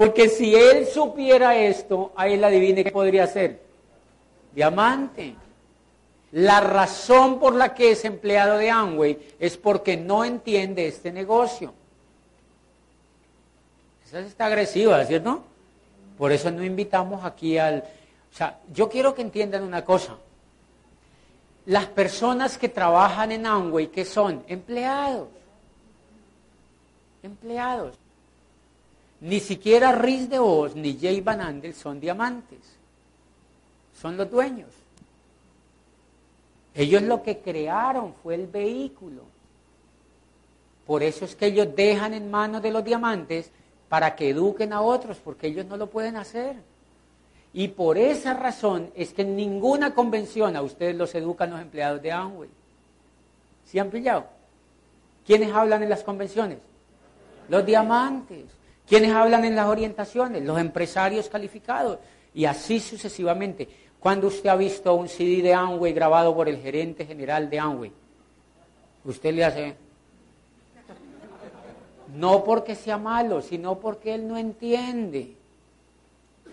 Porque si él supiera esto, a él adivine qué podría ser. Diamante. La razón por la que es empleado de Amway es porque no entiende este negocio. Esa está agresiva, ¿cierto? Por eso no invitamos aquí al... O sea, yo quiero que entiendan una cosa. Las personas que trabajan en Amway, ¿qué son? Empleados. Empleados. Ni siquiera Riz de Oz ni Jay Van Andel son diamantes. Son los dueños. Ellos lo que crearon fue el vehículo. Por eso es que ellos dejan en manos de los diamantes para que eduquen a otros, porque ellos no lo pueden hacer. Y por esa razón es que en ninguna convención a ustedes los educan los empleados de Amway. ¿Sí han pillado? ¿Quiénes hablan en las convenciones? Los diamantes. ¿Quiénes hablan en las orientaciones? Los empresarios calificados. Y así sucesivamente. ¿Cuándo usted ha visto un CD de Amway grabado por el gerente general de Amway? Usted le hace... No porque sea malo, sino porque él no entiende.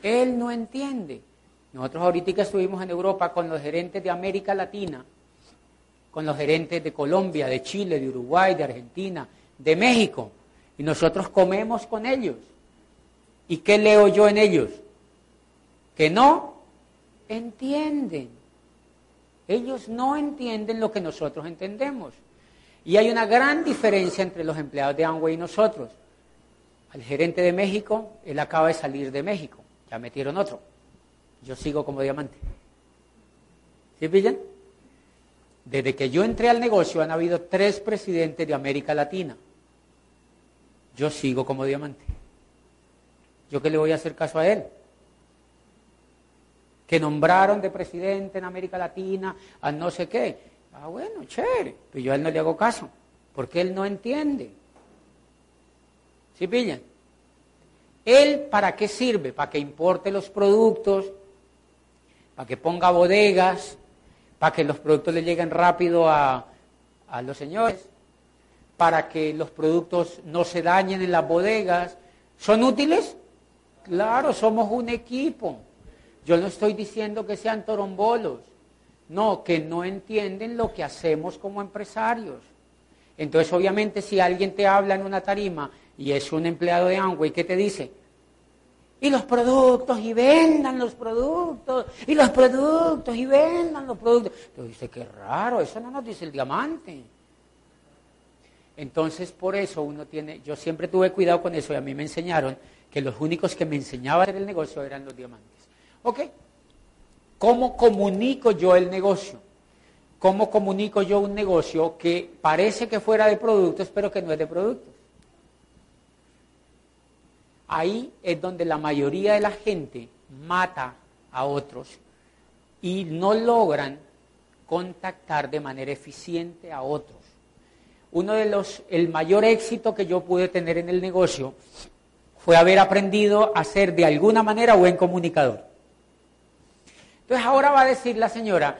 Él no entiende. Nosotros ahorita estuvimos en Europa con los gerentes de América Latina, con los gerentes de Colombia, de Chile, de Uruguay, de Argentina, de México, y nosotros comemos con ellos. ¿Y qué leo yo en ellos? Que no entienden. Ellos no entienden lo que nosotros entendemos. Y hay una gran diferencia entre los empleados de Amway y nosotros. Al gerente de México, él acaba de salir de México. Ya metieron otro. Yo sigo como diamante. ¿Sí pillan? Desde que yo entré al negocio han habido tres presidentes de América Latina. Yo sigo como diamante. ¿Yo qué le voy a hacer caso a él? Que nombraron de presidente en América Latina a no sé qué. Ah, bueno, chévere. Pero yo a él no le hago caso. Porque él no entiende. ¿Sí pillan? ¿Él para qué sirve? Para que importe los productos, para que ponga bodegas, para que los productos le lleguen rápido a, a los señores, para que los productos no se dañen en las bodegas. ¿Son útiles? Claro, somos un equipo. Yo no estoy diciendo que sean torombolos, no, que no entienden lo que hacemos como empresarios. Entonces, obviamente, si alguien te habla en una tarima y es un empleado de Amway, ¿qué te dice? Y los productos, y vendan los productos, y los productos, y vendan los productos. Entonces dice, qué raro, eso no nos dice el diamante. Entonces, por eso uno tiene, yo siempre tuve cuidado con eso y a mí me enseñaron que los únicos que me enseñaban a hacer el negocio eran los diamantes. ¿Ok? ¿Cómo comunico yo el negocio? ¿Cómo comunico yo un negocio que parece que fuera de productos, pero que no es de productos? Ahí es donde la mayoría de la gente mata a otros y no logran contactar de manera eficiente a otros. Uno de los, el mayor éxito que yo pude tener en el negocio fue haber aprendido a ser de alguna manera buen comunicador. Entonces ahora va a decir la señora,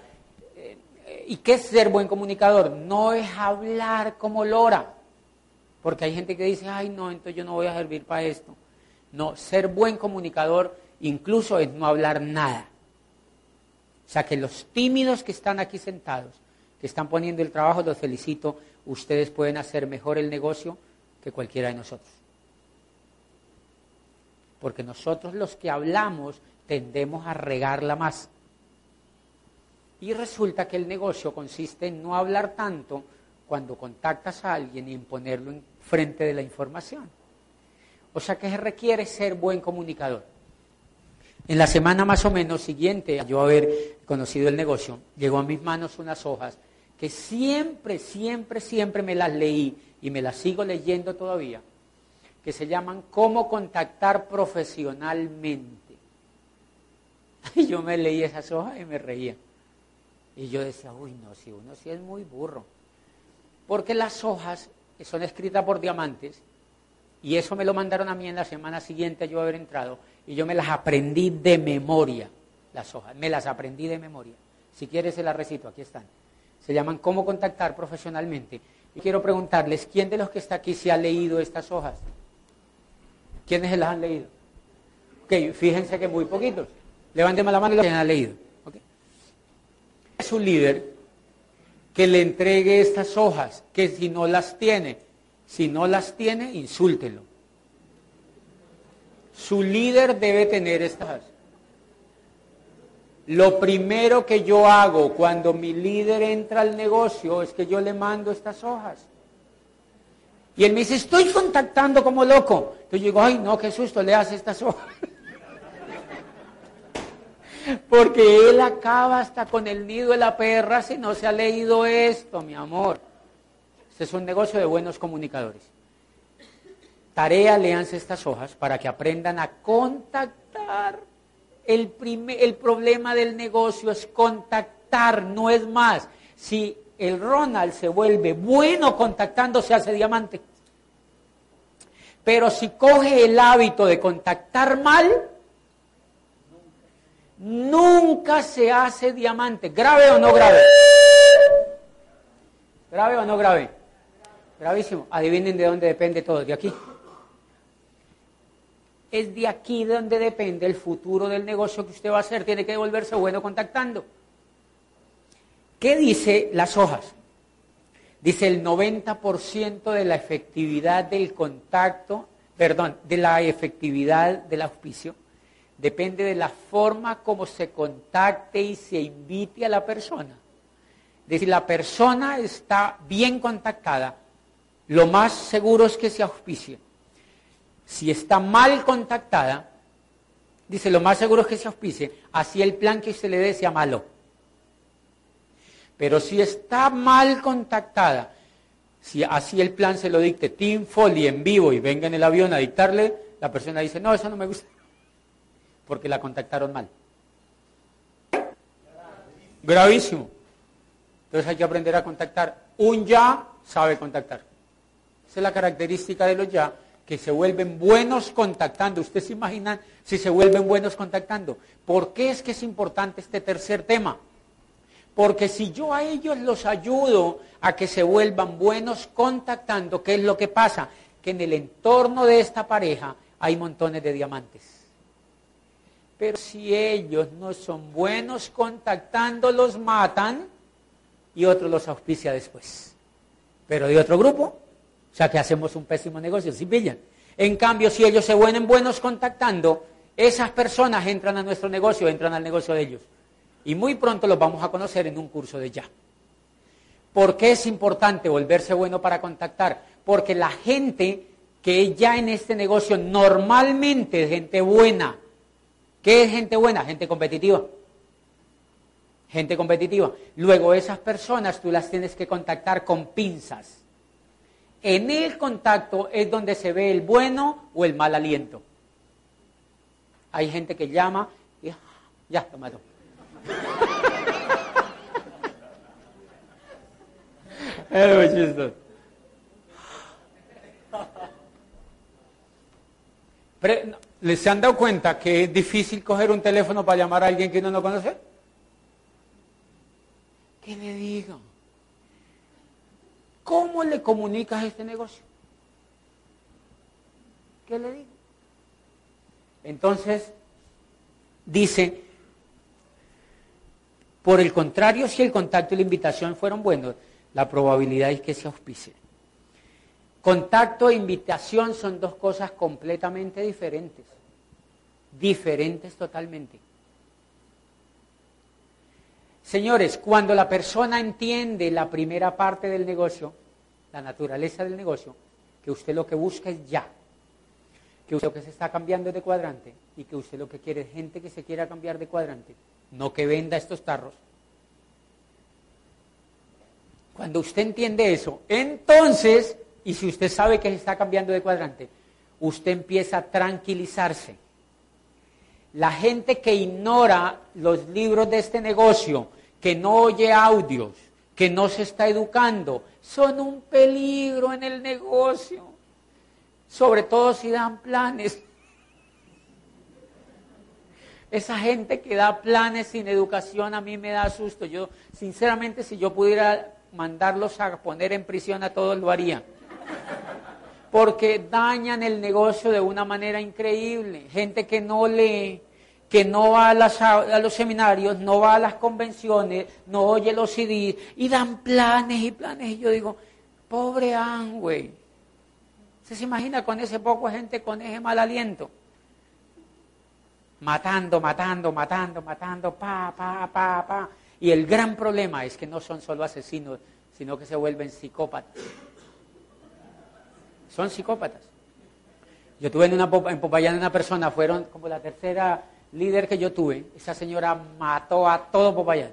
eh, ¿y qué es ser buen comunicador? No es hablar como lora, porque hay gente que dice, ay no, entonces yo no voy a servir para esto. No, ser buen comunicador incluso es no hablar nada. O sea que los tímidos que están aquí sentados, que están poniendo el trabajo, los felicito, ustedes pueden hacer mejor el negocio que cualquiera de nosotros. Porque nosotros los que hablamos tendemos a regarla más. Y resulta que el negocio consiste en no hablar tanto cuando contactas a alguien y en ponerlo en frente de la información. O sea que se requiere ser buen comunicador. En la semana más o menos siguiente a yo haber conocido el negocio, llegó a mis manos unas hojas que siempre, siempre, siempre me las leí y me las sigo leyendo todavía, que se llaman Cómo contactar profesionalmente. Y yo me leí esas hojas y me reía. Y yo decía, uy, no, si uno sí es muy burro. Porque las hojas son escritas por diamantes y eso me lo mandaron a mí en la semana siguiente yo haber entrado. Y yo me las aprendí de memoria, las hojas. Me las aprendí de memoria. Si quieres se las recito, aquí están. Se llaman Cómo contactar profesionalmente. Y quiero preguntarles, ¿quién de los que está aquí se ha leído estas hojas? ¿Quiénes se las han leído? Ok, fíjense que muy poquitos. Levánteme la mano y lo que han leído. Es un líder que le entregue estas hojas, que si no las tiene, si no las tiene, insúltelo. Su líder debe tener estas. Lo primero que yo hago cuando mi líder entra al negocio es que yo le mando estas hojas. Y él me dice, estoy contactando como loco. Entonces yo digo, ay, no, qué susto, le hace estas hojas. Porque él acaba hasta con el nido de la perra si no se ha leído esto, mi amor. Este es un negocio de buenos comunicadores. Tarea, léanse estas hojas para que aprendan a contactar. El, el problema del negocio es contactar, no es más. Si el Ronald se vuelve bueno contactando, se hace diamante. Pero si coge el hábito de contactar mal, nunca se hace diamante. ¿Grave o no grave? ¿Grave o no grave? Gravísimo. Adivinen de dónde depende todo, de aquí. Es de aquí de donde depende el futuro del negocio que usted va a hacer. Tiene que volverse bueno contactando. ¿Qué dice las hojas? Dice el 90% de la efectividad del contacto, perdón, de la efectividad del auspicio depende de la forma como se contacte y se invite a la persona. De si la persona está bien contactada, lo más seguro es que se auspicie. Si está mal contactada, dice, lo más seguro es que se auspicie, así el plan que usted le dé sea malo. Pero si está mal contactada, si así el plan se lo dicte Team Foley en vivo y venga en el avión a dictarle, la persona dice, no, eso no me gusta porque la contactaron mal. Gravísimo. Entonces hay que aprender a contactar. Un ya sabe contactar. Esa es la característica de los ya, que se vuelven buenos contactando. Ustedes se imaginan si se vuelven buenos contactando. ¿Por qué es que es importante este tercer tema? Porque si yo a ellos los ayudo a que se vuelvan buenos contactando, ¿qué es lo que pasa? Que en el entorno de esta pareja hay montones de diamantes. Pero si ellos no son buenos contactando, los matan y otro los auspicia después. Pero de otro grupo, sea que hacemos un pésimo negocio, si pillan. En cambio, si ellos se vuelven buenos contactando, esas personas entran a nuestro negocio, entran al negocio de ellos. Y muy pronto los vamos a conocer en un curso de ya. ¿Por qué es importante volverse bueno para contactar? Porque la gente que ya en este negocio normalmente es gente buena, ¿Qué es gente buena? Gente competitiva. Gente competitiva. Luego esas personas tú las tienes que contactar con pinzas. En el contacto es donde se ve el bueno o el mal aliento. Hay gente que llama y ya, tomado. es muy chistoso. Pero, ¿Les se han dado cuenta que es difícil coger un teléfono para llamar a alguien que uno no conoce? ¿Qué le digo? ¿Cómo le comunicas este negocio? ¿Qué le digo? Entonces, dice, por el contrario, si el contacto y la invitación fueron buenos, la probabilidad es que se auspicie. Contacto e invitación son dos cosas completamente diferentes. Diferentes totalmente. Señores, cuando la persona entiende la primera parte del negocio, la naturaleza del negocio, que usted lo que busca es ya, que usted lo que se está cambiando de cuadrante y que usted lo que quiere es gente que se quiera cambiar de cuadrante, no que venda estos tarros. Cuando usted entiende eso, entonces y si usted sabe que se está cambiando de cuadrante, usted empieza a tranquilizarse. La gente que ignora los libros de este negocio, que no oye audios, que no se está educando, son un peligro en el negocio. Sobre todo si dan planes. Esa gente que da planes sin educación a mí me da susto. Yo, sinceramente, si yo pudiera mandarlos a poner en prisión a todos, lo haría. porque dañan el negocio de una manera increíble. Gente que no lee, que no va a, los seminarios, no va a las convenciones, no oye los CDs y dan planes y planes. Y yo digo, pobre Angüey. ¿Se, se imagina con ese poco gente con ese mal aliento? Matando, matando, matando, matando, pa, pa, pa, pa. Y el gran problema es que no son solo asesinos, sino que se vuelven psicópatas. Son psicópatas. Yo tuve en, una, en Popayán una persona, fueron como la tercera líder que yo tuve, esa señora mató a todo Popayán.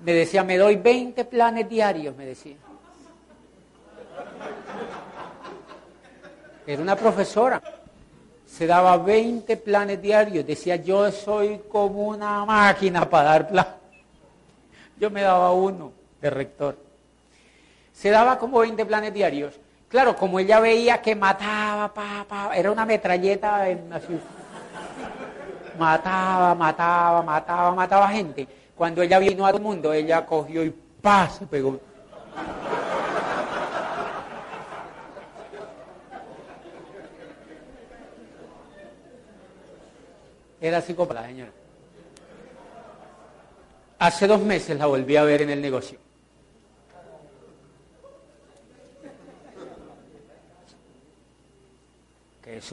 Me decía, me doy 20 planes diarios, me decía. Era una profesora. Se daba 20 planes diarios. Decía, yo soy como una máquina para dar planes. Yo me daba uno de rector. Se daba como 20 planes diarios. Claro, como ella veía que mataba, pa, pa, era una metralleta en, así, mataba, mataba, mataba, mataba gente. Cuando ella vino al mundo, ella cogió y ¡pah! se pegó. Era psicópata, señora. Hace dos meses la volví a ver en el negocio. ¿Qué es?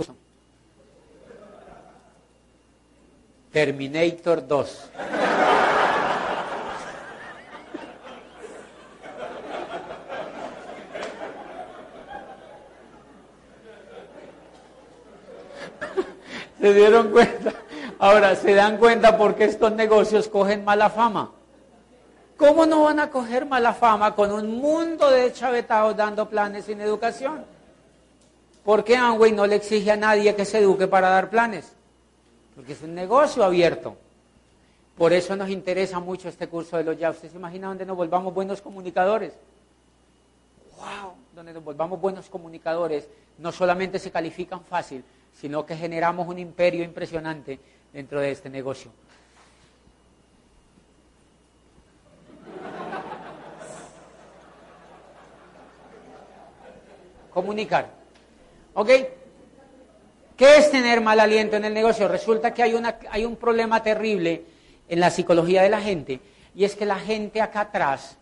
Terminator 2. ¿Se dieron cuenta? Ahora, ¿se dan cuenta por qué estos negocios cogen mala fama? ¿Cómo no van a coger mala fama con un mundo de chavetados dando planes sin educación? ¿Por qué Amway no le exige a nadie que se eduque para dar planes? Porque es un negocio abierto. Por eso nos interesa mucho este curso de los ya. ¿Usted se imagina donde nos volvamos buenos comunicadores? ¡Wow! Donde nos volvamos buenos comunicadores, no solamente se califican fácil, sino que generamos un imperio impresionante dentro de este negocio. Comunicar. ¿Ok? ¿Qué es tener mal aliento en el negocio? Resulta que hay, una, hay un problema terrible en la psicología de la gente y es que la gente acá atrás,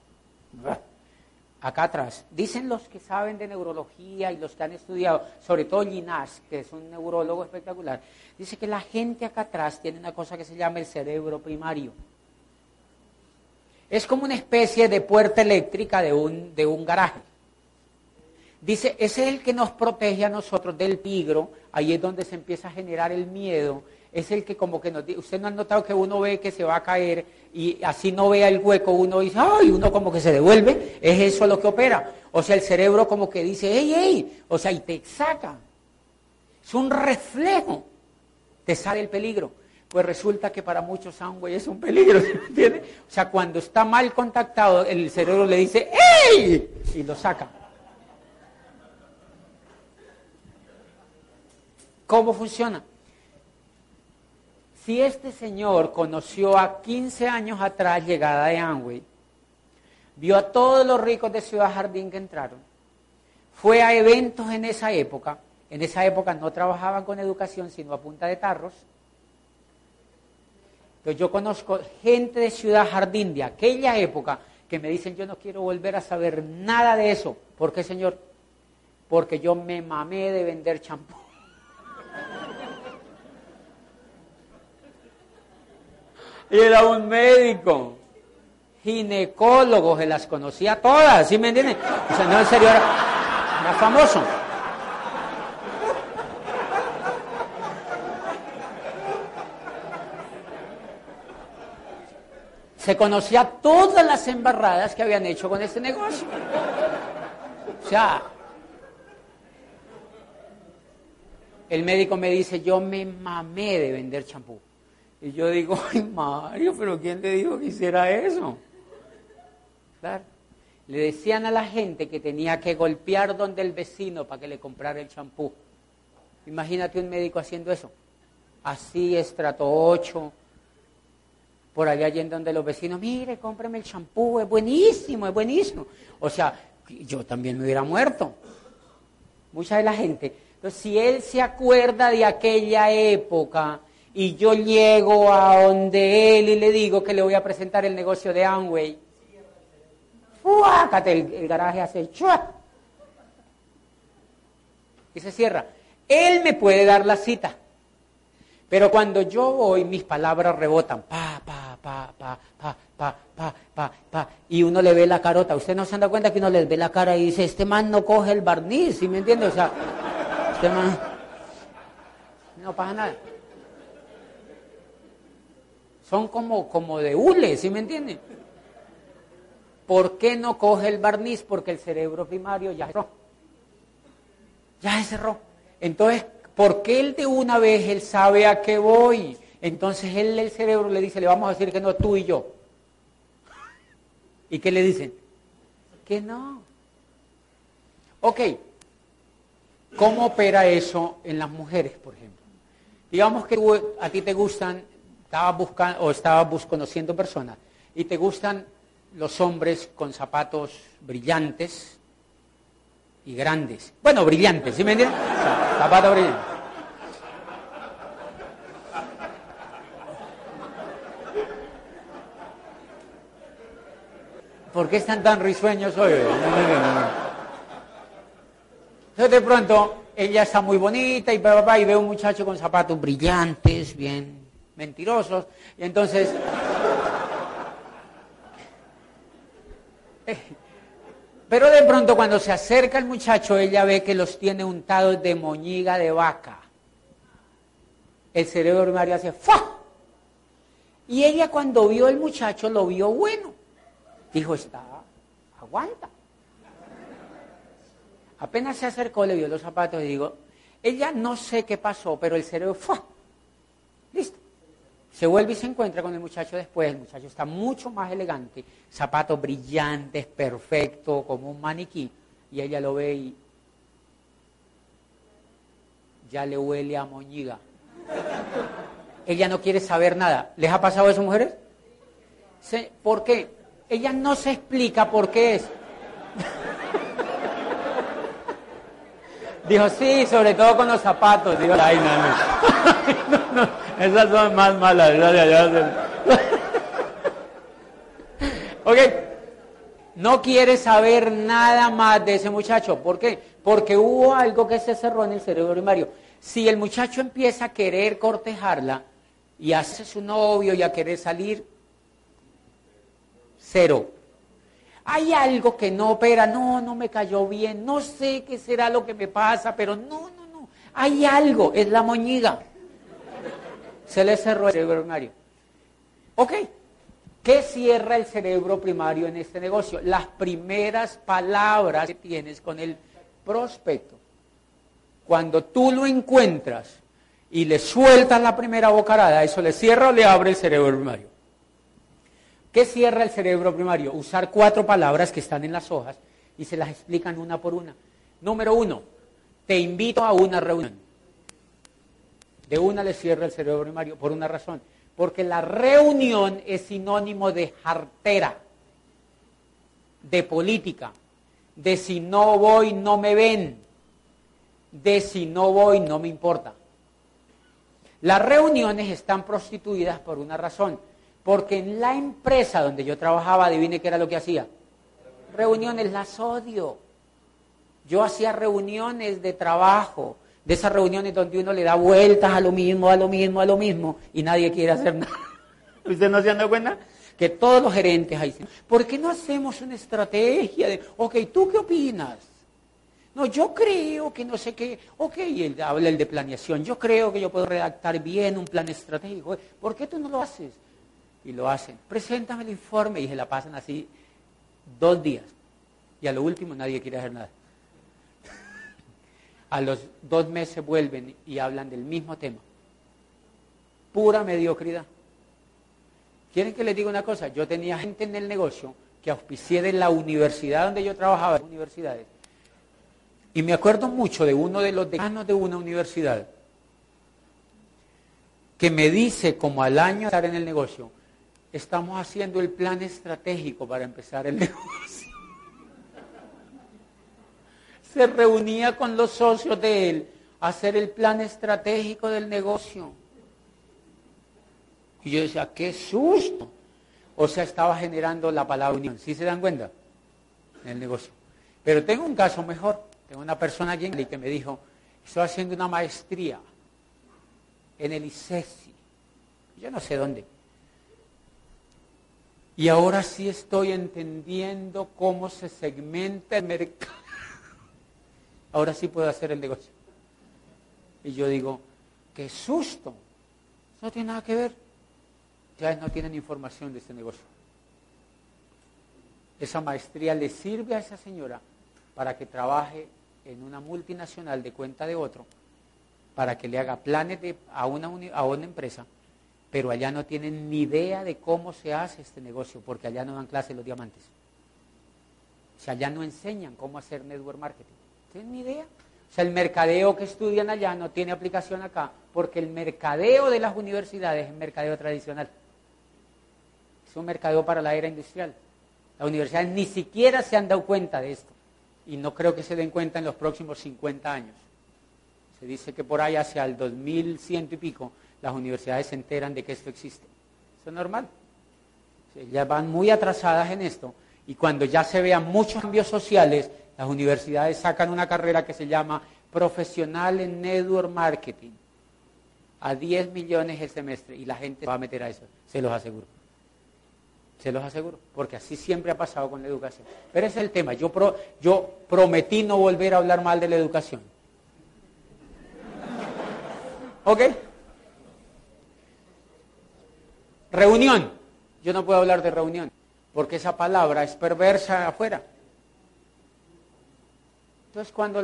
acá atrás, dicen los que saben de neurología y los que han estudiado, sobre todo Ginás, que es un neurólogo espectacular, dice que la gente acá atrás tiene una cosa que se llama el cerebro primario. Es como una especie de puerta eléctrica de un, de un garaje. Dice, ese es el que nos protege a nosotros del pigro, ahí es donde se empieza a generar el miedo, es el que como que nos dice, usted no ha notado que uno ve que se va a caer y así no vea el hueco, uno dice, ay, uno como que se devuelve, es eso lo que opera. O sea, el cerebro como que dice, hey, hey, o sea, y te saca. Es un reflejo, te sale el peligro. Pues resulta que para muchos Soundway es un peligro, ¿se entiende? O sea, cuando está mal contactado, el cerebro le dice, ¡Ey! Y lo saca. ¿Cómo funciona? Si este señor conoció a 15 años atrás llegada de Amway, vio a todos los ricos de Ciudad Jardín que entraron, fue a eventos en esa época, en esa época no trabajaban con educación sino a punta de tarros, entonces yo conozco gente de Ciudad Jardín de aquella época que me dicen yo no quiero volver a saber nada de eso. ¿Por qué, señor? Porque yo me mamé de vender champú. Y era un médico, ginecólogo, se las conocía todas, ¿sí me entienden? O sea, no, en serio, era, famoso. Se conocía todas las embarradas que habían hecho con este negocio. O sea, el médico me dice, yo me mamé de vender champú. Y yo digo, ay Mario, pero ¿quién te dijo que hiciera eso? Claro. Le decían a la gente que tenía que golpear donde el vecino para que le comprara el champú. Imagínate un médico haciendo eso. Así, estrato 8, por allá yendo donde los vecinos, mire, cómprame el champú, es buenísimo, es buenísimo. O sea, yo también me hubiera muerto. mucha de la gente. Entonces, si él se acuerda de aquella época y yo llego a donde él y le digo que le voy a presentar el negocio de Amway, ¡fuácate! El, garaje hace ¡chua! y se cierra. Él me puede dar la cita, pero cuando yo voy, mis palabras rebotan, pa, pa, pa, pa, pa, pa, pa, pa, pa, y uno le ve la carota. Usted no se da cuenta que uno le ve la cara y dice, este man no coge el barniz, ¿sí me entiende? O sea, este man, no pasa nada. Son como, como de hule, ¿sí me entiende? ¿Por qué no coge el barniz? Porque el cerebro primario ya cerró. Ya cerró. Entonces, ¿por qué él de una vez él sabe a qué voy? Entonces él, el cerebro le dice, le vamos a decir que no, tú y yo. ¿Y qué le dicen? Que no. Ok, ¿cómo opera eso en las mujeres, por ejemplo? Digamos que a ti te gustan, estabas buscando o estabas conociendo personas y te gustan los hombres con zapatos brillantes y grandes. Bueno, brillantes, ¿sí me entiendes? zapatos brillantes. ¿Por qué están tan risueños hoy? Entonces de pronto ella está muy bonita y, papá, y ve un muchacho con zapatos brillantes, bien mentirosos, y entonces... Eh, pero de pronto cuando se acerca el muchacho, ella ve que los tiene untados de moñiga de vaca. El cerebro María hace ¡fa! Y ella cuando vio el muchacho lo vio bueno. Dijo, está, aguanta. Apenas se acercó, le vio los zapatos y digo, ella no sé qué pasó, pero el cerebro fue. Listo. Se vuelve y se encuentra con el muchacho después. El muchacho está mucho más elegante, zapatos brillantes, perfecto, como un maniquí. Y ella lo ve y ya le huele a moñiga. ella no quiere saber nada. ¿Les ha pasado eso, mujeres? ¿Por qué? ella no se explica por qué es. Dijo, sí, sobre todo con los zapatos. Digo, ay, no, no. esas son más malas. ok, no quiere saber nada más de ese muchacho. ¿Por qué? Porque hubo algo que se cerró en el cerebro primario. Si el muchacho empieza a querer cortejarla y hace su novio y a querer salir, cero. Hay algo que no opera, no, no me cayó bien, no sé qué será lo que me pasa, pero no, no, no. Hay algo, es la moñiga. Se le cerró el cerebro primario. Ok, ¿qué cierra el cerebro primario en este negocio? Las primeras palabras que tienes con el prospecto. Cuando tú lo encuentras y le sueltas la primera bocarada, eso le cierra o le abre el cerebro primario. ¿Qué cierra el cerebro primario? Usar cuatro palabras que están en las hojas y se las explican una por una. Número uno, te invito a una reunión. De una le cierra el cerebro primario por una razón. Porque la reunión es sinónimo de jartera, de política, de si no voy no me ven, de si no voy no me importa. Las reuniones están prostituidas por una razón porque en la empresa donde yo trabajaba, adivine qué era lo que hacía. Reuniones, las odio. Yo hacía reuniones de trabajo, de esas reuniones donde uno le da vueltas a lo mismo, a lo mismo, a lo mismo, y nadie quiere hacer nada. ¿Usted no se han dado cuenta? Que todos los gerentes ahí dicen, ¿por qué no hacemos una estrategia de, ok, ¿tú qué opinas? No, yo creo que no sé qué, ok, él habla el de planeación, yo creo que yo puedo redactar bien un plan estratégico, ¿por qué tú no lo haces? Y lo hacen. Preséntame el informe y se la pasan así dos días. Y a lo último nadie quiere hacer nada. A los dos meses vuelven y hablan del mismo tema. Pura mediocridad. ¿Quieren que les diga una cosa? Yo tenía gente en el negocio que auspicié de la universidad donde yo trabajaba, universidades. Y me acuerdo mucho de uno de los decanos de una universidad que me dice como al año estar en el negocio, estamos haciendo el plan estratégico para empezar el negocio. se reunía con los socios de él a hacer el plan estratégico del negocio. Y yo decía, qué susto. O sea, estaba generando la palabra unión. ¿Sí se dan cuenta? En el negocio. Pero tengo un caso mejor. Tengo una persona aquí que me dijo, estoy haciendo una maestría en el ICESI. Yo no sé dónde. Y ahora sí estoy entendiendo cómo se segmenta el mercado. Ahora sí puedo hacer el negocio. Y yo digo, qué susto. no tiene nada que ver. Ya no tienen información de este negocio. Esa maestría le sirve a esa señora para que trabaje en una multinacional de cuenta de otro, para que le haga planes a, una, a una empresa pero allá no tienen ni idea de cómo se hace este negocio, porque allá no dan clase los diamantes. O sea, allá no enseñan cómo hacer network marketing. ¿Tienen ni idea? O sea, el mercadeo que estudian allá no tiene aplicación acá, porque el mercadeo de las universidades es mercadeo tradicional. Es un mercadeo para la era industrial. Las universidades ni siquiera se han dado cuenta de esto. Y no creo que se den cuenta en los próximos 50 años. Se dice que por ahí hacia el 2100 y pico las universidades se enteran de que esto existe. Eso es normal. Ya van muy atrasadas en esto y cuando ya se vean muchos cambios sociales, las universidades sacan una carrera que se llama Profesional en Network Marketing a 10 millones el semestre y la gente va a meter a eso, se los aseguro. Se los aseguro, porque así siempre ha pasado con la educación. Pero ese es el tema. Yo, yo prometí no volver a hablar mal de la educación. ¿Ok? Reunión. Yo no puedo hablar de reunión, porque esa palabra es perversa afuera. Entonces cuando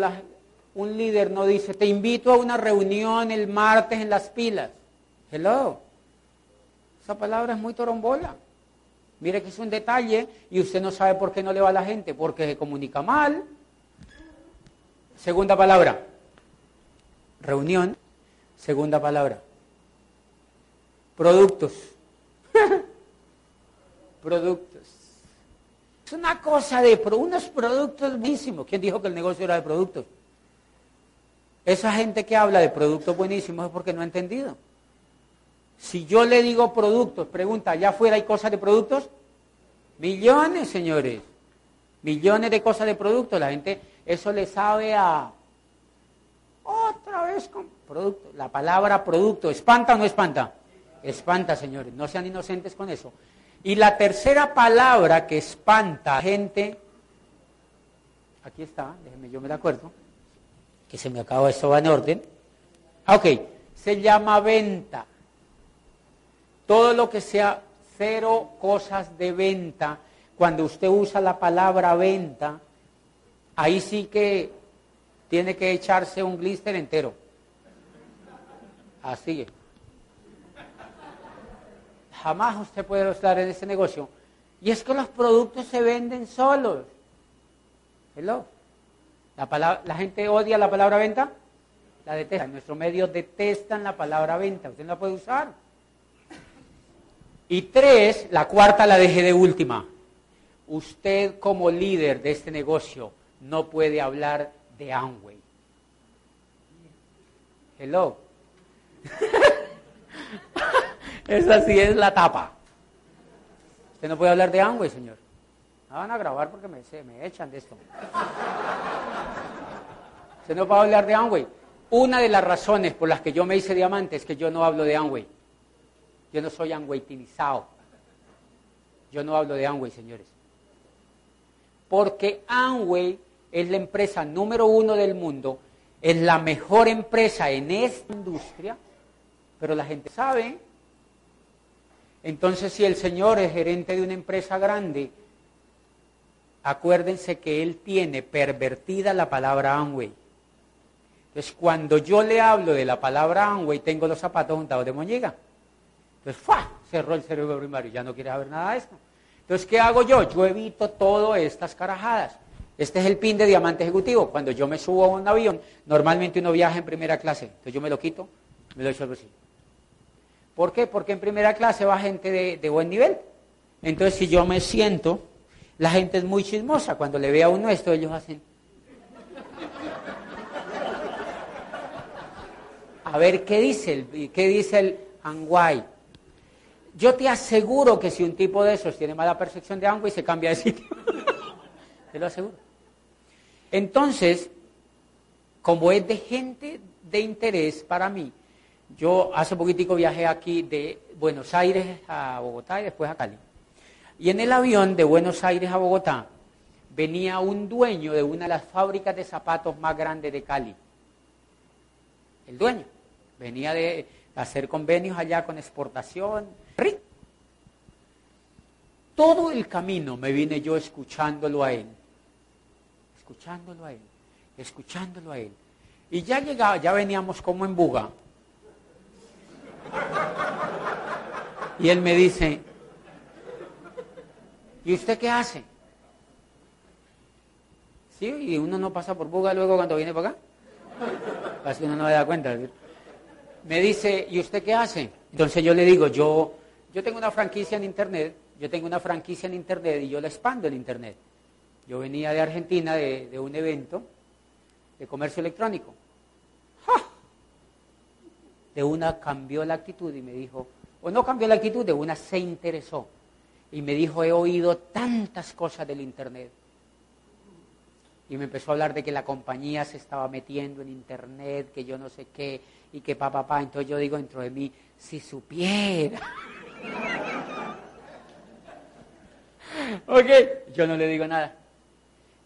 un líder no dice, te invito a una reunión el martes en las pilas. Hello. Esa palabra es muy torombola. Mire que es un detalle y usted no sabe por qué no le va a la gente, porque se comunica mal. Segunda palabra. Reunión. Segunda palabra. Productos. productos. Es una cosa de unos productos buenísimos. ¿Quién dijo que el negocio era de productos? Esa gente que habla de productos buenísimos es porque no ha entendido. Si yo le digo productos, pregunta, ¿allá afuera hay cosas de productos? Millones, señores. Millones de cosas de productos. La gente, eso le sabe a... Otra vez con producto. La palabra producto, ¿espanta o no espanta? Espanta, señores, no sean inocentes con eso. Y la tercera palabra que espanta a gente, aquí está, déjenme, yo me la acuerdo, que se me acaba, esto va en orden. Ah, ok, se llama venta. Todo lo que sea cero cosas de venta, cuando usted usa la palabra venta, ahí sí que tiene que echarse un glister entero. Así es jamás usted puede estar en ese negocio. Y es que los productos se venden solos. Hello. La, gente odia la palabra venta, la detesta. Nuestros medios detestan la palabra venta, usted no la puede usar. Y tres, la cuarta la dejé de última. Usted como líder de este negocio no puede hablar de Amway. Hello. Esa sí es la tapa. Usted no puede hablar de Amway, señor. No van a grabar porque me, echan de esto. Usted no puede hablar de Amway. Una de las razones por las que yo me hice diamante es que yo no hablo de Amway. Yo no soy angüitinizado. Yo no hablo de Amway, señores. Porque Amway es la empresa número uno del mundo, es la mejor empresa en esta industria, pero la gente sabe entonces, si el señor es gerente de una empresa grande, acuérdense que él tiene pervertida la palabra Amway. Entonces, cuando yo le hablo de la palabra Amway, tengo los zapatos juntados de moñiga. Entonces, ¡fua! Cerró el cerebro primario, ya no quiere saber nada de esto. Entonces, ¿qué hago yo? Yo evito todas estas carajadas. Este es el pin de diamante ejecutivo. Cuando yo me subo a un avión, normalmente uno viaja en primera clase. Entonces yo me lo quito, me lo echo al bolsillo. ¿Por qué? Porque en primera clase va gente de, buen nivel. Entonces, si yo me siento, la gente es muy chismosa. Cuando le ve a uno esto, ellos hacen... A ver, ¿qué dice el, qué dice el Anguay? Yo te aseguro que si un tipo de esos tiene mala percepción de Anguay, se cambia de sitio. te lo aseguro. Entonces, como es de gente de interés para mí, yo hace poquitico viajé aquí de Buenos Aires a Bogotá y después a Cali. Y en el avión de Buenos Aires a Bogotá venía un dueño de una de las fábricas de zapatos más grandes de Cali. El dueño. Venía de hacer convenios allá con exportación. Todo el camino me vine yo escuchándolo a él. Escuchándolo a él. Escuchándolo a él. Y ya llegaba, ya veníamos como en buga. Y él me dice, ¿y usted qué hace? Sí, y uno no pasa por buga luego cuando viene para acá. Así uno no me da cuenta. Me dice, ¿y usted qué hace? Entonces yo le digo, yo, yo tengo una franquicia en Internet, yo tengo una franquicia en Internet y yo la expando en Internet. Yo venía de Argentina de, de un evento de comercio electrónico. De una cambió la actitud y me dijo, o no cambió la actitud, de una se interesó. Y me dijo, he oído tantas cosas del Internet. Y me empezó a hablar de que la compañía se estaba metiendo en Internet, que yo no sé qué, y que papá, papá. Entonces yo digo dentro de mí, si supiera. ok, yo no le digo nada.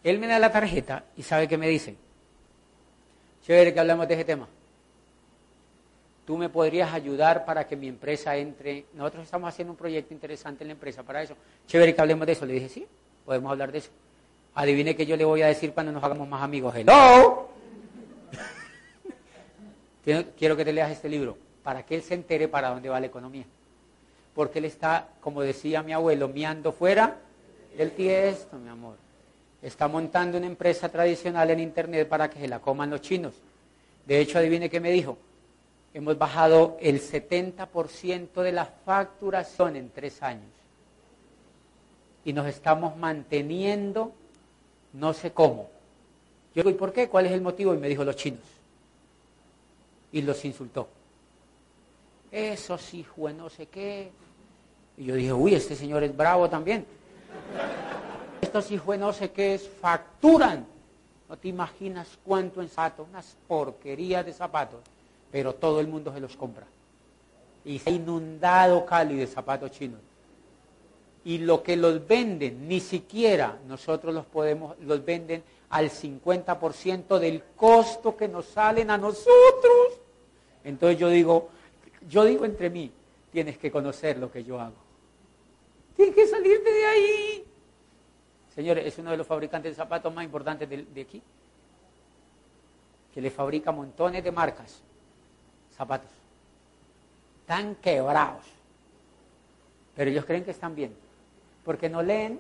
Él me da la tarjeta y sabe qué me dice. Chévere que hablamos de ese tema. Tú me podrías ayudar para que mi empresa entre. Nosotros estamos haciendo un proyecto interesante en la empresa para eso. Chévere que hablemos de eso. Le dije, sí, podemos hablar de eso. Adivine que yo le voy a decir cuando nos hagamos más amigos. Hello. Quiero que te leas este libro para que él se entere para dónde va la economía. Porque él está, como decía mi abuelo, miando fuera del tiesto, mi amor. Está montando una empresa tradicional en Internet para que se la coman los chinos. De hecho, adivine qué me dijo hemos bajado el 70% de la facturación en tres años. Y nos estamos manteniendo no sé cómo. Yo digo, ¿y por qué? ¿Cuál es el motivo? Y me dijo los chinos. Y los insultó. Eso sí, fue no sé qué. Y yo dije, uy, este señor es bravo también. Estos fue no sé qué es, facturan. No te imaginas cuánto en zapatos, unas porquerías de zapatos pero todo el mundo se los compra. Y se ha inundado Cali de zapatos chinos. Y lo que los venden, ni siquiera nosotros los podemos, los venden al 50% del costo que nos salen a nosotros. Entonces yo digo, yo digo entre mí, tienes que conocer lo que yo hago. Tienes que salirte de ahí. Señores, es uno de los fabricantes de zapatos más importantes de, de aquí, que le fabrica montones de marcas zapatos. Están quebrados. Pero ellos creen que están bien. Porque no leen,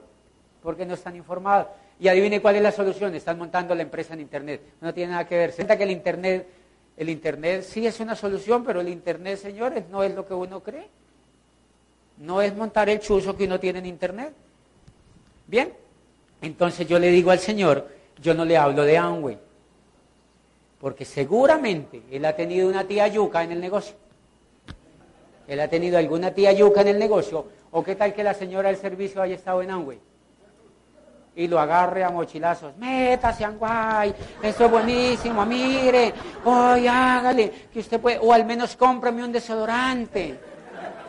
porque no están informados. Y adivine cuál es la solución. Están montando la empresa en Internet. No tiene nada que ver. Se que el Internet, el Internet sí es una solución, pero el Internet, señores, no es lo que uno cree. No es montar el chuzo que uno tiene en Internet. Bien. Entonces yo le digo al Señor, yo no le hablo de Amway. Porque seguramente él ha tenido una tía yuca en el negocio. Él ha tenido alguna tía yuca en el negocio. ¿O qué tal que la señora del servicio haya estado en Amway? Y lo agarre a mochilazos. Métase, Amway. Esto es buenísimo. Mire. Oye, hágale. Que usted puede. O al menos cómprame un desodorante.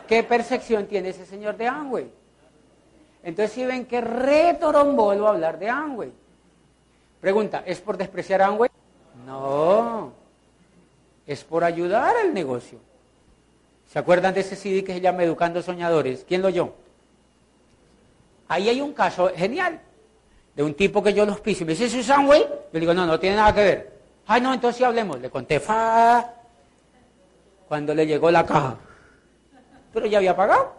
¿Qué percepción tiene ese señor de Amway? Entonces, si ven que retorombolo hablar de Amway. Pregunta, ¿es por despreciar a? No, es por ayudar al negocio. ¿Se acuerdan de ese CD que se llama Educando Soñadores? ¿Quién lo oyó? Ahí hay un caso genial de un tipo que yo los piso y me dice, ¿Susan Way? Yo digo, no, no tiene nada que ver. Ay, no, entonces sí hablemos. Le conté, fa, cuando le llegó la caja. Pero ya había pagado.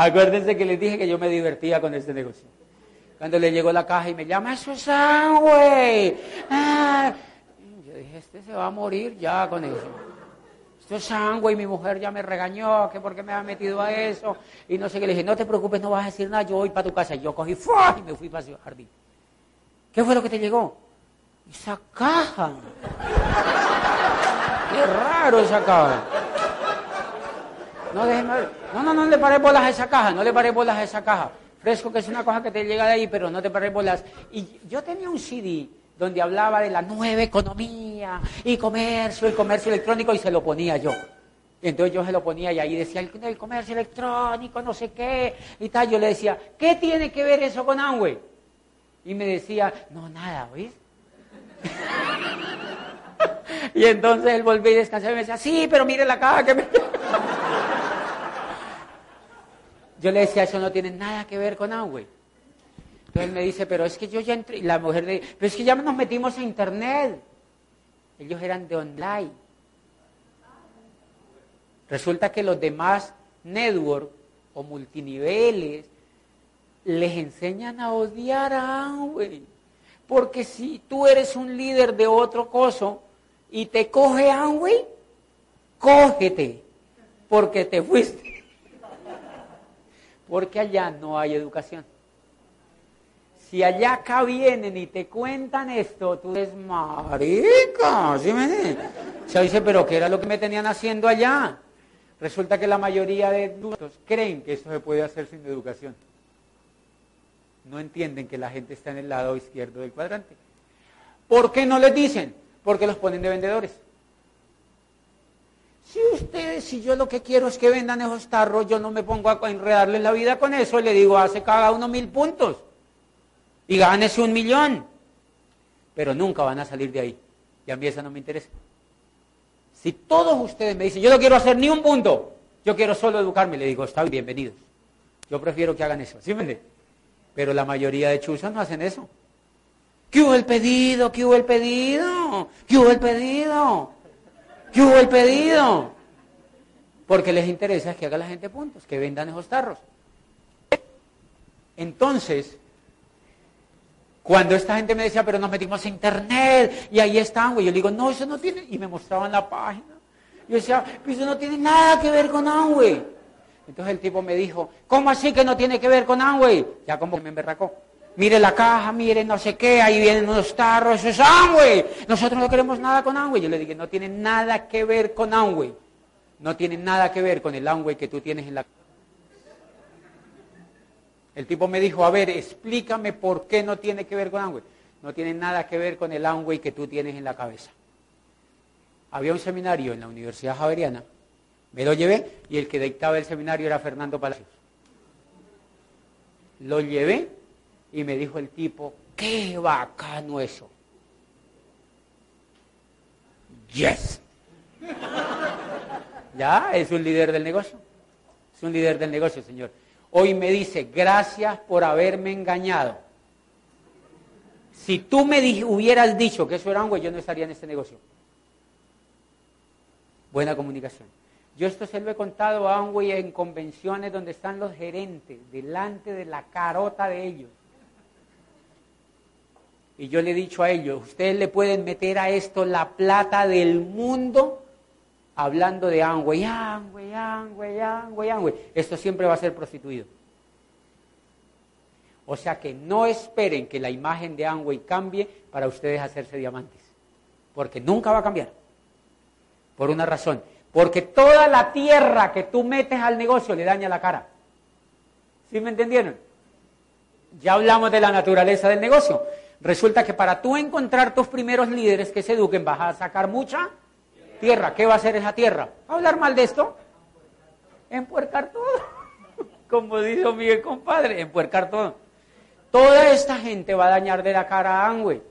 Acuérdense que les dije que yo me divertía con este negocio. Cuando le llegó la caja y me llama, eso es güey. Ah. Yo dije, este se va a morir ya con eso. Esto es sangre y mi mujer ya me regañó, que por qué me ha metido a eso. Y no sé qué, le dije, no te preocupes, no vas a decir nada, yo voy para tu casa. Y yo cogí y me fui para el jardín. ¿Qué fue lo que te llegó? Esa caja. Qué raro esa caja. No, no, no, no le paré bolas a esa caja, no le paré bolas a esa caja. Fresco que es una cosa que te llega de ahí, pero no te paré bolas. Y yo tenía un CD donde hablaba de la nueva economía y comercio, el comercio electrónico, y se lo ponía yo. Entonces yo se lo ponía y ahí decía, el, comercio electrónico, no sé qué, y tal. Yo le decía, ¿qué tiene que ver eso con Amway? Y me decía, no, nada, ¿oís? y entonces él volvía y descansaba y me decía, sí, pero mire la caja que me... yo le decía, eso no tiene nada que ver con Amway. Entonces él me dice, pero es que yo ya entré, la mujer le pero es que ya nos metimos a internet. Ellos eran de online. Resulta que los demás network o multiniveles les enseñan a odiar a Amway. Porque si tú eres un líder de otro coso y te coge Amway, cógete, porque te fuiste. Porque allá no hay educación. Si allá acá vienen y te cuentan esto, tú eres marica, ¿sí me Se dice, pero ¿qué era lo que me tenían haciendo allá? Resulta que la mayoría de adultos creen que esto se puede hacer sin educación. No entienden que la gente está en el lado izquierdo del cuadrante. ¿Por qué no les dicen? Porque los ponen de vendedores. Si ustedes, si yo lo que quiero es que vendan esos tarros, yo no me pongo a enredarles la vida con eso, le digo, hace cada uno mil puntos y gánese un millón. Pero nunca van a salir de ahí. Y a mí eso no me interesa. Si todos ustedes me dicen, yo no quiero hacer ni un punto, yo quiero solo educarme, le digo, está bien, bienvenidos. Yo prefiero que hagan eso. ¿Sí me Pero la mayoría de chuzas no hacen eso. ¿Qué hubo el pedido? ¿Qué hubo el pedido? ¿Qué hubo el pedido? ¿Qué hubo el pedido? Porque les interesa que haga la gente puntos, que vendan esos tarros. Entonces, cuando esta gente me decía, pero nos metimos a internet y ahí están, güey, yo le digo, no, eso no tiene, y me mostraban la página. Yo decía, pues eso no tiene nada que ver con Amway. Entonces el tipo me dijo, ¿cómo así que no tiene que ver con Amway? Ya como me emberracó. Mire la caja, mire no sé qué, ahí vienen unos tarros, eso es Amway. Nosotros no queremos nada con Amway. Yo le dije, no tiene nada que ver con Amway. No tiene nada que ver con el Amway que tú tienes en la el tipo me dijo, a ver, explícame por qué no tiene que ver con Amway. No tiene nada que ver con el Amway que tú tienes en la cabeza. Había un seminario en la Universidad Javeriana, me lo llevé y el que dictaba el seminario era Fernando Palacios. Lo llevé y me dijo el tipo, qué bacano eso. Yes. ya, es un líder del negocio. Es un líder del negocio, señor. Hoy me dice, gracias por haberme engañado. Si tú me hubieras dicho que eso era Amway, yo no estaría en este negocio. Buena comunicación. Yo esto se lo he contado a Amway en convenciones donde están los gerentes, delante de la carota de ellos. Y yo le he dicho a ellos, ustedes le pueden meter a esto la plata del mundo hablando de Amway, Amway, Amway. Esto siempre va a ser prostituido. O sea que no esperen que la imagen de Amway cambie para ustedes hacerse diamantes. Porque nunca va a cambiar. Por una razón. Porque toda la tierra que tú metes al negocio le daña la cara. ¿Sí me entendieron? Ya hablamos de la naturaleza del negocio. Resulta que para tú encontrar tus primeros líderes que se eduquen vas a sacar mucha tierra. ¿Qué va a hacer esa tierra? ¿Hablar mal de esto? Empuercar todo. Como dijo mi compadre, empuercar todo. Toda esta gente va a dañar de la cara a Amway.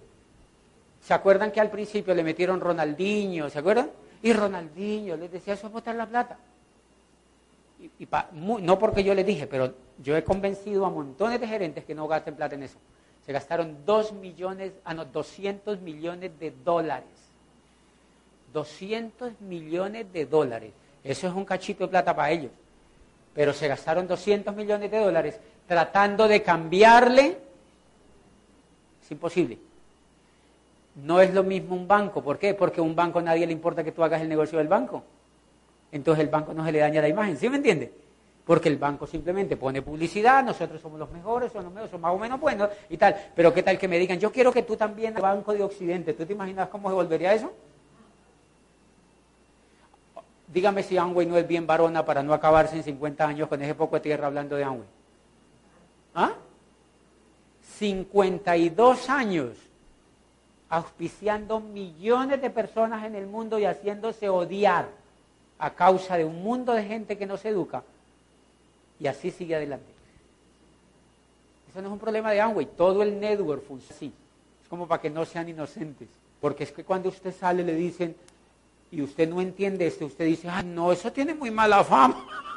¿Se acuerdan que al principio le metieron Ronaldinho? ¿Se acuerdan? Y Ronaldinho les decía, eso es botar la plata. Y, no porque yo les dije, pero yo he convencido a montones de gerentes que no gasten plata en eso. Se gastaron dos millones, ah no, 200 millones de dólares 200 millones de dólares. Eso es un cachito de plata para ellos. Pero se gastaron 200 millones de dólares tratando de cambiarle. Es imposible. No es lo mismo un banco. ¿Por qué? Porque a un banco nadie le importa que tú hagas el negocio del banco. Entonces el banco no se le daña la imagen. ¿Sí me entiende? Porque el banco simplemente pone publicidad, nosotros somos los mejores, somos los mejores, somos más o menos buenos y tal. Pero qué tal que me digan, yo quiero que tú también al Banco de Occidente, ¿tú te imaginas cómo se volvería eso? Dígame si Amway no es bien varona para no acabarse en 50 años con ese poco de tierra hablando de Amway. ¿Ah? 52 años auspiciando millones de personas en el mundo y haciéndose odiar a causa de un mundo de gente que no se educa y así sigue adelante. Eso no es un problema de Amway, todo el network funciona así. Es como para que no sean inocentes. Porque es que cuando usted sale le dicen, y usted no entiende esto, usted dice, ah, no, eso tiene muy mala fama.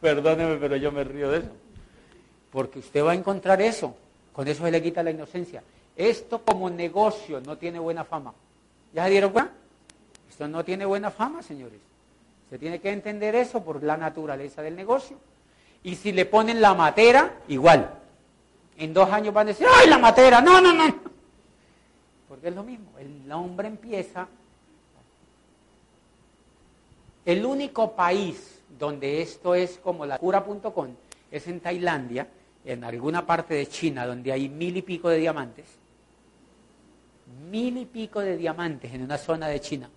Perdóneme, pero yo me río de eso. Porque usted va a encontrar eso. Con eso se le quita la inocencia. Esto como negocio no tiene buena fama. ¿Ya se dieron cuenta? Esto no tiene buena fama, señores. Se tiene que entender eso por la naturaleza del negocio. Y si le ponen la matera, igual. En dos años van a decir, ¡ay, la matera! No, no, no. Porque es lo mismo. El hombre empieza. El único país donde esto es como la cura.com es en Tailandia, en alguna parte de China, donde hay mil y pico de diamantes. Mil y pico de diamantes en una zona de China.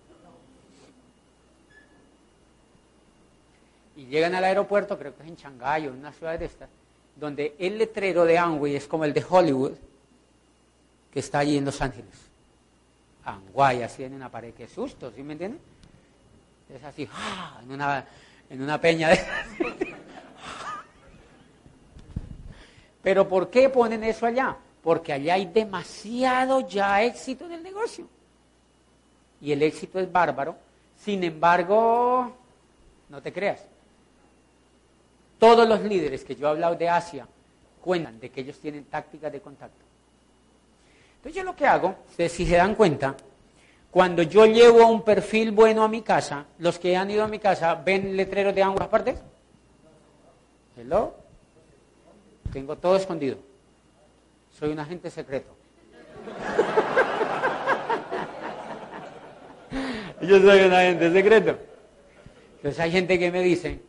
Y llegan al aeropuerto, creo que es en Shanghái o en una ciudad de estas, donde el letrero de Amway es como el de Hollywood, que está allí en Los Ángeles. Amway, así en una pared, qué susto, ¿sí me entienden? Es así, ¡ah! en, una, en una peña de... Pero ¿por qué ponen eso allá? Porque allá hay demasiado ya éxito en el negocio. Y el éxito es bárbaro. Sin embargo, no te creas. Todos los líderes que yo he hablado de Asia cuentan de que ellos tienen tácticas de contacto. Entonces yo lo que hago, si se dan cuenta, cuando yo llevo un perfil bueno a mi casa, los que han ido a mi casa, ¿ven letreros de ambas partes? Hello. Tengo todo escondido. Soy un agente secreto. yo soy un agente secreto. Entonces hay gente que me dice,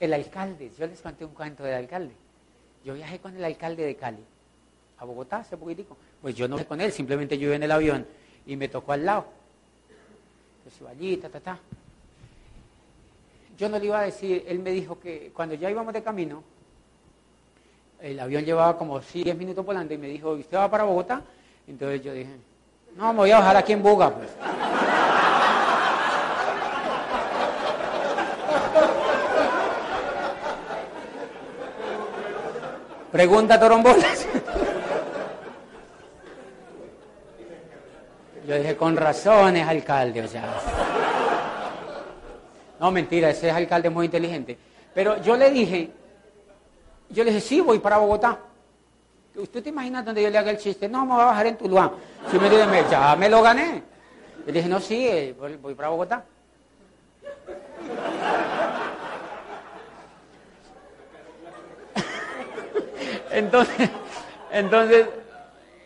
El alcalde, yo les conté un cuento del alcalde. Yo viajé con el alcalde de Cali a Bogotá hace poquitico. Pues yo no fui con él, simplemente yo iba en el avión y me tocó al lado. Entonces iba allí, ta, ta, ta. Yo no le iba a decir, él me dijo que cuando ya íbamos de camino, el avión llevaba como 10 minutos volando y me dijo, ¿usted va para Bogotá? Entonces yo dije, no, me voy a bajar aquí en Buga, pues. Pregunta Torombolas. Yo dije, con razones, alcalde, o sea. No, mentira, ese es alcalde muy inteligente. Pero yo le dije, yo le dije, sí, voy para Bogotá. ¿Usted te imagina donde yo le haga el chiste? No, me voy a bajar en Tuluá. Si me dice, ya me lo gané. Le dije, no, sí, eh, voy para Bogotá. Entonces, entonces,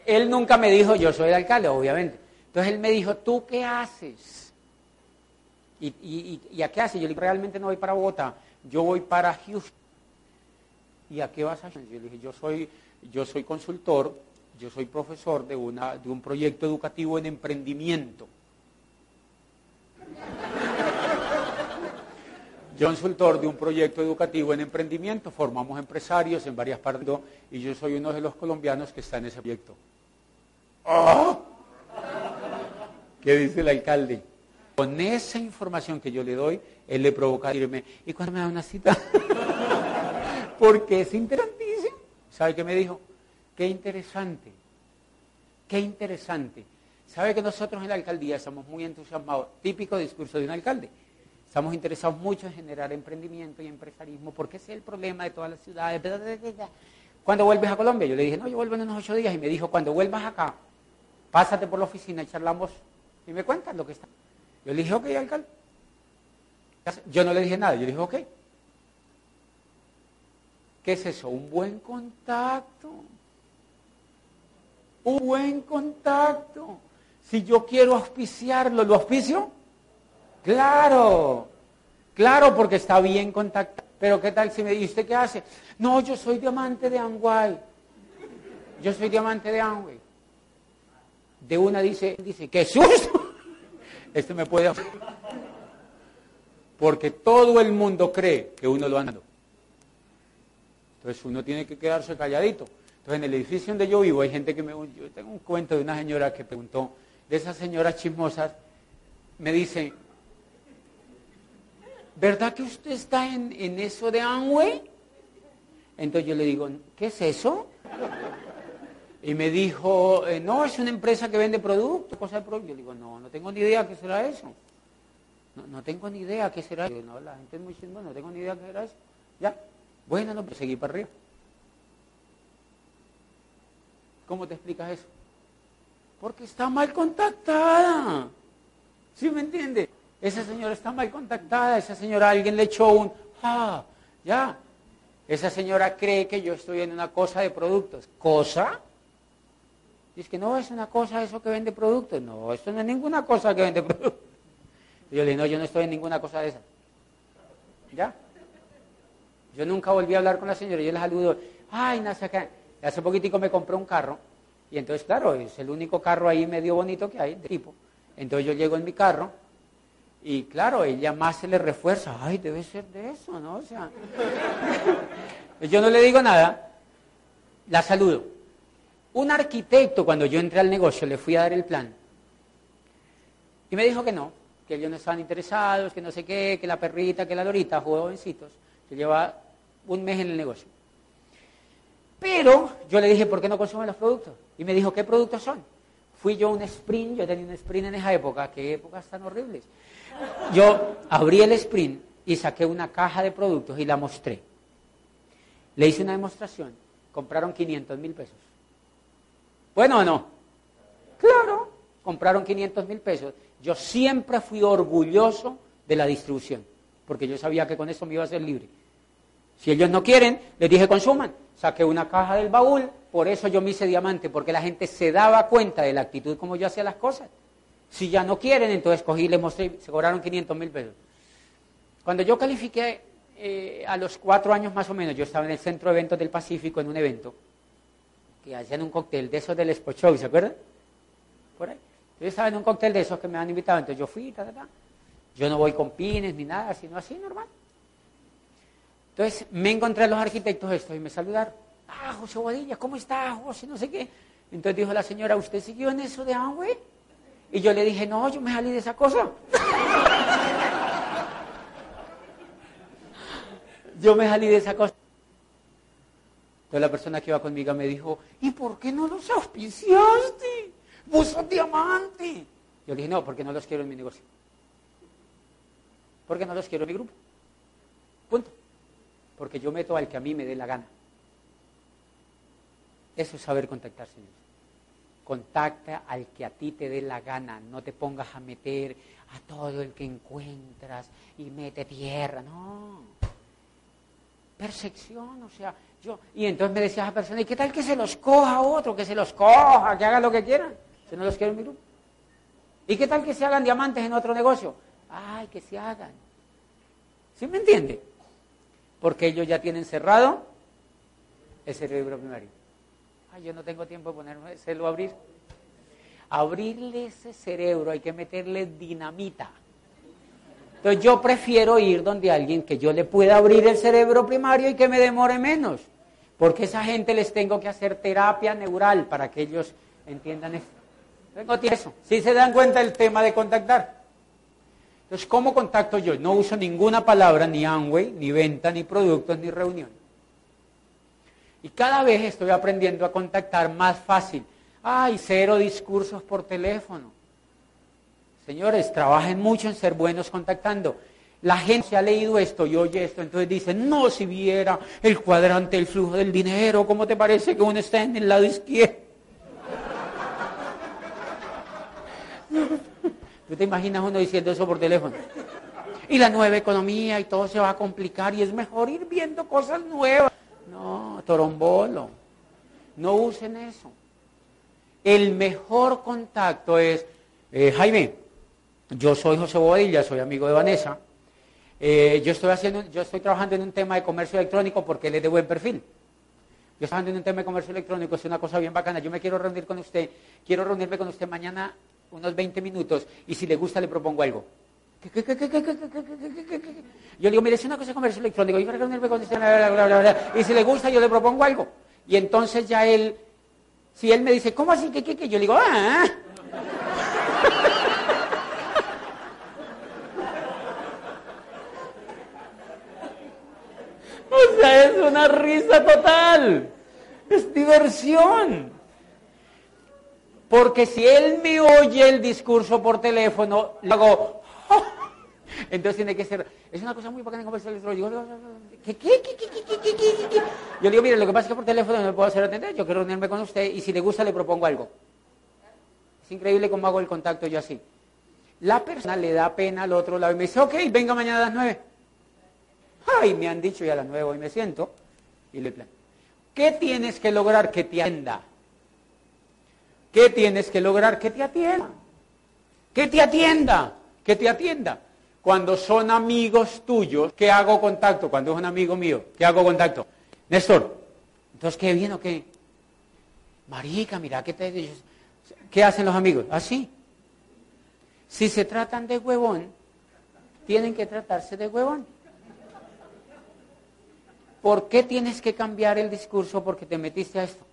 él nunca me dijo, yo soy el alcalde, obviamente. Entonces él me dijo, ¿tú qué haces? ¿Y, a qué haces? Yo le dije, realmente no voy para Bogotá, yo voy para Houston. ¿Y a qué vas a Houston? Yo le dije, yo soy, yo soy consultor, yo soy profesor de, una, de un proyecto educativo en emprendimiento. Yo consultor de un proyecto educativo en emprendimiento, formamos empresarios en varias partes y yo soy uno de los colombianos que está en ese proyecto. ¡Oh! ¿Qué dice el alcalde? Con esa información que yo le doy, él le provoca decirme, ¿y cuándo me da una cita? Porque es interesantísimo. ¿Sabe qué me dijo? Qué interesante. Qué interesante. ¿Sabe que nosotros en la alcaldía estamos muy entusiasmados? Típico discurso de un alcalde Estamos interesados mucho en generar emprendimiento y empresarismo porque ese es el problema de todas las ciudades. Cuando vuelves a Colombia? Yo le dije, no, yo vuelvo en unos ocho días. Y me dijo, cuando vuelvas acá, pásate por la oficina y charlamos y me cuentas lo que está. Yo le dije, ok, alcalde. Yo no le dije nada, yo le dije, ok. ¿Qué es eso? Un buen contacto. Un buen contacto. Si yo quiero auspiciarlo, ¿lo auspicio? Claro, claro, porque está bien contactado. Pero ¿qué tal si me dice, ¿usted qué hace? No, yo soy diamante de Amway. Yo soy diamante de Amway. De una dice, dice, ¡qué susto! Este me puede... Porque todo el mundo cree que uno lo anda. Entonces uno tiene que quedarse calladito. Entonces en el edificio donde yo vivo hay gente que me... Yo tengo un cuento de una señora que preguntó, de esas señoras chismosas, me dice, ¿verdad que usted está en, eso de Amway? Entonces yo le digo, ¿qué es eso? Y me dijo, eh, no, es una empresa que vende productos, cosas de productos. Yo le digo, no, no tengo ni idea qué será eso. No, tengo ni idea qué será eso. No, la gente es muy chismosa, no tengo ni idea qué será eso. Ya, bueno, no, pues seguí para arriba. ¿Cómo te explicas eso? Porque está mal contactada. ¿Sí me entiende? Esa señora está mal contactada, esa señora alguien le echó un, ah, ya. Esa señora cree que yo estoy en una cosa de productos. ¿Cosa? Dice que no, es una cosa eso que vende productos. No, esto no es ninguna cosa que vende productos. Y yo le digo, no, yo no estoy en ninguna cosa de esa. ¿Ya? Yo nunca volví a hablar con la señora. Yo le saludo, ay, nace. Hace poquitico me compré un carro. Y entonces, claro, es el único carro ahí medio bonito que hay, de tipo. Entonces yo llego en mi carro y claro, ella más se le refuerza, ay, debe ser de eso, ¿no? O sea, yo no le digo nada, la saludo. Un arquitecto, cuando yo entré al negocio, le fui a dar el plan. Y me dijo que no, que ellos no estaban interesados, que no sé qué, que la perrita, que la lorita, jovencitos, que lleva un mes en el negocio. Pero yo le dije, ¿por qué no consumen los productos? Y me dijo, ¿qué productos son? Fui yo un sprint, yo tenía un sprint en esa época, qué épocas tan horribles. Yo abrí el sprint y saqué una caja de productos y la mostré. Le hice una demostración. Compraron 500 mil pesos. ¿Bueno o no? Claro, compraron 500 mil pesos. Yo siempre fui orgulloso de la distribución, porque yo sabía que con eso me iba a ser libre. Si ellos no quieren, les dije consuman. Saqué una caja del baúl, por eso yo me hice diamante, porque la gente se daba cuenta de la actitud como yo hacía las cosas. Si ya no quieren, entonces cogí y les mostré, se cobraron 500 mil pesos. Cuando yo califiqué eh, a los cuatro años más o menos, yo estaba en el Centro de Eventos del Pacífico en un evento, que hacían un cóctel de esos del Expo Show, ¿se acuerdan? Por ahí. Yo estaba en un cóctel de esos que me han invitado, entonces yo fui, ta, ta, ta. Yo no voy con pines ni nada, sino así, normal. Entonces me encontré a los arquitectos estos y me saludaron. Ah, José Guadilla, ¿cómo está, José? No sé qué. Entonces dijo la señora, ¿usted siguió en eso de Amway? Y yo le dije, no, yo me salí de esa cosa. yo me salí de esa cosa. Entonces la persona que iba conmigo me dijo, ¿y por qué no los auspiciaste? Vos sos diamante. Yo le dije, no, porque no los quiero en mi negocio. Porque no los quiero en mi grupo. Punto. Porque yo meto al que a mí me dé la gana. Eso es saber contactarse. Contacta al que a ti te dé la gana, no te pongas a meter a todo el que encuentras y mete tierra, no. Percepción, o sea, yo. Y entonces me decía esa persona, ¿y qué tal que se los coja otro? Que se los coja, que haga lo que quieran. Si no los quiero en mi grupo. ¿Y qué tal que se hagan diamantes en otro negocio? Ay, que se hagan. ¿Sí me entiende? Porque ellos ya tienen cerrado el cerebro primario yo no tengo tiempo de ponerme, a abrir. Abrirle ese cerebro hay que meterle dinamita. Entonces yo prefiero ir donde alguien que yo le pueda abrir el cerebro primario y que me demore menos. Porque esa gente les tengo que hacer terapia neural para que ellos entiendan eso. Tengo eso. Si se dan cuenta del tema de contactar. Entonces, ¿cómo contacto yo? No uso ninguna palabra, ni Amway, ni venta, ni productos, ni reunión. Y cada vez estoy aprendiendo a contactar más fácil. Ay, cero discursos por teléfono. Señores, trabajen mucho en ser buenos contactando. La gente se ha leído esto y oye esto, entonces dicen, no, si viera el cuadrante del flujo del dinero, ¿cómo te parece que uno está en el lado izquierdo? ¿Tú te imaginas uno diciendo eso por teléfono? Y la nueva economía y todo se va a complicar y es mejor ir viendo cosas nuevas. No, torombolo. No usen eso. El mejor contacto es, eh, Jaime, yo soy José Bobadilla, soy amigo de Vanessa. Eh, yo, estoy haciendo, yo estoy trabajando en un tema de comercio electrónico porque él es de buen perfil. Yo estoy trabajando en un tema de comercio electrónico, es una cosa bien bacana. Yo me quiero reunir con usted, quiero reunirme con usted mañana unos 20 minutos y si le gusta le propongo algo. Yo le digo, mire, es una cosa de comercio electrónico, y si le gusta yo le propongo algo. Y entonces ya él, si él me dice, ¿cómo así? ¿Qué, qué, qué? Yo le digo, ah. O sea, es una risa total. Es diversión. Porque si él me oye el discurso por teléfono, le hago... Entonces tiene que ser... Es una cosa muy bacana en conversación electrónica. ¿Qué, qué, qué, Yo digo, mire, lo que pasa es que por teléfono no me puedo hacer atender. Yo quiero reunirme con usted y si le gusta le propongo algo. Es increíble cómo hago el contacto yo así. La persona le da pena al otro lado y me dice, ok, venga mañana a las nueve. Ay, me han dicho ya a las nueve hoy me siento y le plan. ¿Qué tienes que lograr? Que te atienda. ¿Qué tienes que lograr? Que te atienda. Que te atienda. Que te atienda. Cuando son amigos tuyos, ¿qué hago contacto? Cuando es un amigo mío, ¿qué hago contacto? Néstor, entonces, ¿qué bien o qué? Marica, mira, ¿qué te ¿Qué hacen los amigos? Así. Si se tratan de huevón, tienen que tratarse de huevón. ¿Por qué tienes que cambiar el discurso porque te metiste a esto?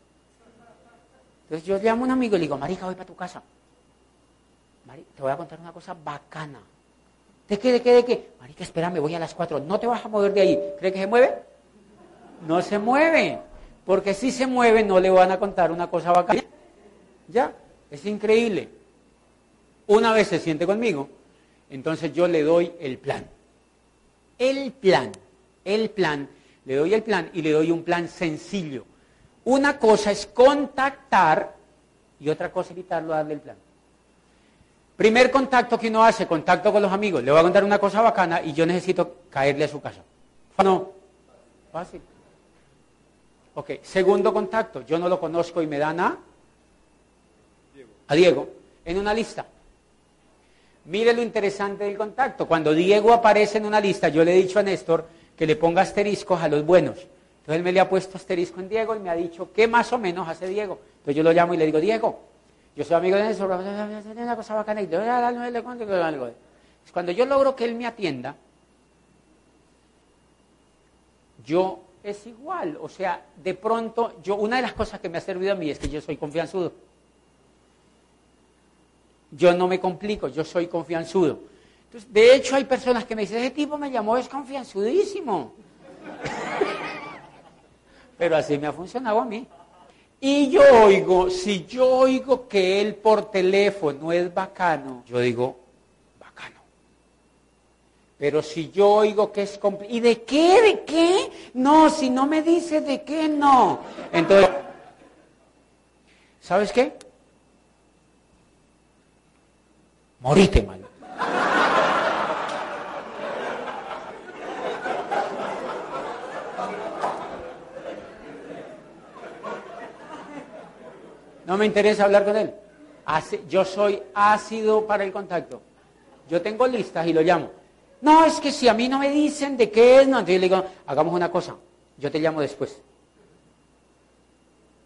Entonces yo llamo a un amigo y le digo, Marica, voy para tu casa. Te voy a contar una cosa bacana. ¿De qué, de qué, de qué? Marica, espérame, voy a las cuatro. No te vas a mover de ahí. ¿Cree que se mueve? No se mueve. Porque si se mueve no le van a contar una cosa bacana. Ya, es increíble. Una vez se siente conmigo, entonces yo le doy el plan. El plan, el plan le doy el plan y le doy un plan sencillo. Una cosa es contactar y otra cosa es evitarlo darle el plan. Primer contacto que uno hace, contacto con los amigos. Le voy a contar una cosa bacana y yo necesito caerle a su casa. No, fácil. Ok, segundo contacto, yo no lo conozco y me dan a, a Diego en una lista. Mire lo interesante del contacto. Cuando Diego aparece en una lista, yo le he dicho a Néstor, que le ponga asteriscos a los buenos. Entonces él me le ha puesto asterisco en Diego y me ha dicho, ¿qué más o menos hace Diego? Entonces yo lo llamo y le digo, Diego, yo soy amigo de Néstor, una cosa bacana, y le cuento algo. Cuando yo logro que él me atienda, yo es igual. O sea, de pronto, yo, una de las cosas que me ha servido a mí es que yo soy confianzudo. Yo no me complico, yo soy confianzudo de hecho, hay personas que me dicen, ese tipo me llamó desconfianzudísimo. Pero así me ha funcionado a mí. Y yo oigo, si yo oigo que él por teléfono es bacano, yo digo, bacano. Pero si yo oigo que es complicado, ¿y de qué? ¿De qué? No, si no me dice de qué, no. Entonces, ¿sabes qué? Morite, mal. No me interesa hablar con él. Yo soy ácido para el contacto. Yo tengo listas y lo llamo. No, es que si a mí no me dicen de qué es, no. Entonces le digo, hagamos una cosa, yo te llamo después.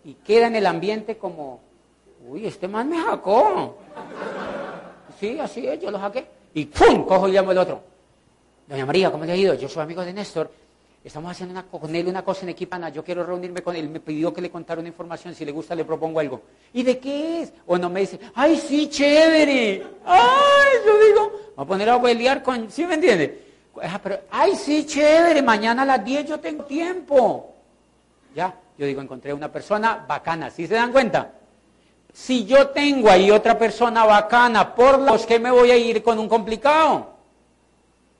Y queda en el ambiente como, uy, este man me hackeó. Sí, así es, yo lo hackeé. Y ¡pum! Cojo y llamo al otro. Doña María, ¿cómo le ha ido? Yo soy amigo de Néstor. Estamos haciendo una, con él una cosa en Equipana, yo quiero reunirme con él, me pidió que le contara una información, si le gusta le propongo algo. ¿Y de qué es? O no me dice, ay, sí, chévere. Ay, yo digo, voy a poner a huelear con, ¿sí me entiende? Ah, pero, ay, sí, chévere, mañana a las 10 yo tengo tiempo. Ya, yo digo, encontré una persona bacana, ¿sí se dan cuenta? Si yo tengo ahí otra persona bacana, por los que me voy a ir con un complicado.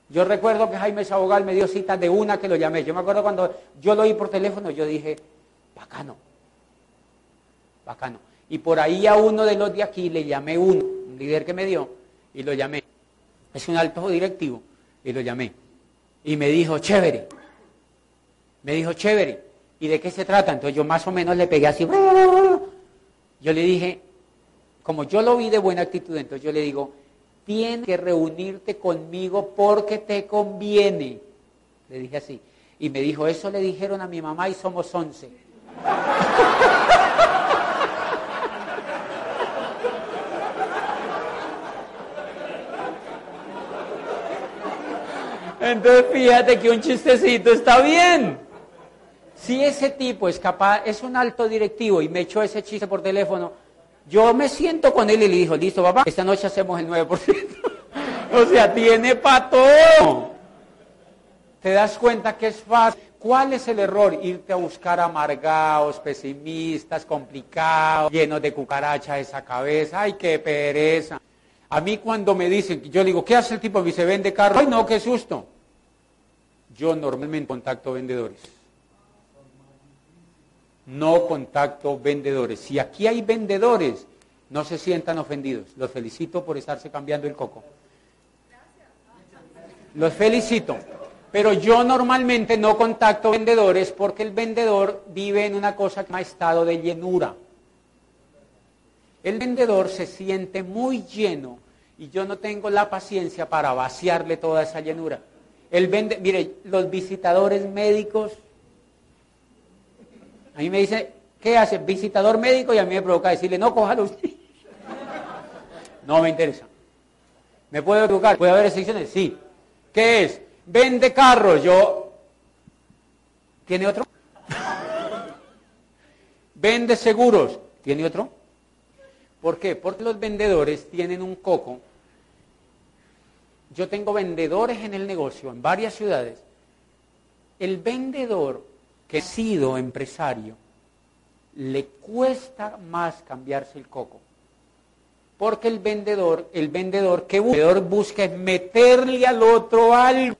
Yo recuerdo que Jaime Sabogal me dio cita de una que lo llamé. Yo me acuerdo cuando yo lo oí por teléfono, yo dije, bacano, bacano. Y por ahí a uno de los de aquí le llamé uno, un líder que me dio, y lo llamé. Es un alto directivo, y lo llamé. Y me dijo, chévere. Me dijo, chévere. ¿Y de qué se trata? Entonces yo más o menos le pegué así. Yo le dije, como yo lo vi de buena actitud, entonces yo le digo, tienes que reunirte conmigo porque te conviene. Le dije así. Y me dijo, eso le dijeron a mi mamá y somos once. Entonces fíjate que un chistecito está bien. Si ese tipo es capaz, es un alto directivo y me echó ese chiste por teléfono, yo me siento con él y le dijo, listo papá, esta noche hacemos el 9%. o sea, tiene para todo. Te das cuenta que es fácil. ¿Cuál es el error? Irte a buscar amargados, pesimistas, complicados, llenos de cucaracha esa cabeza. Ay, qué pereza. A mí cuando me dicen, yo digo, ¿qué hace el tipo? Me dice, vende carro. Ay, no, qué susto. Yo normalmente contacto vendedores. No contacto vendedores. Si aquí hay vendedores, no se sientan ofendidos. Los felicito por estarse cambiando el coco. Los felicito. Pero yo normalmente no contacto vendedores porque el vendedor vive en una cosa que llama estado de llenura. El vendedor se siente muy lleno y yo no tengo la paciencia para vaciarle toda esa llenura. El vende, mire, los visitadores médicos, a mí me dice, ¿qué hace? Visitador médico y a mí me provoca decirle, no, cójalo usted. No me interesa. ¿Me puedo educar? ¿Puede haber excepciones? Sí. ¿Qué es? Vende carros. Yo. ¿Tiene otro? Vende seguros. ¿Tiene otro? ¿Por qué? Porque los vendedores tienen un coco. Yo tengo vendedores en el negocio en varias ciudades. El vendedor que ha sido empresario le cuesta más cambiarse el coco. Porque el vendedor, el vendedor que vendedor busca es meterle al otro algo.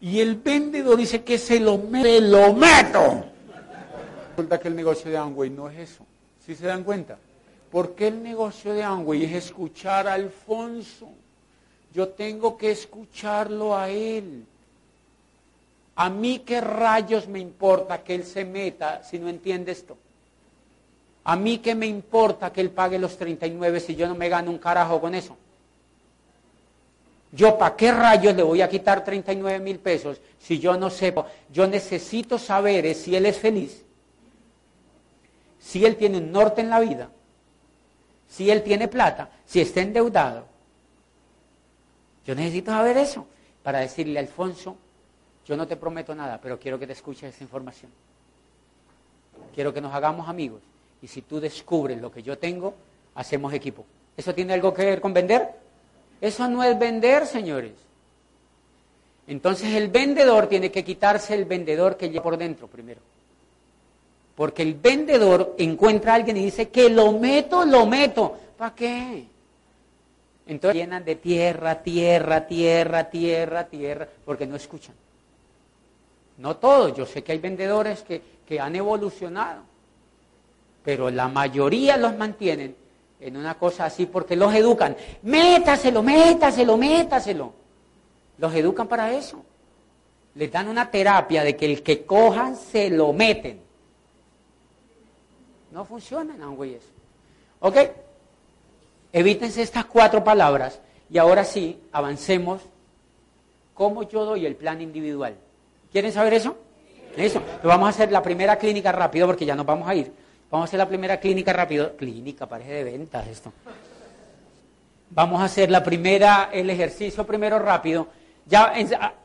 Y el vendedor dice que se lo, me lo meto. Resulta que el negocio de Amway no es eso. ¿Sí se dan cuenta? Porque el negocio de Amway es escuchar a Alfonso. Yo tengo que escucharlo a él. A mí qué rayos me importa que él se meta si no entiende esto. A mí qué me importa que él pague los 39 si yo no me gano un carajo con eso. Yo para qué rayos le voy a quitar 39 mil pesos si yo no sé. Yo necesito saber si él es feliz, si él tiene un norte en la vida, si él tiene plata, si está endeudado. Yo necesito saber eso para decirle a Alfonso, yo no te prometo nada, pero quiero que te escuches esa información. Quiero que nos hagamos amigos. Y si tú descubres lo que yo tengo, hacemos equipo. ¿Eso tiene algo que ver con vender? Eso no es vender, señores. Entonces el vendedor tiene que quitarse el vendedor que lleva por dentro primero. Porque el vendedor encuentra a alguien y dice que lo meto, lo meto. ¿Para qué? Entonces llenan de tierra, tierra, tierra, tierra, tierra, porque no escuchan. No todos, yo sé que hay vendedores que, que han evolucionado, pero la mayoría los mantienen en una cosa así porque los educan. Métaselo, métaselo, métaselo. Los educan para eso. Les dan una terapia de que el que cojan se lo meten. No funcionan, güeyes. ¿Ok? Evítense estas cuatro palabras y ahora sí, avancemos. ¿Cómo yo doy el plan individual? ¿Quieren saber eso? Eso. vamos a hacer la primera clínica rápido porque ya nos vamos a ir. Vamos a hacer la primera clínica rápido. Clínica, parece de ventas esto. Vamos a hacer la primera, el ejercicio primero rápido. ¿Ya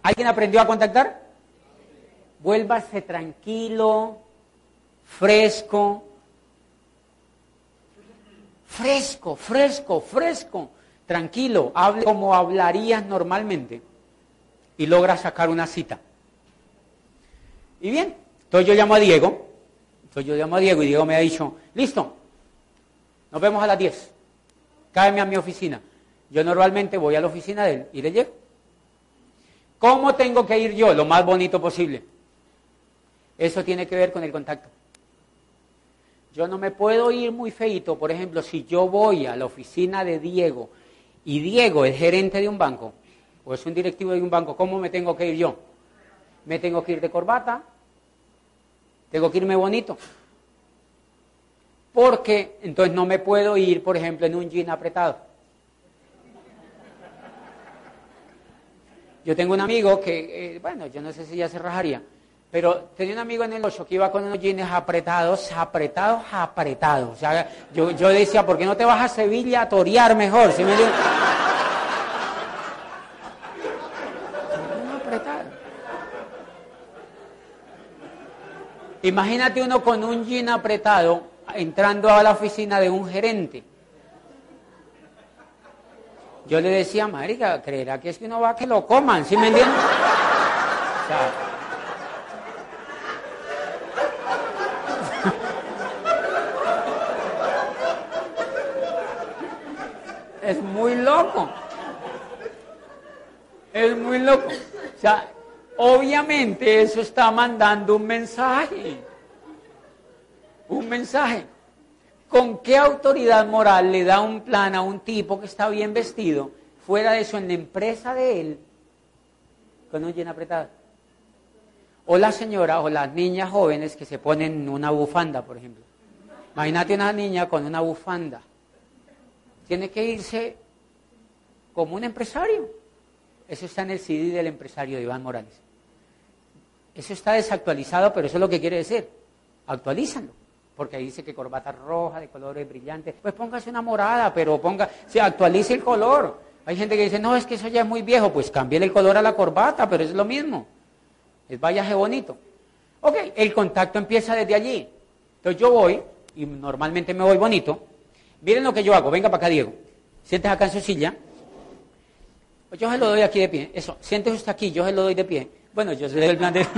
alguien aprendió a contactar? Vuélvase tranquilo, fresco, Fresco, fresco, fresco. Tranquilo, hable como hablarías normalmente y logra sacar una cita. Y bien, entonces yo llamo a Diego, entonces yo llamo a Diego y Diego me ha dicho, listo, nos vemos a las 10, cáeme a mi oficina. Yo normalmente voy a la oficina de él y le llego. ¿Cómo tengo que ir yo? Lo más bonito posible. Eso tiene que ver con el contacto. Yo no me puedo ir muy feito, por ejemplo, si yo voy a la oficina de Diego y Diego es gerente de un banco o es un directivo de un banco, ¿cómo me tengo que ir yo? Me tengo que ir de corbata, tengo que irme bonito. Porque entonces no me puedo ir, por ejemplo, en un jean apretado. Yo tengo un amigo que, eh, bueno, yo no sé si ya se rajaría, pero tenía un amigo en el 8 que iba con unos jeans apretados, apretados, apretados. O sea, yo, yo decía, ¿por qué no te vas a Sevilla a torear mejor? ¿Sí me Imagínate uno con un jean apretado entrando a la oficina de un gerente. Yo le decía, marica, creerá que es que uno va a que lo coman, ¿sí me entiendes? es muy loco. Es muy loco. O sea, obviamente eso está mandando un mensaje. Un mensaje. ¿Con qué autoridad moral le da un plan a un tipo que está bien vestido, fuera de eso, en la empresa de él, con un lleno apretado? O la señora o las niñas jóvenes que se ponen una bufanda, por ejemplo. Imagínate una niña con una bufanda. Tiene que irse como un empresario. Eso está en el CD del empresario de Iván Morales. Eso está desactualizado, pero eso es lo que quiere decir. Actualízalo porque ahí dice que corbata roja, de colores brillantes. Pues póngase una morada, pero ponga, se actualice el color. Hay gente que dice, no, es que eso ya es muy viejo, pues cambie el color a la corbata, pero es lo mismo. Es vayaje bonito. Ok, el contacto empieza desde allí. Entonces yo voy, y normalmente me voy bonito. Miren lo que yo hago, venga para acá, Diego. Siéntese acá en su silla. Yo se lo doy aquí de pie. Eso, siéntese usted aquí, yo se lo doy de pie. Bueno, yo soy el plan de...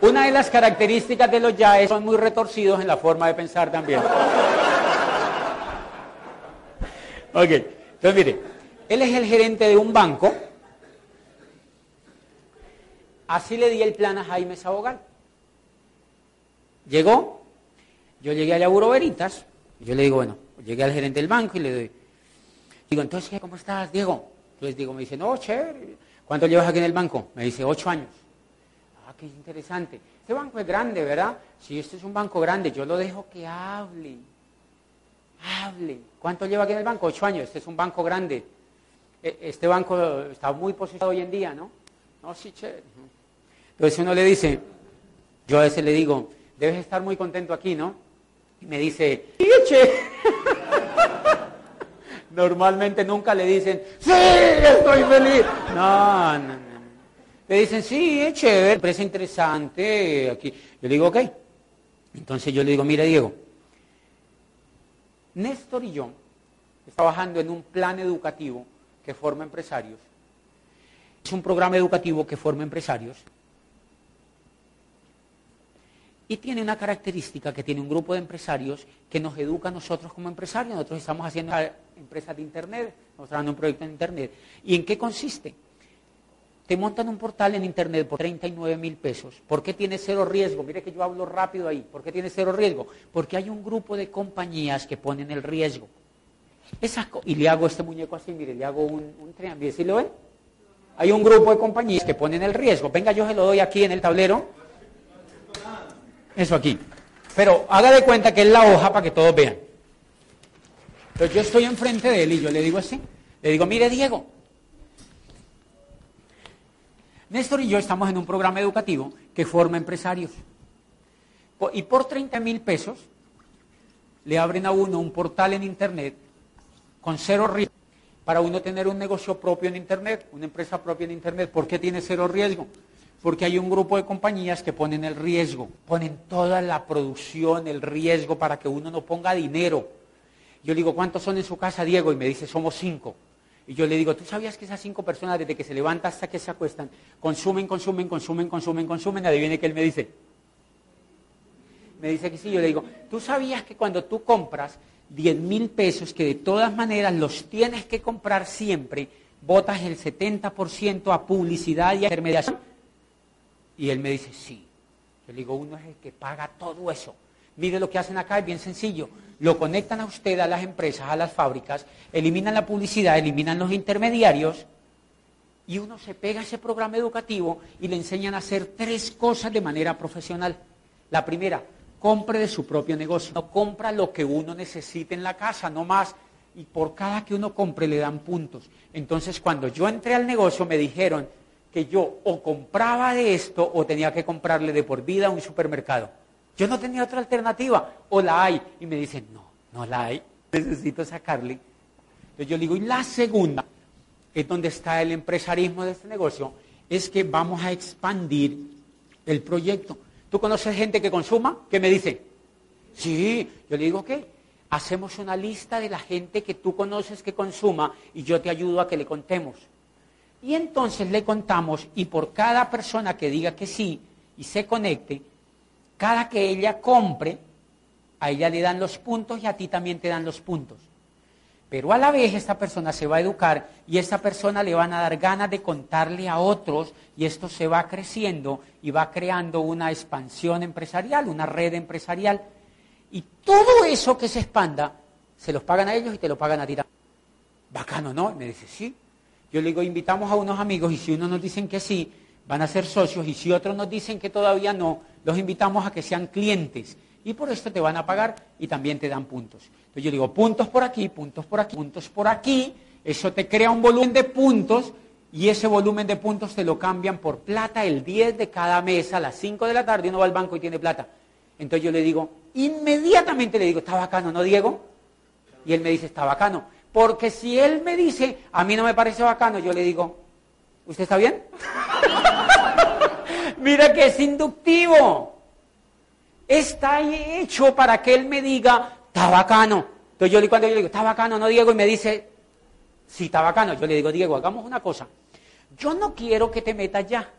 Una de las características de los yaes son muy retorcidos en la forma de pensar también. Ok, entonces mire, él es el gerente de un banco. Así le di el plan a Jaime Sabogal. Llegó, yo llegué a Lauro Veritas, yo le digo, bueno, llegué al gerente del banco y le doy. Digo, entonces, ¿cómo estás, Diego? Entonces digo, me dice, no, chévere. ¿Cuánto llevas aquí en el banco? Me dice, ocho años qué interesante. Este banco es grande, ¿verdad? Si este es un banco grande, yo lo dejo que hable. Hable. ¿Cuánto lleva aquí en el banco? Ocho años. Este es un banco grande. E, este banco está muy posicionado hoy en día, ¿no? No, sí, che. Entonces uno le dice, yo a veces le digo, debes estar muy contento aquí, ¿no? Y me dice, sí. Normalmente nunca le dicen, sí, estoy feliz. No, no, no. Le dicen, sí, es chévere, empresa interesante. Aquí. Yo le digo, ok. Entonces yo le digo, mire Diego, Néstor y yo trabajando en un plan educativo que forma empresarios. Es un programa educativo que forma empresarios. Y tiene una característica que tiene un grupo de empresarios que nos educa a nosotros como empresarios. Nosotros estamos haciendo empresas de Internet, estamos trabajando un proyecto en Internet. ¿Y en qué consiste? te montan un portal en internet por 39 mil pesos. ¿Por qué tiene cero riesgo? Mire que yo hablo rápido ahí. ¿Por qué tiene cero riesgo? Porque hay un grupo de compañías que ponen el riesgo. y le hago este muñeco así, mire, le hago un, un triángulo. ¿Sí lo ven? Hay un grupo de compañías que ponen el riesgo. Venga, yo se lo doy aquí en el tablero. Eso aquí. Pero haga de cuenta que es la hoja para que todos vean. Entonces yo estoy enfrente de él y yo le digo así. Le digo, mire Diego, Néstor y yo estamos en un programa educativo que forma empresarios. Y por 30 mil pesos le abren a uno un portal en Internet con cero riesgo para uno tener un negocio propio en Internet, una empresa propia en Internet. ¿Por qué tiene cero riesgo? Porque hay un grupo de compañías que ponen el riesgo, ponen toda la producción, el riesgo para que uno no ponga dinero. Yo le digo, ¿cuántos son en su casa, Diego? Y me dice, somos cinco. Y yo le digo, ¿tú sabías que esas cinco personas desde que se levantan hasta que se acuestan, consumen, consumen, consumen, consumen, consumen? Adivine que él me dice. Me dice que sí, yo le digo, ¿tú sabías que cuando tú compras 10 mil pesos, que de todas maneras los tienes que comprar siempre, botas el 70% a publicidad y a intermediación? Y él me dice, sí. Yo le digo, uno es el que paga todo eso. Mire lo que hacen acá, es bien sencillo. Lo conectan a usted, a las empresas, a las fábricas, eliminan la publicidad, eliminan los intermediarios y uno se pega a ese programa educativo y le enseñan a hacer tres cosas de manera profesional. La primera, compre de su propio negocio. No compra lo que uno necesite en la casa, no más. Y por cada que uno compre le dan puntos. Entonces, cuando yo entré al negocio, me dijeron que yo o compraba de esto o tenía que comprarle de por vida a un supermercado. Yo no tenía otra alternativa. O la hay. Y me dicen, no, no la hay. Necesito sacarle. Entonces yo digo, y la segunda, es donde está el empresarismo de este negocio, es que vamos a expandir el proyecto. ¿Tú conoces gente que consuma? ¿Qué me dice? Sí, yo le digo, ok, hacemos una lista de la gente que tú conoces que consuma y yo te ayudo a que le contemos. Y entonces le contamos y por cada persona que diga que sí y se conecte, cada que ella compre, a ella le dan los puntos y a ti también te dan los puntos. Pero a la vez esta persona se va a educar y esta persona le van a dar ganas de contarle a otros y esto se va creciendo y va creando una expansión empresarial, una red empresarial. Y todo eso que se expanda, se los pagan a ellos y te lo pagan a ti. Bacano, ¿no? me dice, sí. Yo le digo, invitamos a unos amigos y si unos nos dicen que sí, van a ser socios y si otros nos dicen que todavía no, los invitamos a que sean clientes y por esto te van a pagar y también te dan puntos. Entonces yo digo, puntos por aquí, puntos por aquí, puntos por aquí, eso te crea un volumen de puntos y ese volumen de puntos te lo cambian por plata el 10 de cada mes a las 5 de la tarde uno va al banco y tiene plata. Entonces yo le digo, inmediatamente le digo, está bacano, ¿no, Diego? Y él me dice, está bacano. Porque si él me dice, a mí no me parece bacano, yo le digo, ¿usted está bien? Mira que es inductivo está hecho para que él me diga, está bacano. Entonces yo cuando yo le digo, está bacano, no Diego, y me dice, sí, está bacano, yo le digo, Diego, hagamos una cosa. Yo no quiero que te metas ya.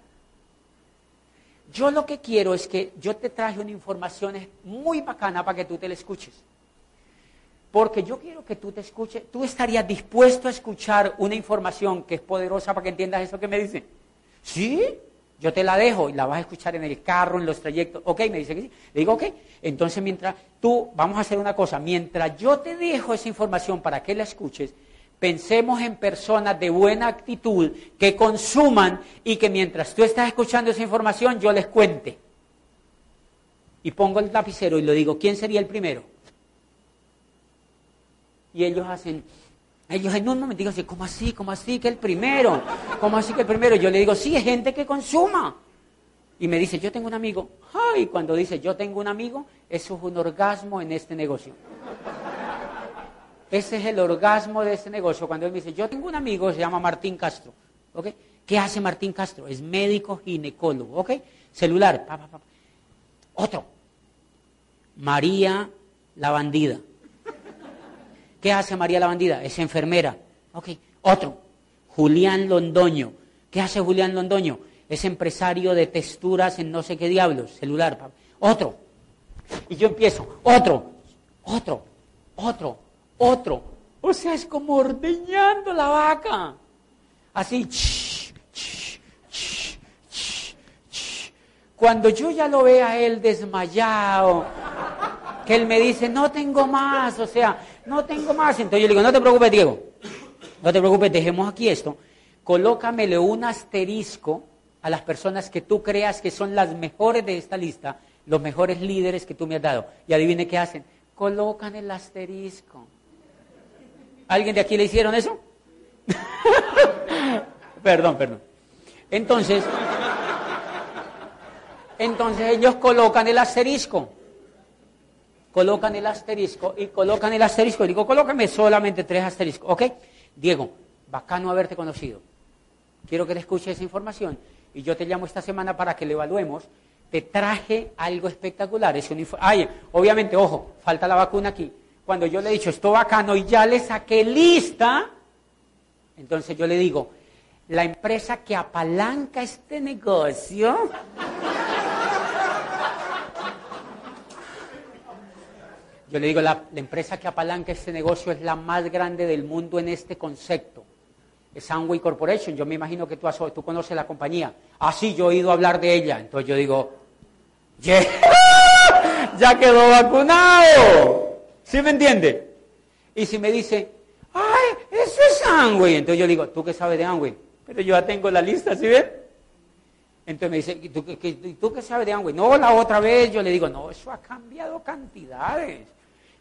Yo lo que quiero es que yo te traje una información muy bacana para que tú te la escuches. Porque yo quiero que tú te escuches. ¿Tú estarías dispuesto a escuchar una información que es poderosa para que entiendas eso que me dice? ¿Sí? Yo te la dejo y la vas a escuchar en el carro, en los trayectos. Ok, me dice que sí. Le digo, ok. Entonces, mientras tú, vamos a hacer una cosa. Mientras yo te dejo esa información para que la escuches, pensemos en personas de buena actitud que consuman y que mientras tú estás escuchando esa información, yo les cuente. Y pongo el lapicero y le digo, ¿quién sería el primero? Y ellos hacen, ellos en un momento digo, ¿cómo así? ¿Cómo así que el primero? ¿Cómo así que el primero? Yo le digo, sí, es gente que consuma. Y me dice, yo tengo un amigo. Ay, cuando dice, yo tengo un amigo, eso es un orgasmo en este negocio. Ese es el orgasmo de este negocio. Cuando él me dice, yo tengo un amigo, se llama Martín Castro. ¿Ok? ¿Qué hace Martín Castro? Es médico ginecólogo. ¿Ok? Celular. Otro. María la bandida. ¿Qué hace María la bandida? Es enfermera. Ok. Otro. Julián Londoño. ¿Qué hace Julián Londoño? Es empresario de texturas en no sé qué diablos, celular. Otro. Y yo empiezo. Otro. Otro. Otro. Otro. O sea, es como ordeñando la vaca. Así. Cuando yo ya lo vea él desmayado, que él me dice, no tengo más, o sea, no tengo más. Entonces yo le digo, no te preocupes, Diego, no te preocupes, dejemos aquí esto. Colócamele un asterisco a las personas que tú creas que son las mejores de esta lista, los mejores líderes que tú me has dado. Y adivine qué hacen. Colocan el asterisco. ¿Alguien de aquí le hicieron eso? perdón, perdón. Entonces, entonces ellos colocan el asterisco colocan el asterisco y colocan el asterisco. Y digo, colócame solamente tres asteriscos. ¿Ok? Diego, bacano haberte conocido. Quiero que le escuches esa información y yo te llamo esta semana para que le evaluemos. Te traje algo espectacular. Es un Ay, obviamente, ojo, falta la vacuna aquí. Cuando yo le he dicho esto bacano y ya le saqué lista, entonces yo le digo, la empresa que apalanca este negocio Yo le digo, la, empresa que apalanca este negocio es la más grande del mundo en este concepto. Es Sunway Corporation. Yo me imagino que tú, tú conoces la compañía. Ah, sí, yo he oído hablar de ella. Entonces yo digo, ya quedó vacunado. ¿Sí me entiende? Y si me dice, ay, eso es Amway, entonces yo digo, ¿tú qué sabes de Amway? Pero yo ya tengo la lista, ¿sí ven? Entonces me dice, ¿y tú, tú qué sabes de Amway? No, la otra vez yo le digo, no, eso ha cambiado cantidades.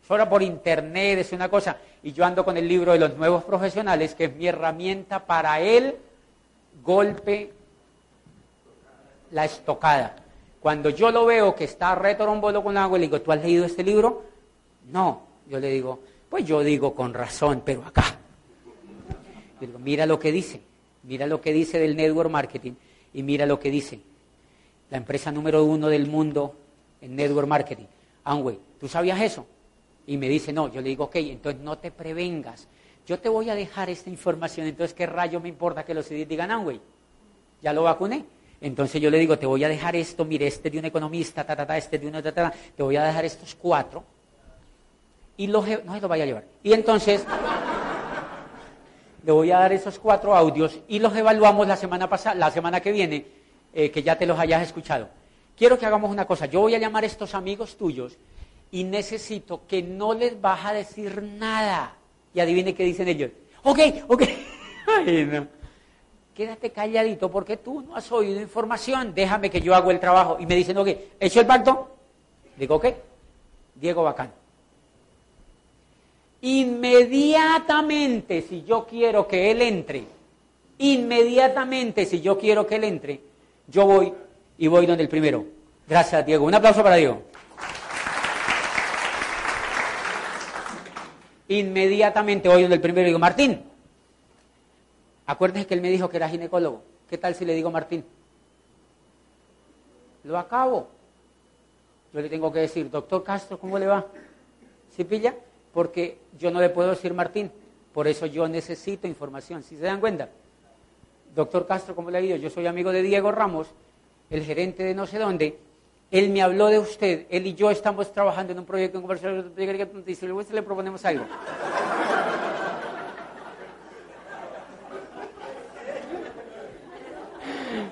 Ahora por internet es una cosa. Y yo ando con el libro de los nuevos profesionales, que es mi herramienta para el golpe, la estocada. Cuando yo lo veo que está retorombolo con agua, le digo, ¿tú has leído este libro? No. Yo le digo, pues yo digo con razón, pero acá. Yo digo, mira lo que dice, mira lo que dice del network marketing y mira lo que dice la empresa número uno del mundo en network marketing. Amway, ¿tú sabías eso? Y me dice, no, yo le digo, ok, entonces no te prevengas. Yo te voy a dejar esta información, entonces ¿qué rayo me importa que los CDs digan Amway? Ya lo vacuné. Entonces yo le digo, te voy a dejar esto, mire, este de un economista, ta, ta, ta, este de uno, ta, ta, te voy a dejar estos cuatro. Y los, no se los vaya a llevar. Y entonces, le voy a dar esos cuatro audios y los evaluamos la semana pasada, la semana que viene, eh, que ya te los hayas escuchado. Quiero que hagamos una cosa. Yo voy a llamar a estos amigos tuyos y necesito que no les vas a decir nada. Y adivine qué dicen ellos. Ok, ok. Ay, no quédate calladito porque tú no has oído información, déjame que yo hago el trabajo. Y me dicen, ok, ¿hecho el pacto? Digo, ok, Diego Bacán. Inmediatamente, si yo quiero que él entre, inmediatamente, si yo quiero que él entre, yo voy y voy donde el primero. Gracias, Diego. Un aplauso para Diego. Inmediatamente voy donde el primero y digo, Martín, Acuérdense que él me dijo que era ginecólogo. ¿Qué tal si le digo Martín? Lo acabo. Yo le tengo que decir, doctor Castro, ¿cómo le va? ¿Sí pilla? Porque yo no le puedo decir Martín. Por eso yo necesito información. ¿Sí se dan cuenta? Doctor Castro, ¿cómo le ha ido? Yo soy amigo de Diego Ramos, el gerente de no sé dónde. Él me habló de usted. Él y yo estamos trabajando en un proyecto en conversación. Dice, le proponemos algo.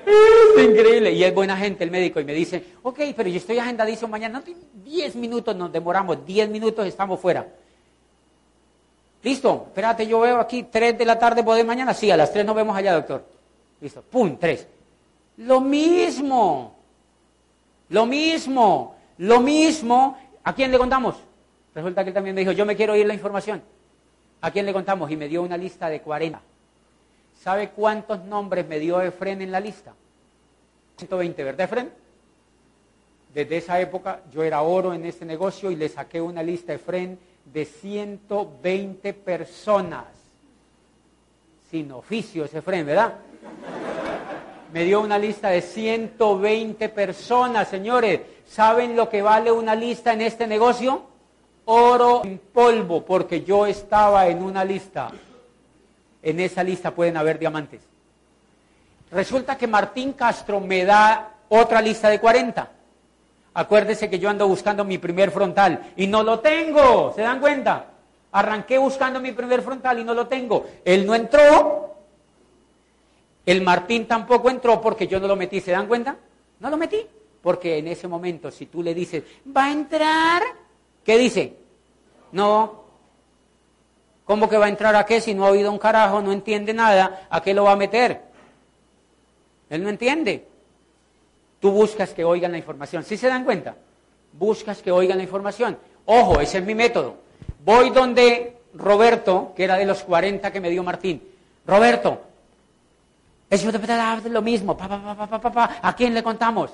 Es increíble. Y es buena gente el médico y me dice, ok, pero yo estoy agendadísimo mañana. No, 10 minutos nos demoramos, 10 minutos estamos fuera. Listo, espérate, yo veo aquí 3 de la tarde, ¿podés mañana? Sí, a las 3 nos vemos allá, doctor. Listo, pum, 3. Lo mismo, lo mismo, lo mismo. ¿A quién le contamos? Resulta que él también me dijo, yo me quiero oír la información. ¿A quién le contamos? Y me dio una lista de 40. ¿Sabe cuántos nombres me dio Efren en la lista? 120, ¿verdad, Efren? Desde esa época yo era oro en este negocio y le saqué una lista Efren de 120 personas. Sin oficio ese Efren, ¿verdad? Me dio una lista de 120 personas, señores. ¿Saben lo que vale una lista en este negocio? Oro en polvo, porque yo estaba en una lista en esa lista pueden haber diamantes. Resulta que Martín Castro me da otra lista de 40. Acuérdese que yo ando buscando mi primer frontal y no lo tengo, ¿se dan cuenta? Arranqué buscando mi primer frontal y no lo tengo. Él no entró, el Martín tampoco entró porque yo no lo metí, ¿se dan cuenta? No lo metí, porque en ese momento si tú le dices, va a entrar, ¿qué dice? No, ¿Cómo que va a entrar a qué si no ha oído un carajo, no entiende nada? ¿A qué lo va a meter? Él no entiende. Tú buscas que oigan la información. ¿Sí se dan cuenta? Buscas que oigan la información. Ojo, ese es mi método. Voy donde Roberto, que era de los 40 que me dio Martín. Roberto, es lo mismo. Pa, pa, pa, ¿A quién le contamos?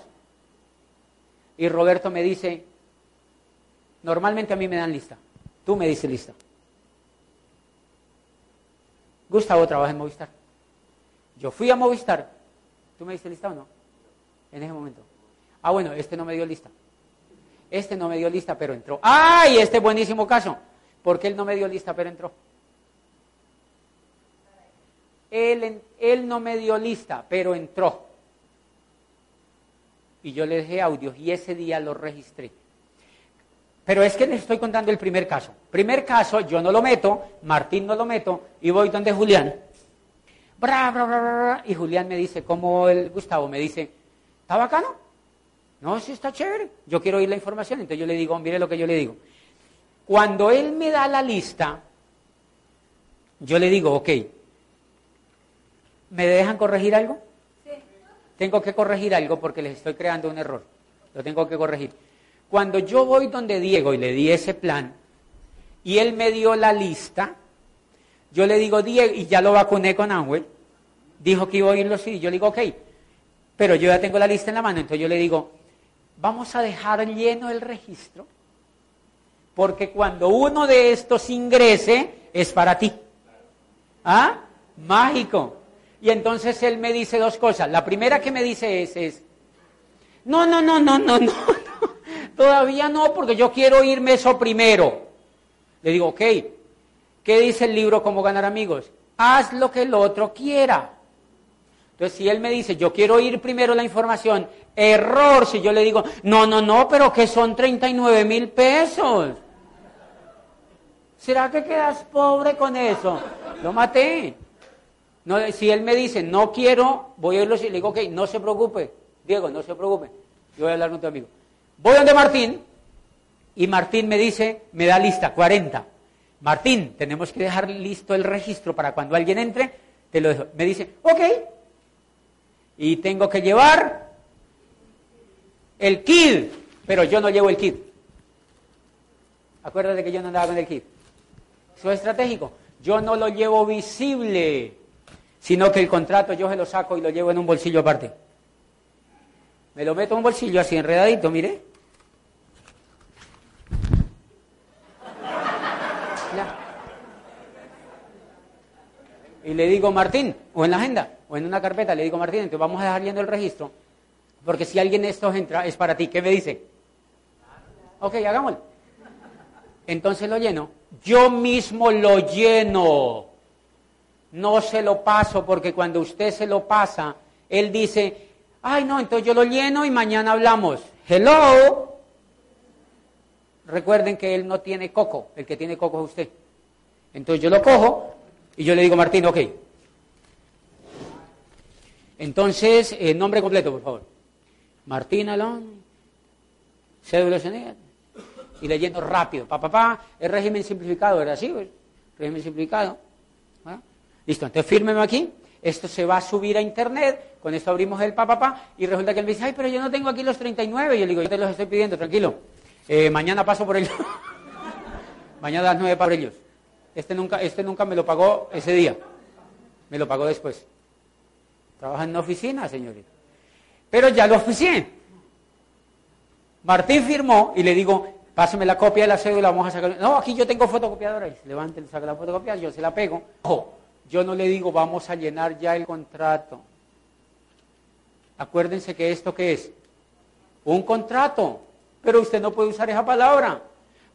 Y Roberto me dice, normalmente a mí me dan lista. Tú me dices lista. Gustavo trabaja en Movistar. Yo fui a Movistar. ¿Tú me diste lista o no? En ese momento. Ah, bueno, este no me dio lista. Este no me dio lista, pero entró. ¡Ay! Este buenísimo caso. ¿Por qué él no me dio lista, pero entró? Él, no me dio lista, pero entró. Y yo le dejé audios y ese día lo registré. Pero es que les estoy contando el primer caso. Primer caso, yo no lo meto, Martín no lo meto, y voy donde Julián. Bra, bra, bra, y Julián me dice, como el Gustavo me dice, ¿está bacano? No, sí está chévere. Yo quiero oír la información. Entonces yo le digo, mire lo que yo le digo. Cuando él me da la lista, yo le digo, ok, ¿me dejan corregir algo? Sí. Tengo que corregir algo porque les estoy creando un error. Lo tengo que corregir. Cuando yo voy donde Diego y le di ese plan, y él me dio la lista, yo le digo, Diego, y ya lo vacuné con Angel, dijo que iba a oírlo sí, yo le digo, ok, pero yo ya tengo la lista en la mano, entonces yo le digo, vamos a dejar lleno el registro, porque cuando uno de estos ingrese, es para ti. ¿Ah? Mágico. Y entonces él me dice dos cosas. La primera que me dice es, es no, no, no, no, no, no, todavía no, porque yo quiero irme eso primero. Le digo, ok, ¿qué dice el libro Cómo ganar amigos? Haz lo que el otro quiera. Entonces, si él me dice, yo quiero oír primero la información, error, si yo le digo, no, no, no, pero que son 39 mil pesos. ¿Será que quedas pobre con eso? Lo maté. Si él me dice, no quiero, voy a oírlo y le digo, ok, no se preocupe, Diego, no se preocupe, yo voy a hablar con tu amigo. Voy donde Martín, y Martín me dice, me da lista, 40. Martín, tenemos que dejar listo el registro para cuando alguien entre, te lo dejo. Me dice, ok. Y tengo que llevar el kit, pero yo no llevo el kit. Acuérdate que yo no andaba con el kit. Eso es estratégico. Yo no lo llevo visible, sino que el contrato yo se lo saco y lo llevo en un bolsillo aparte. Me lo meto en un bolsillo así enredadito, mire. Y le digo, Martín, o en la agenda, o en una carpeta, le digo, Martín, entonces vamos a dejar yendo el registro, porque si alguien de estos entra, es para ti. ¿Qué me dice? Ok, hagámoslo. Entonces lo lleno. Yo mismo lo lleno. No se lo paso, porque cuando usted se lo pasa, él dice, ay no, entonces yo lo lleno y mañana hablamos. Hello. Recuerden que él no tiene coco, el que tiene coco es usted. Entonces yo lo cojo y yo le digo, Martín, ok. Entonces, el nombre completo, por favor. Martín Alón, cédula y leyendo rápido. Pa, pa, pa, el régimen simplificado, ¿era así? Pues? Régimen simplificado. Listo, entonces fírmeme aquí. Esto se va a subir a internet. Con esto abrimos el papá, pa, y resulta que él me dice, ay, pero yo no tengo aquí los 39. Y yo le digo, yo te los estoy pidiendo, tranquilo. Eh, mañana paso por ellos. mañana a las 9 para ellos. Este nunca, este nunca me lo pagó ese día. Me lo pagó después. Trabaja en una oficina, señorita. Pero ya lo oficié. Martín firmó y le digo, pásame la copia de la cédula, vamos a sacar. No, aquí yo tengo fotocopiadora. Levante, saca la fotocopia, yo se la pego. Ojo, yo no le digo, vamos a llenar ya el contrato. Acuérdense que esto qué es? Un contrato. Pero usted no puede usar esa palabra.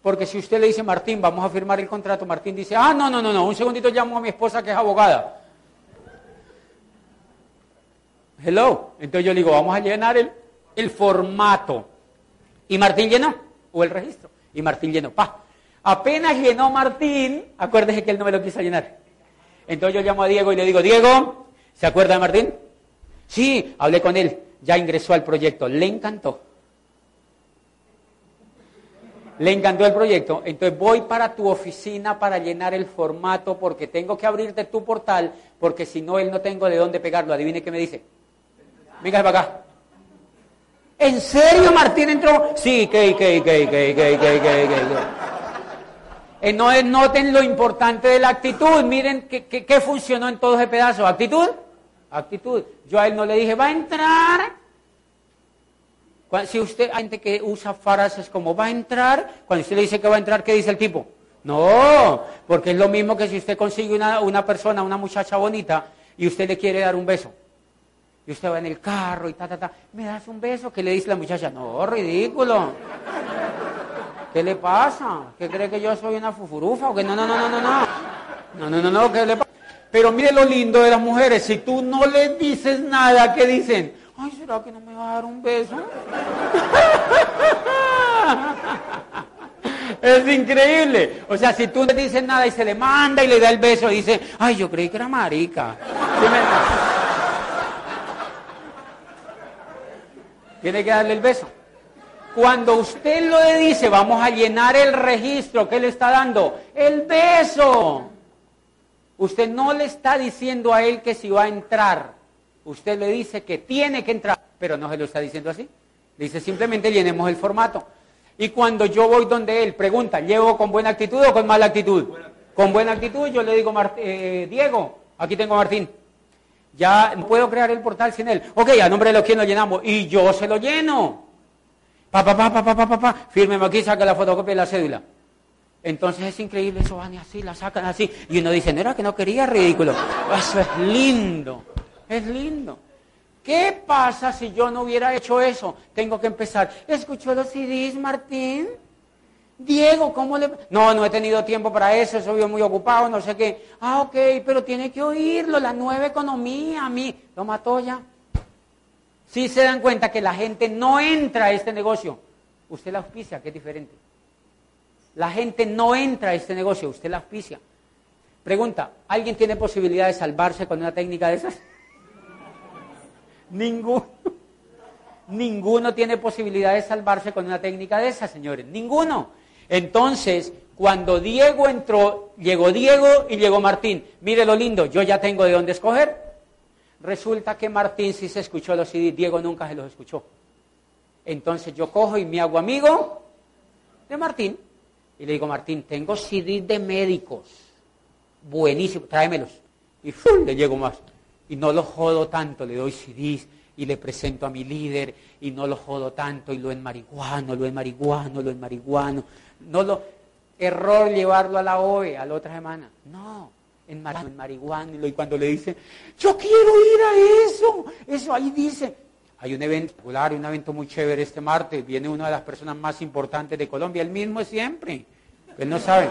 Porque si usted le dice, Martín, vamos a firmar el contrato, Martín dice, ah, no, no, no, no, un segundito llamo a mi esposa que es abogada. Hello. Entonces yo le digo, vamos a llenar el, el formato. Y Martín llenó, o el registro. Y Martín llenó, pa. Apenas llenó Martín, acuérdese que él no me lo quiso llenar. Entonces yo llamo a Diego y le digo, Diego, ¿se acuerda de Martín? Sí, hablé con él, ya ingresó al proyecto, le encantó le encantó el proyecto, entonces voy para tu oficina para llenar el formato porque tengo que abrirte tu portal, porque si no, él no tengo de dónde pegarlo. Adivine qué me dice. Venga para acá. ¿En serio Martín entró? Sí, que, que, que, que, que, que, que, No noten lo importante de la actitud. Miren qué funcionó en todo ese pedazo. ¿Actitud? Actitud. Yo a él no le dije, va a entrar si usted, hay gente que usa frases como va a entrar, cuando usted le dice que va a entrar, ¿qué dice el tipo? No, porque es lo mismo que si usted consigue una, una persona, una muchacha bonita, y usted le quiere dar un beso. Y usted va en el carro y ta, ta, ta, ¿me das un beso? ¿Qué le dice la muchacha? No, ridículo. ¿Qué le pasa? ¿Qué cree que yo soy una fufurufa? ¿O que no, no, no, no, no, no. No, no, no, no, ¿qué le pasa? Pero mire lo lindo de las mujeres, si tú no le dices nada, ¿qué dicen? ay, ¿será que no me va a dar un beso? Es increíble. O sea, si tú le dices nada y se le manda y le da el beso y dice, ay, yo creí que era marica. Tiene que darle el beso. Cuando usted lo dice, vamos a llenar el registro, ¿qué le está dando? El beso. Usted no le está diciendo a él que si va a entrar. Usted le dice que tiene que entrar, pero no se lo está diciendo así. Dice simplemente llenemos el formato. Y cuando yo voy donde él, pregunta, ¿llevo con buena actitud o con mala actitud? Con buena actitud yo le digo, eh, Diego, aquí tengo a Martín. Ya no puedo crear el portal sin él. Ok, a nombre de los que lo llenamos. Y yo se lo lleno. Pa, pa, pa, pa, pa, pa. Fírmeme aquí, saca la fotocopia de la cédula. Entonces es increíble, eso van y así, la sacan así. Y uno dice, no era que no quería, ridículo. Eso es lindo, es lindo. ¿Qué pasa si yo no hubiera hecho eso? Tengo que empezar. ¿Escuchó los CDs, Martín? Diego, ¿cómo le.? No, no he tenido tiempo para eso, soy muy ocupado, no sé qué. Ah, ok, pero tiene que oírlo, la nueva economía, a mí. Lo mató ya. Si se dan cuenta que la gente no entra a este negocio, usted la auspicia, que es diferente. La gente no entra a este negocio, usted la auspicia. Pregunta, ¿alguien tiene posibilidad de salvarse con una técnica de esas? Ninguno. Ninguno tiene posibilidad de salvarse con una técnica de esas, señores. Ninguno. Entonces, cuando Diego entró, llegó Diego y llegó Martín. Mire lo lindo, yo ya tengo de dónde escoger. Resulta que Martín sí se escuchó los CD, Diego nunca se los escuchó. Entonces yo cojo y me hago amigo de Martín y le digo, Martín, tengo CD de médicos, buenísimo, tráemelos. Y le llego más. Y no lo jodo tanto, le doy CDs y le presento a mi líder y no lo jodo tanto y lo en marihuano, lo en marihuano, lo en marihuano. No lo, error llevarlo a la OE a la otra semana. No, en, marihuana. Y cuando le dice, yo quiero ir a eso, eso ahí dice. Hay un evento popular, un evento muy chévere este martes. Viene una de las personas más importantes de Colombia, el mismo es siempre. Él no sabe.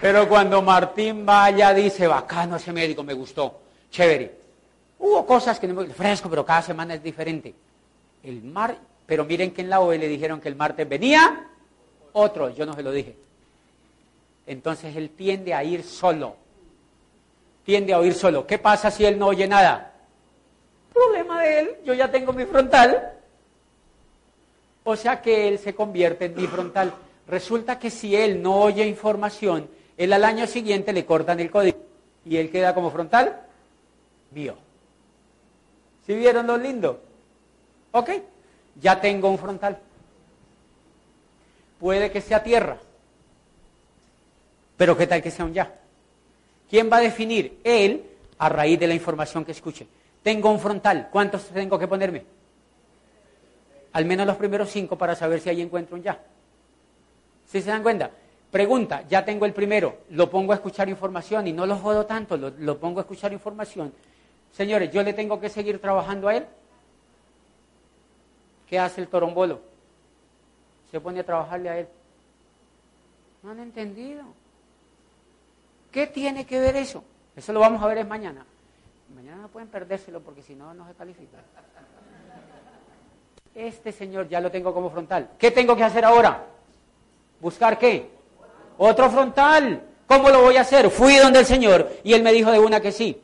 Pero cuando Martín vaya, dice, bacano ese médico, me gustó, chévere. Hubo cosas que no me fresco, pero cada semana es diferente. El mar, pero miren que en la OE le dijeron que el martes venía otro, yo no se lo dije. Entonces él tiende a ir solo. Tiende a oír solo. ¿Qué pasa si él no oye nada? Problema de él, yo ya tengo mi frontal. O sea que él se convierte en mi frontal. Resulta que si él no oye información, él al año siguiente le cortan el código y él queda como frontal mío. ¿Sí vieron lo lindo? Ok, ya tengo un frontal. Puede que sea tierra, pero ¿qué tal que sea un ya? ¿Quién va a definir? Él, a raíz de la información que escuche. Tengo un frontal, ¿cuántos tengo que ponerme? Al menos los primeros cinco para saber si ahí encuentro un ya. ¿Sí se dan cuenta? Pregunta, ya tengo el primero, lo pongo a escuchar información y no lo jodo tanto, lo, pongo a escuchar información. Señores, yo le tengo que seguir trabajando a él. ¿Qué hace el torombolo? Se pone a trabajarle a él. No han entendido. ¿Qué tiene que ver eso? Eso lo vamos a ver es mañana. Mañana no pueden perdérselo porque si no, no se califica. Este señor ya lo tengo como frontal. ¿Qué tengo que hacer ahora? ¿Buscar qué? Otro frontal. ¿Cómo lo voy a hacer? Fui donde el Señor y Él me dijo de una que sí.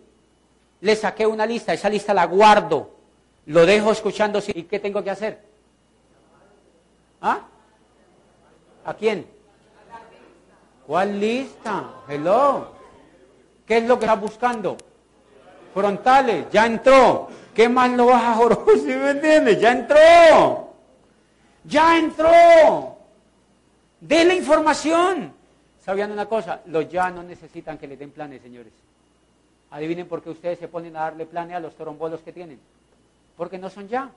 Le saqué una lista, esa lista la guardo, lo dejo escuchando. ¿Y qué tengo que hacer? ¿Ah? ¿A quién? ¿Cuál lista? Hello. ¿Qué es lo que estás buscando? Frontales, ya entró. ¿Qué más lo vas a joder? ¿Sí me entiendes? Ya entró. Ya entró. De la información. ¿Sabían una cosa? Los ya no necesitan que le den planes, señores. Adivinen por qué ustedes se ponen a darle planes a los torombolos que tienen. Porque no son ya.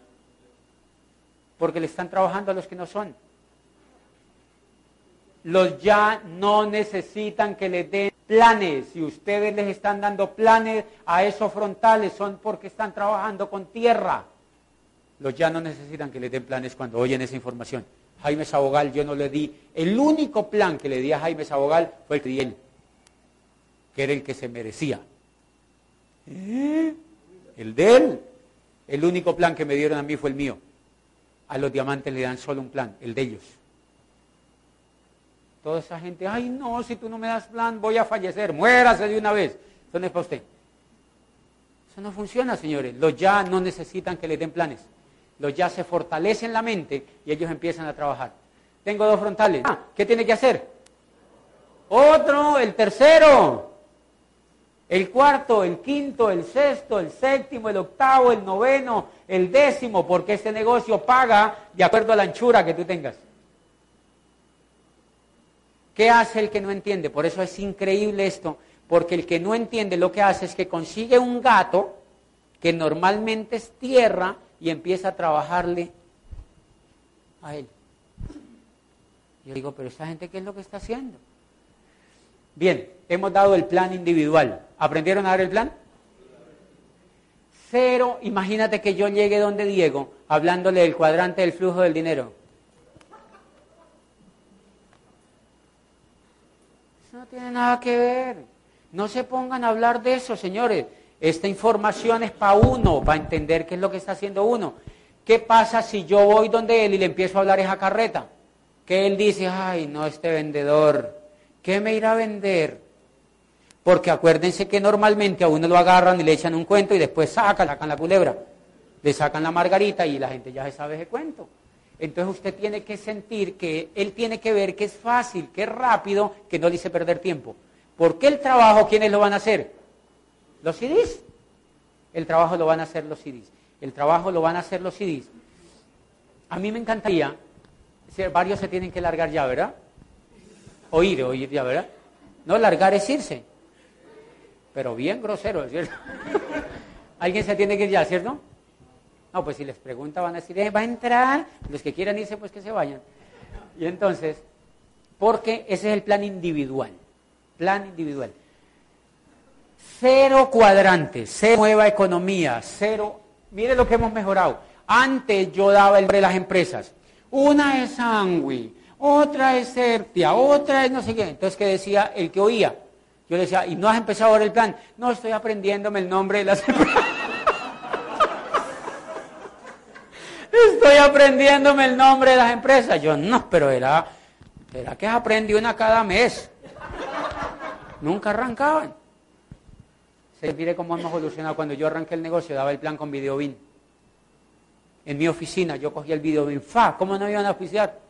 Porque le están trabajando a los que no son. Los ya no necesitan que le den planes. Si ustedes les están dando planes a esos frontales, son porque están trabajando con tierra. Los ya no necesitan que le den planes cuando oyen esa información. Jaime Sabogal yo no le di, el único plan que le di a Jaime Sabogal fue el que que era el que se merecía. ¿Eh? El de él. El único plan que me dieron a mí fue el mío. A los diamantes le dan solo un plan, el de ellos. Toda esa gente, ay no, si tú no me das plan voy a fallecer, muérase de una vez. ¿Dónde está usted? Eso no funciona, señores. Los ya no necesitan que les den planes. Los ya se fortalecen la mente y ellos empiezan a trabajar. Tengo dos frontales. Ah, ¿Qué tiene que hacer? Otro, el tercero. El cuarto, el quinto, el sexto, el séptimo, el octavo, el noveno, el décimo, porque este negocio paga de acuerdo a la anchura que tú tengas. ¿Qué hace el que no entiende? Por eso es increíble esto, porque el que no entiende lo que hace es que consigue un gato que normalmente es tierra y empieza a trabajarle a él. Yo digo, pero esta gente, ¿qué es lo que está haciendo? Bien, hemos dado el plan individual. ¿Aprendieron a dar el plan? Cero, imagínate que yo llegue donde Diego hablándole del cuadrante del flujo del dinero. Eso no tiene nada que ver. No se pongan a hablar de eso, señores. Esta información es para uno, para entender qué es lo que está haciendo uno. ¿Qué pasa si yo voy donde él y le empiezo a hablar esa carreta? Que él dice, ay, no, este vendedor, ¿qué me irá a vender? Porque acuérdense que normalmente a uno lo agarran y le echan un cuento y después sacan, sacan la culebra, le sacan la margarita y la gente ya se sabe ese cuento. Entonces usted tiene que sentir que él tiene que ver que es fácil, que es rápido, que no le hice perder tiempo. ¿Por qué el trabajo quiénes lo van a hacer? Los CDs. El trabajo lo van a hacer los CDs. El trabajo lo van a hacer los CDs. A mí me encantaría, varios se tienen que largar ya, ¿verdad? Oír, oír ya, ¿verdad? No, largar es irse. Pero bien grosero, ¿cierto? Alguien se tiene que ir ya, ¿cierto? No, pues si les pregunta van a decir, eh, va a entrar, los que quieran irse, pues que se vayan. Y entonces, porque ese es el plan individual, plan individual. Cero cuadrantes, cero nueva economía, cero, mire lo que hemos mejorado. Antes yo daba el de las empresas. Una es Angui, otra es Certia, otra es no sé qué. Entonces, ¿qué decía el que oía? Yo le decía, ¿y no has empezado ahora el plan? No, estoy aprendiéndome el nombre de las empresas. estoy aprendiéndome el nombre de las empresas. Yo, no, pero era, era que aprendí una cada mes. Nunca arrancaban. Se mire cómo hemos evolucionado. Cuando yo arranqué el negocio, daba el plan con Videobin. En mi oficina yo cogía el Videobin. ¡Fa! ¿Cómo no iban a oficiar?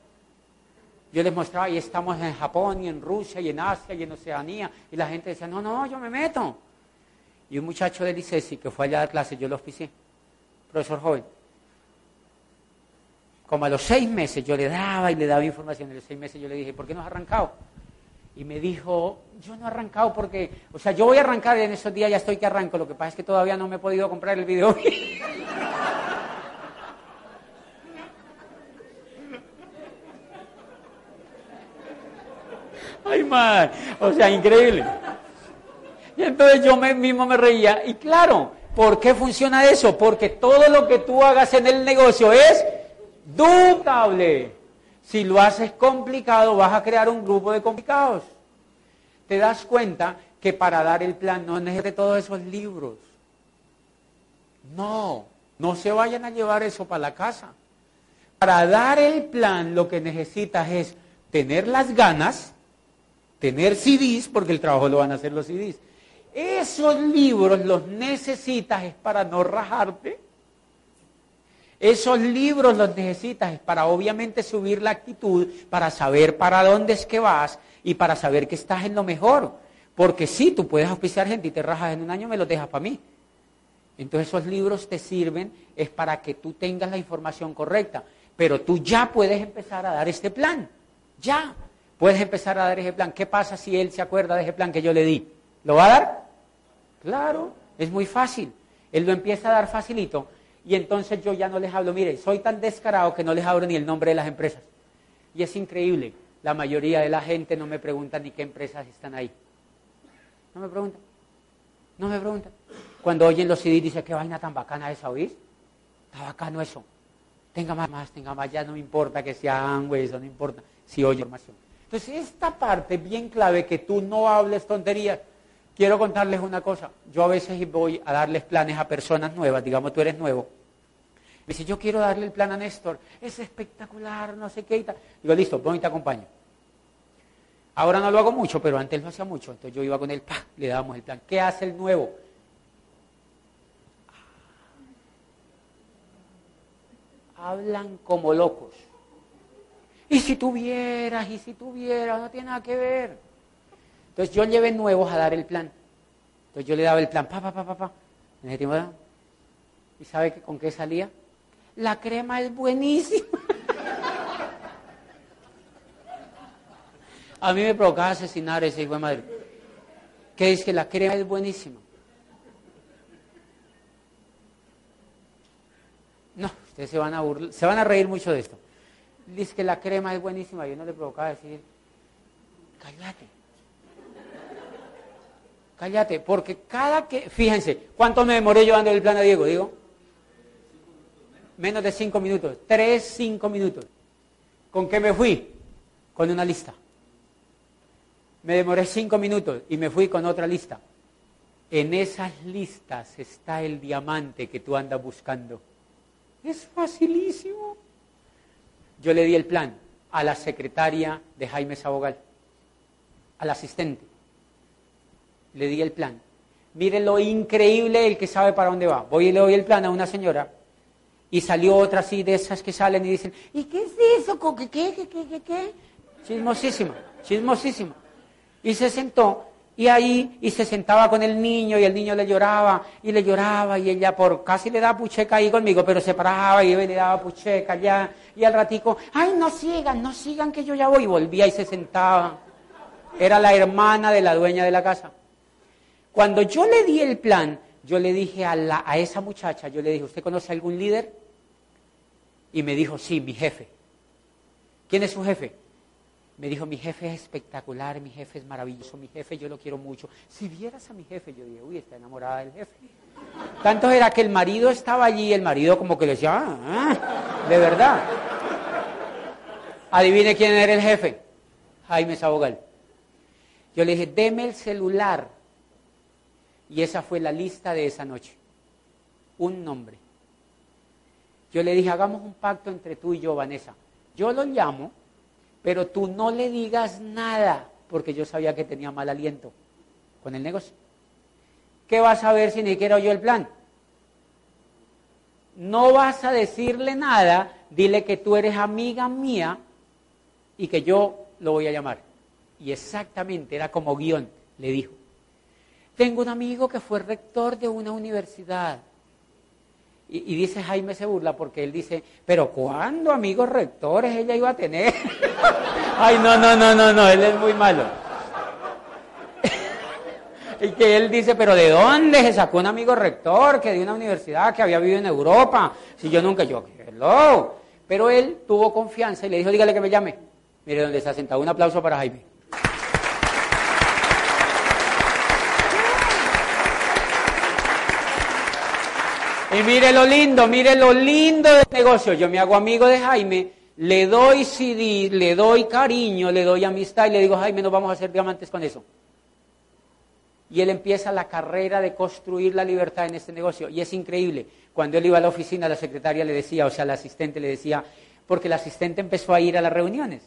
Yo les mostraba, y estamos en Japón, y en Rusia, y en Asia, y en Oceanía. Y la gente decía, no, no, yo me meto. Y un muchacho de Licesi que fue allá a clase, yo lo oficié. Profesor joven. Como a los seis meses yo le daba y le daba información. A los seis meses yo le dije, ¿por qué no has arrancado? Y me dijo, yo no he arrancado porque, o sea, yo voy a arrancar en esos días, ya estoy que arranco. Lo que pasa es que todavía no me he podido comprar el video. Ay, man. O sea, increíble. Y entonces yo mismo me reía. Y claro, ¿por qué funciona eso? Porque todo lo que tú hagas en el negocio es dudable. Si lo haces complicado, vas a crear un grupo de complicados. Te das cuenta que para dar el plan no necesitas todos esos libros. No, no se vayan a llevar eso para la casa. Para dar el plan lo que necesitas es tener las ganas, tener CDs, porque el trabajo lo van a hacer los CDs. Esos libros los necesitas es para no rajarte esos libros los necesitas para obviamente subir la actitud, para saber para dónde es que vas y para saber que estás en lo mejor. Porque si tú puedes auspiciar gente y te rajas en un año, me lo dejas para mí. Entonces esos libros te sirven es para que tú tengas la información correcta. Pero tú ya puedes empezar a dar este plan. Ya. Puedes empezar a dar ese plan. ¿Qué pasa si él se acuerda de ese plan que yo le di? ¿Lo va a dar? Claro, es muy fácil. Él lo empieza a dar facilito y entonces yo ya no les hablo, mire, soy tan descarado que no les hablo ni el nombre de las empresas. Y es increíble, la mayoría de la gente no me pregunta ni qué empresas están ahí. No me preguntan, no me preguntan. Cuando oyen los CD dicen, qué vaina tan bacana esa, ¿oís? Está bacano eso. Tenga más, más, tenga más, ya no me importa que sean, güey, no importa, si oye información. Entonces, esta parte bien clave, que tú no hables tonterías, Quiero contarles una cosa. Yo a veces voy a darles planes a personas nuevas, digamos tú eres nuevo. Me dice, yo quiero darle el plan a Néstor. Es espectacular, no sé qué y tal. Digo, listo, voy y te acompaño. Ahora no lo hago mucho, pero antes lo hacía mucho. Entonces yo iba con él, ¡pah! le dábamos el plan. ¿Qué hace el nuevo? Hablan como locos. Y si tuvieras, y si tuvieras, no tiene nada que ver. Entonces yo llevé nuevos a dar el plan. Entonces yo le daba el plan, pa, pa, pa, pa, pa. ¿Y sabe con qué salía? La crema es buenísima. A mí me provocaba asesinar ese hijo de madre. Que dice que la crema es buenísima. No, ustedes se van a se van a reír mucho de esto. Dice que la crema es buenísima. Yo no le provocaba decir, cállate. Cállate, porque cada que, fíjense, ¿cuánto me demoré yo dando el plan a Diego? Digo, menos de cinco minutos, tres, cinco minutos. ¿Con qué me fui? Con una lista. Me demoré cinco minutos y me fui con otra lista. En esas listas está el diamante que tú andas buscando. Es facilísimo. Yo le di el plan a la secretaria de Jaime Sabogal, al asistente. Le di el plan. Mire lo increíble el que sabe para dónde va. Voy y le doy el plan a una señora y salió otra así de esas que salen y dicen, ¿y qué es eso? ¿Qué, qué, qué, qué, qué? qué? Chismosísima, chismosísima. Y se sentó y ahí, y se sentaba con el niño y el niño le lloraba y le lloraba y ella por casi le daba pucheca ahí conmigo, pero se paraba y le daba pucheca ya. Y al ratico, ay, no sigan, no sigan que yo ya voy. Y volvía y se sentaba. Era la hermana de la dueña de la casa. Cuando yo le di el plan, yo le dije a, la, a esa muchacha, yo le dije, ¿usted conoce algún líder? Y me dijo, sí, mi jefe. ¿Quién es su jefe? Me dijo, mi jefe es espectacular, mi jefe es maravilloso, mi jefe yo lo quiero mucho. Si vieras a mi jefe, yo dije, uy, está enamorada del jefe. Tanto era que el marido estaba allí, el marido como que le decía, ah, ah, de verdad. Adivine quién era el jefe, Jaime Sabogal. Yo le dije, deme el celular. Y esa fue la lista de esa noche. Un nombre. Yo le dije, hagamos un pacto entre tú y yo, Vanessa. Yo lo llamo pero tú no le digas nada, porque yo sabía que tenía mal aliento con el negocio. ¿Qué vas a ver si ni siquiera oyó el plan? No vas a decirle nada, dile que tú eres amiga mía y que yo lo voy a llamar. Y exactamente, era como guion, le dijo. Tengo un amigo que fue rector de una universidad y, dice Jaime se burla porque él dice, pero ¿cuándo amigos rectores ella iba a tener? Ay, no, no, no, no, no, él es muy malo. y que él dice, pero ¿de dónde se sacó un amigo rector que de una universidad que había vivido en Europa? Si yo nunca, yo, hello. Pero él tuvo confianza y le dijo, dígale que me llame. Mire dónde está sentado. Un aplauso para Jaime. Y mire lo lindo, mire lo lindo del negocio. Yo me hago amigo de Jaime, le doy CD, le doy cariño, le doy amistad y le digo, Jaime, nos vamos a hacer diamantes con eso. Y él empieza la carrera de construir la libertad en este negocio. Y es increíble. Cuando él iba a la oficina, la secretaria le decía, o sea, la asistente le decía, porque la asistente empezó a ir a las reuniones.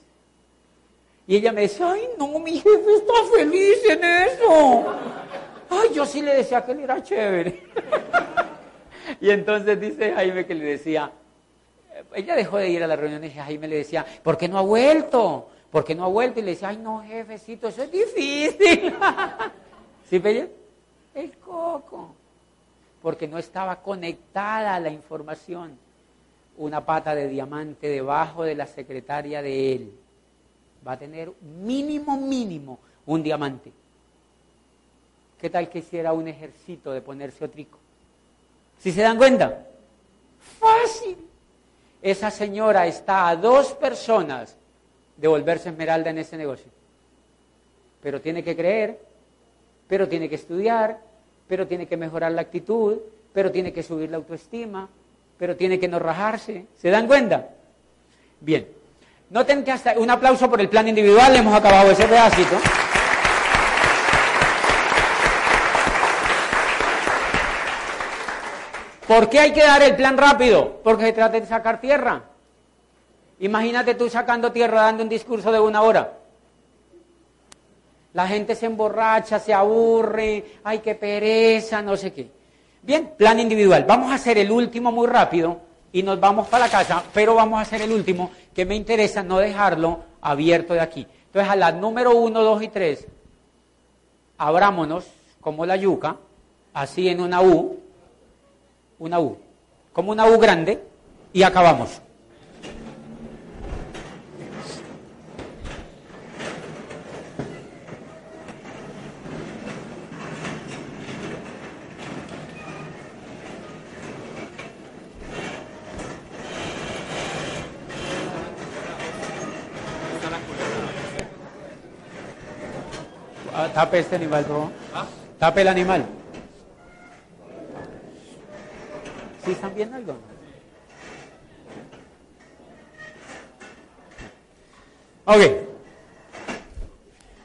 Y ella me decía, ay, no, mi jefe está feliz en eso. Ay, yo sí le decía que él era chévere. Y entonces dice Jaime que le decía, ella dejó de ir a las reuniones y Jaime le decía, ¿por qué no ha vuelto? ¿Por qué no ha vuelto? Y le decía, ay no, jefecito, eso es difícil. ¿Sí, Pelle? El coco. Porque no estaba conectada la información. Una pata de diamante debajo de la secretaria de él. Va a tener mínimo, mínimo un diamante. ¿Qué tal que hiciera un ejército de ponerse otrico? ¿Si se dan cuenta? Fácil. Esa señora está a dos personas de volverse esmeralda en este negocio. Pero tiene que creer, pero tiene que estudiar, pero tiene que mejorar la actitud, pero tiene que subir la autoestima, pero tiene que no rajarse. ¿Se dan cuenta? Bien. Noten que hasta un aplauso por el plan individual, hemos acabado ese pedacito. ¿Por qué hay que dar el plan rápido? Porque se trata de sacar tierra. Imagínate tú sacando tierra dando un discurso de una hora. La gente se emborracha, se aburre, ay, qué pereza, no sé qué. Bien, plan individual. Vamos a hacer el último muy rápido y nos vamos para la casa, pero vamos a hacer el último que me interesa no dejarlo abierto de aquí. Entonces, a la número uno, dos y tres, abrámonos como la yuca, así en una U, una U, como una U grande, y acabamos. Ah, tape este animal, bro. Tape el animal. ¿Sí están viendo algo? Ok.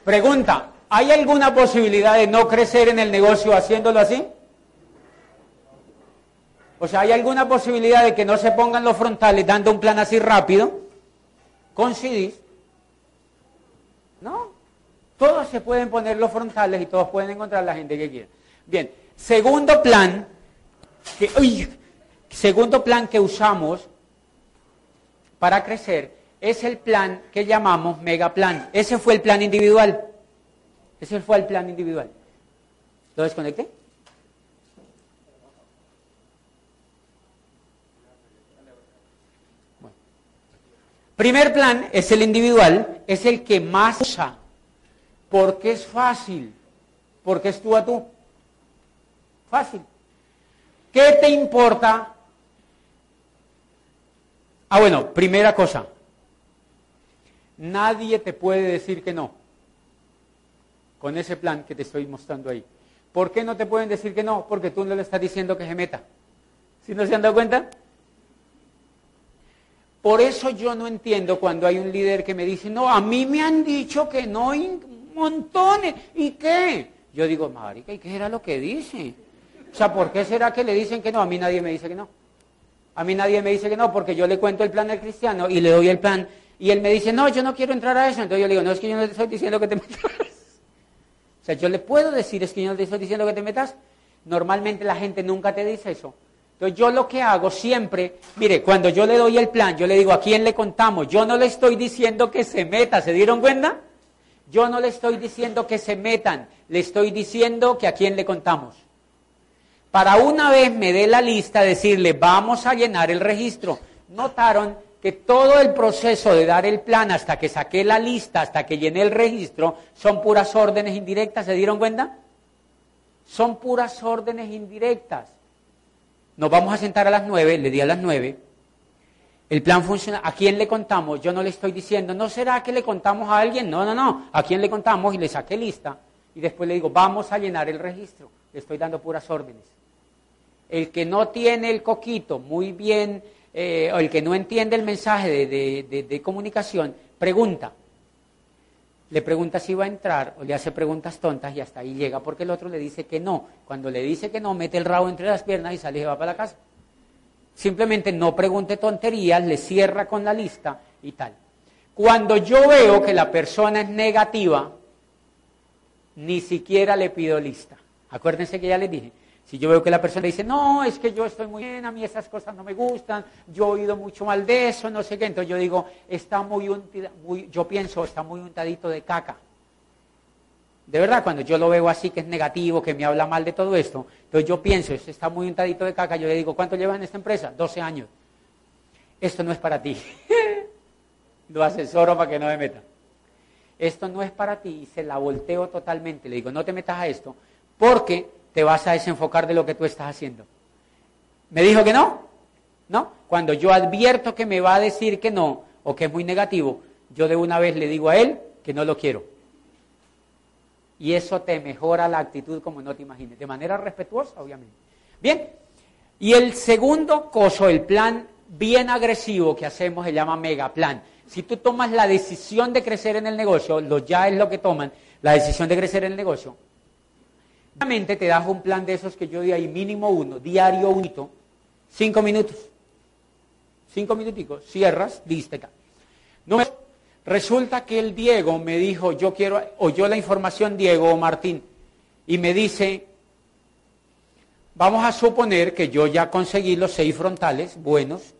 Pregunta, ¿hay alguna posibilidad de no crecer en el negocio haciéndolo así? O sea, ¿hay alguna posibilidad de que no se pongan los frontales dando un plan así rápido? Con. ¿No? Todos se pueden poner los frontales y todos pueden encontrar la gente que quiera. Bien, segundo plan, que, segundo plan que usamos para crecer es el plan que llamamos megaplan. Ese fue el plan individual. Ese fue el plan individual. ¿Lo desconecté? Primer plan es el individual, es el que más usa porque es fácil, porque es tú a tú. Fácil. ¿Qué te importa? Ah, bueno, primera cosa. Nadie te puede decir que no con ese plan que te estoy mostrando ahí. ¿Por qué no te pueden decir que no? Porque tú no le estás diciendo que se meta. ¿Sí no se han dado cuenta? Por eso yo no entiendo cuando hay un líder que me dice, no, a mí me han dicho que no, montones. ¿Y qué? Yo digo, marica, ¿y qué era lo que dice? O sea, ¿por qué será que le dicen que no? A mí nadie me dice que no. A mí nadie me dice que no, porque yo le cuento el plan del cristiano y le doy el plan. Y él me dice, no, yo no quiero entrar a eso. Entonces yo le digo, no, es que yo no te estoy diciendo que te metas. O sea, yo le puedo decir, es que yo no te estoy diciendo que te metas. Normalmente la gente nunca te dice eso. Entonces yo lo que hago siempre, mire, cuando yo le doy el plan, yo le digo, ¿a quién le contamos? Yo no le estoy diciendo que se meta, ¿se dieron cuenta? Yo no le estoy diciendo que se metan, le estoy diciendo que a quién le contamos. Para una vez me dé la lista, decirle, vamos a llenar el registro. Notaron que todo el proceso de dar el plan hasta que saqué la lista, hasta que llené el registro, son puras órdenes indirectas, ¿se dieron cuenta? Son puras órdenes indirectas. Nos vamos a sentar a las nueve, le di a las nueve, el plan funciona. ¿A quién le contamos? Yo no le estoy diciendo, ¿no será que le contamos a alguien? No, no, no. ¿A quién le contamos? Y le saqué lista. Y después le digo, vamos a llenar el registro. Le estoy dando puras órdenes. El que no tiene el coquito muy bien, eh, o el que no entiende el mensaje de, comunicación, pregunta. Le pregunta si va a entrar o le hace preguntas tontas y hasta ahí llega porque el otro le dice que no. Cuando le dice que no, mete el rabo entre las piernas y sale y va para la casa. Simplemente no pregunte tonterías, le cierra con la lista y tal. Cuando yo veo que la persona es negativa, ni siquiera le pido lista. Acuérdense que ya les dije, si yo veo que la persona dice, no, es que yo estoy muy bien, a mí esas cosas no me gustan, yo he oído mucho mal de eso, no sé qué, entonces yo digo, está muy, muy yo pienso, está muy untadito de caca. De verdad, cuando yo lo veo así, que es negativo, que me habla mal de todo esto, entonces yo pienso, está muy untadito de caca, yo le digo, ¿cuánto lleva en esta empresa? 12 años. Esto no es para ti. lo asesoro para que no me meta. Esto no es para ti y se la volteo totalmente. Le digo, no te metas a esto porque te vas a desenfocar de lo que tú estás haciendo. ¿Me dijo que no? ¿No? Cuando yo advierto que me va a decir que no o que es muy negativo, yo de una vez le digo a él que no lo quiero y eso te mejora la actitud como no te imagines, de manera respetuosa, obviamente. Bien, y el segundo coso, el plan bien agresivo que hacemos se llama mega plan. Si tú tomas la decisión de crecer en el negocio, lo ya es lo que toman, la decisión de crecer en el negocio, obviamente te das un plan de esos que yo di ahí, mínimo uno, diario unito, cinco minutos. Cinco minuticos, cierras, listo. Resulta que el Diego me dijo, yo quiero, oyó la información Diego o Martín, y me dice, vamos a suponer que yo ya conseguí los seis frontales buenos,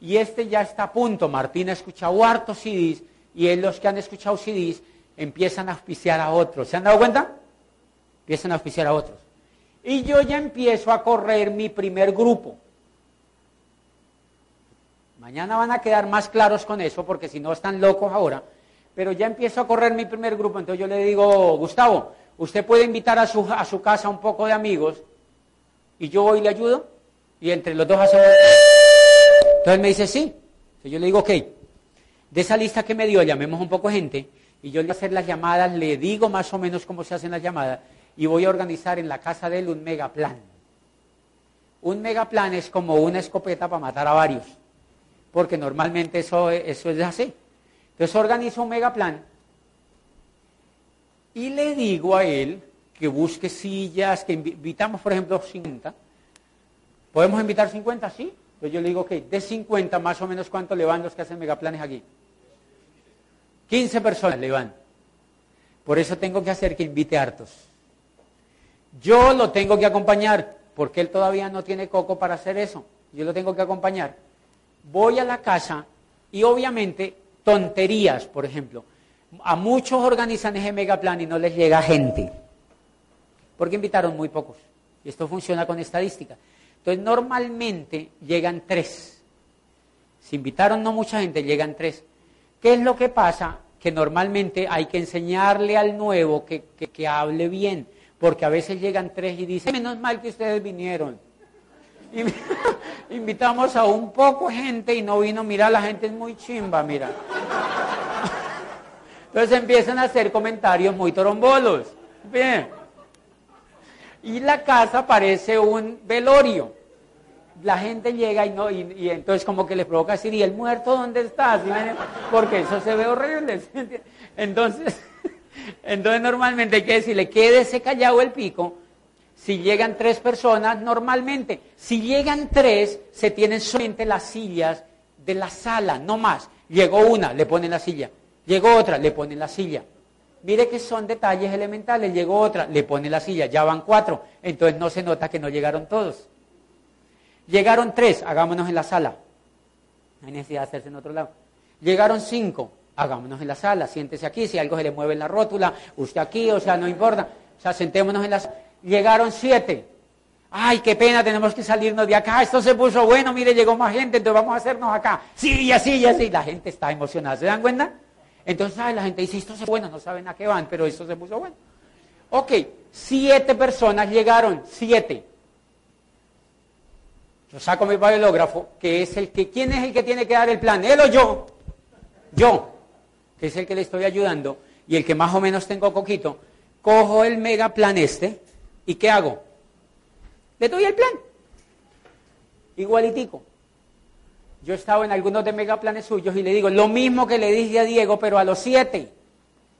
y este ya está a punto, Martín ha escuchado hartos CDs, y los que han escuchado CDs empiezan a auspiciar a otros. ¿Se han dado cuenta? Empiezan a auspiciar a otros. Y yo ya empiezo a correr mi primer grupo. Mañana van a quedar más claros con eso, porque si no están locos ahora. Pero ya empiezo a correr mi primer grupo, entonces yo le digo, Gustavo, usted puede invitar a su, a su casa un poco de amigos y yo voy y le ayudo y entre los dos hacemos... Entonces me dice, sí. Entonces yo le digo, ok, de esa lista que me dio, llamemos un poco gente y yo le voy a hacer las llamadas, le digo más o menos cómo se hacen las llamadas y voy a organizar en la casa de él un megaplan. Un megaplan es como una escopeta para matar a varios porque normalmente eso, eso es así. Entonces organizo un megaplan y le digo a él que busque sillas, que invitamos, por ejemplo, 50. ¿Podemos invitar 50? Sí. Entonces yo le digo, ok, de 50 más o menos cuánto le van los que hacen megaplanes aquí. 15 personas le van. Por eso tengo que hacer que invite hartos. Yo lo tengo que acompañar, porque él todavía no tiene coco para hacer eso. Yo lo tengo que acompañar voy a la casa y obviamente tonterías, por ejemplo. A muchos organizan ese megaplan y no les llega gente, porque invitaron muy pocos. Y esto funciona con estadística. Entonces, normalmente llegan tres. Si invitaron no mucha gente, llegan tres. ¿Qué es lo que pasa? Que normalmente hay que enseñarle al nuevo que, que hable bien, porque a veces llegan tres y dicen, menos mal que ustedes vinieron. invitamos a un poco gente y no vino, mira, la gente es muy chimba, mira. Entonces empiezan a hacer comentarios muy torombolos. Bien. Y la casa parece un velorio. La gente llega y no, y, entonces como que le provoca decir, ¿y el muerto dónde está? Porque eso se ve horrible. Entonces, entonces normalmente hay que decirle, quédese callado el pico, si llegan tres personas, normalmente, si llegan tres, se tienen solamente las sillas de la sala, no más. Llegó una, le ponen la silla. Llegó otra, le ponen la silla. Mire que son detalles elementales. Llegó otra, le ponen la silla. Ya van cuatro. Entonces no se nota que no llegaron todos. Llegaron tres, hagámonos en la sala. No hay necesidad de hacerse en otro lado. Llegaron cinco, hagámonos en la sala. Siéntese aquí, si algo se le mueve en la rótula, usted aquí, o sea, no importa. O sea, sentémonos en la sala llegaron siete. Ay, qué pena, tenemos que salirnos de acá. Esto se puso bueno, mire, llegó más gente, entonces vamos a hacernos acá. Sí, y así, y así. La gente está emocionada, ¿se dan cuenta? Entonces, la gente dice, esto se bueno, no saben a qué van, pero esto se puso bueno. Ok, siete personas llegaron, siete. Yo saco mi biógrafo, que es el que, ¿quién es el que tiene que dar el plan? ¿Él o yo? Yo, que es el que le estoy ayudando y el que más o menos tengo coquito. Cojo el mega plan este, ¿Y qué hago? Le doy el plan. Igualitico. Yo he estado en algunos de megaplanes suyos y le digo lo mismo que le dije a Diego, pero a los siete.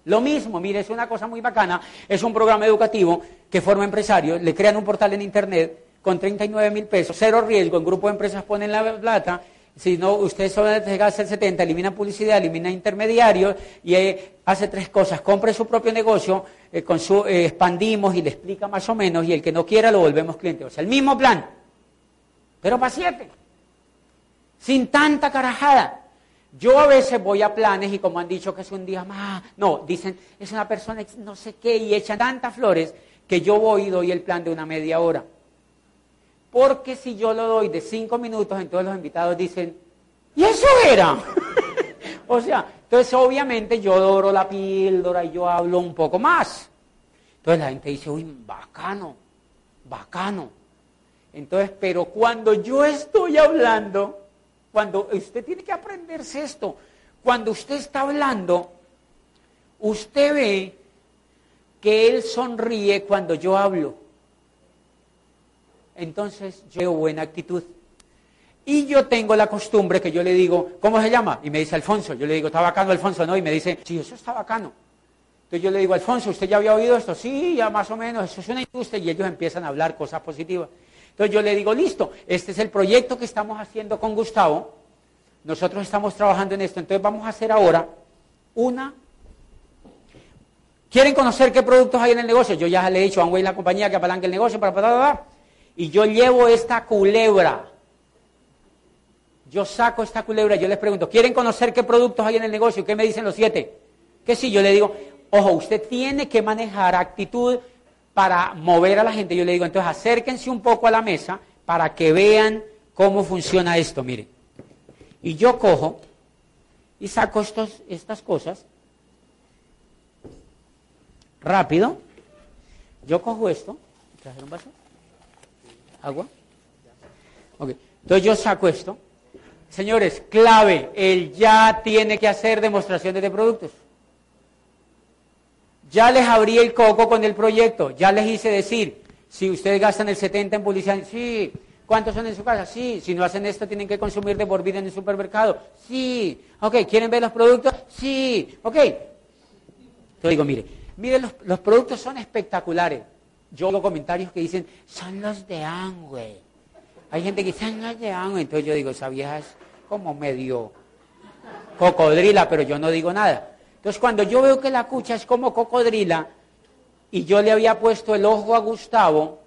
Lo mismo, mire, es una cosa muy bacana. Es un programa educativo que forma empresarios, le crean un portal en internet con 39 mil pesos, cero riesgo, en grupo de empresas ponen la plata si no, usted solo llega a hacer 70, elimina publicidad, elimina intermediarios y eh, hace tres cosas. Compre su propio negocio, eh, con su, eh, expandimos y le explica más o menos y el que no quiera lo volvemos cliente. O sea, el mismo plan, pero para siete. Sin tanta carajada. Yo a veces voy a planes y como han dicho que es un día más, no, dicen, es una persona no sé qué y echan tantas flores que yo voy y doy el plan de una media hora. Porque si yo lo doy de cinco minutos, entonces los invitados dicen, ¿y eso era? o sea, entonces obviamente yo doro la píldora y yo hablo un poco más. Entonces la gente dice, uy, bacano, bacano. Entonces, pero cuando yo estoy hablando, cuando usted tiene que aprenderse esto, cuando usted está hablando, usted ve que él sonríe cuando yo hablo entonces yo veo buena actitud. Y yo tengo la costumbre que yo le digo, ¿cómo se llama? Y me dice Alfonso. Yo le digo, está bacano Alfonso, ¿no? Y me dice, sí, eso está bacano. Entonces yo le digo, Alfonso, ¿usted ya había oído esto? Sí, ya más o menos, eso es una industria. Y ellos empiezan a hablar cosas positivas. Entonces yo le digo, listo, este es el proyecto que estamos haciendo con Gustavo. nosotros estamos trabajando en esto, entonces vamos a hacer ahora una... ¿Quieren conocer qué productos hay en el negocio? Yo ya le he dicho a Amway, la compañía que apalanque el negocio para... para, y yo llevo esta culebra. Yo saco esta culebra, yo les pregunto, ¿quieren conocer qué productos hay en el negocio? ¿Qué me dicen los siete? Que sí, yo le digo, ojo, usted tiene que manejar actitud para mover a la gente. Yo le digo, entonces acérquense un poco a la mesa para que vean cómo funciona esto, miren. Y yo cojo y saco estos, estas cosas rápido. Yo cojo esto. un vaso? ¿Agua? Ok. Entonces yo saco esto. Señores, clave, él ya tiene que hacer demostraciones de productos. Ya les abrí el coco con el proyecto, ya les hice decir, si ustedes gastan el 70 en publicidad, sí, ¿cuántos son en su casa? Sí, si no hacen esto tienen que consumir de por vida en el supermercado. Sí, ok, ¿quieren ver los productos? Sí, ok. Yo digo, mire, mire, los, productos son espectaculares. Yo hago comentarios que dicen, son los de Angüe. Hay gente que dice, son los de Angüe. Entonces yo digo, esa vieja es como medio cocodrila, pero yo no digo nada. Entonces, cuando yo veo que la cucha es como cocodrila, y yo le había puesto el ojo a Gustavo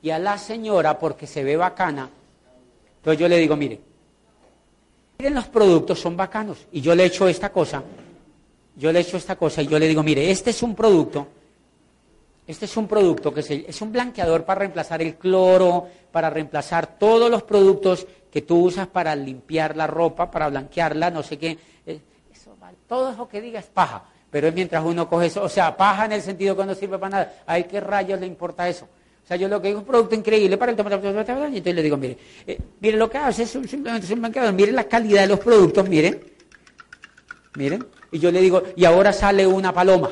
y a la señora porque se ve bacana, entonces yo le digo, mire, miren los productos, son bacanos. Y yo le echo esta cosa, yo le echo esta cosa y yo le digo, mire, este es un producto, este es un producto que es un blanqueador para reemplazar el cloro, para reemplazar todos los productos que tú usas para limpiar la ropa, para blanquearla, no sé qué todo eso que diga es paja, pero es mientras uno coge eso, o sea, paja en el sentido que no sirve para nada. ¿A qué rayos le importa eso? O sea, yo lo que digo es un producto increíble para el tomate, y entonces le digo, mire, eh, mire lo que hace es simplemente un blanqueador, mire la calidad de los productos, miren, miren, y yo le digo, y ahora sale una paloma.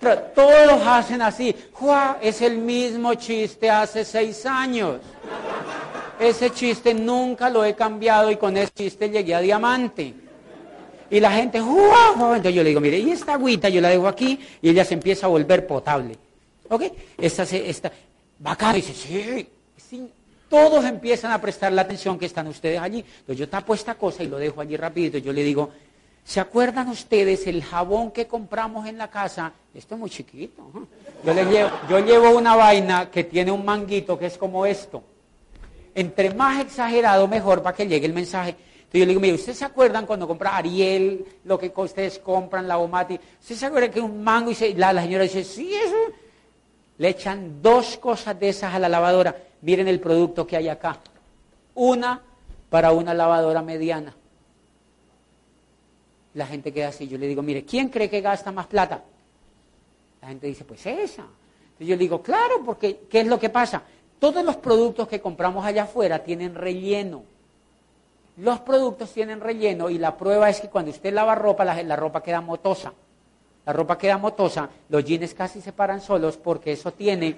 Todos hacen así. ¡Jua! Es el mismo chiste hace seis años. Ese chiste nunca lo he cambiado y con ese chiste llegué a diamante. Y la gente, ¡Wow! entonces yo le digo, mire, y esta agüita yo la dejo aquí y ella se empieza a volver potable. ¿Ok? Esta, esta, bacán, dice, sí, sí. Todos empiezan a prestar la atención que están ustedes allí. Entonces yo tapo esta cosa y lo dejo allí rapidito. Yo le digo, ¿se acuerdan ustedes el jabón que compramos en la casa? Esto es muy chiquito. Yo, le llevo, yo llevo una vaina que tiene un manguito que es como esto entre más exagerado, mejor para que llegue el mensaje. Entonces yo le digo, mire, ¿ustedes se acuerdan cuando compra Ariel, lo que ustedes compran, la Omati? ¿Ustedes se acuerdan que un mango y la señora dice, sí, eso? Le echan dos cosas de esas a la lavadora. Miren el producto que hay acá. Una para una lavadora mediana. La gente queda así. Yo le digo, mire, ¿quién cree que gasta más plata? La gente dice, pues esa. Entonces yo le digo, claro, porque ¿qué es lo que pasa? Todos los productos que compramos allá afuera tienen relleno. Los productos tienen relleno y la prueba es que cuando usted lava ropa, la, ropa queda motosa. La ropa queda motosa, los jeans casi se paran solos porque eso tiene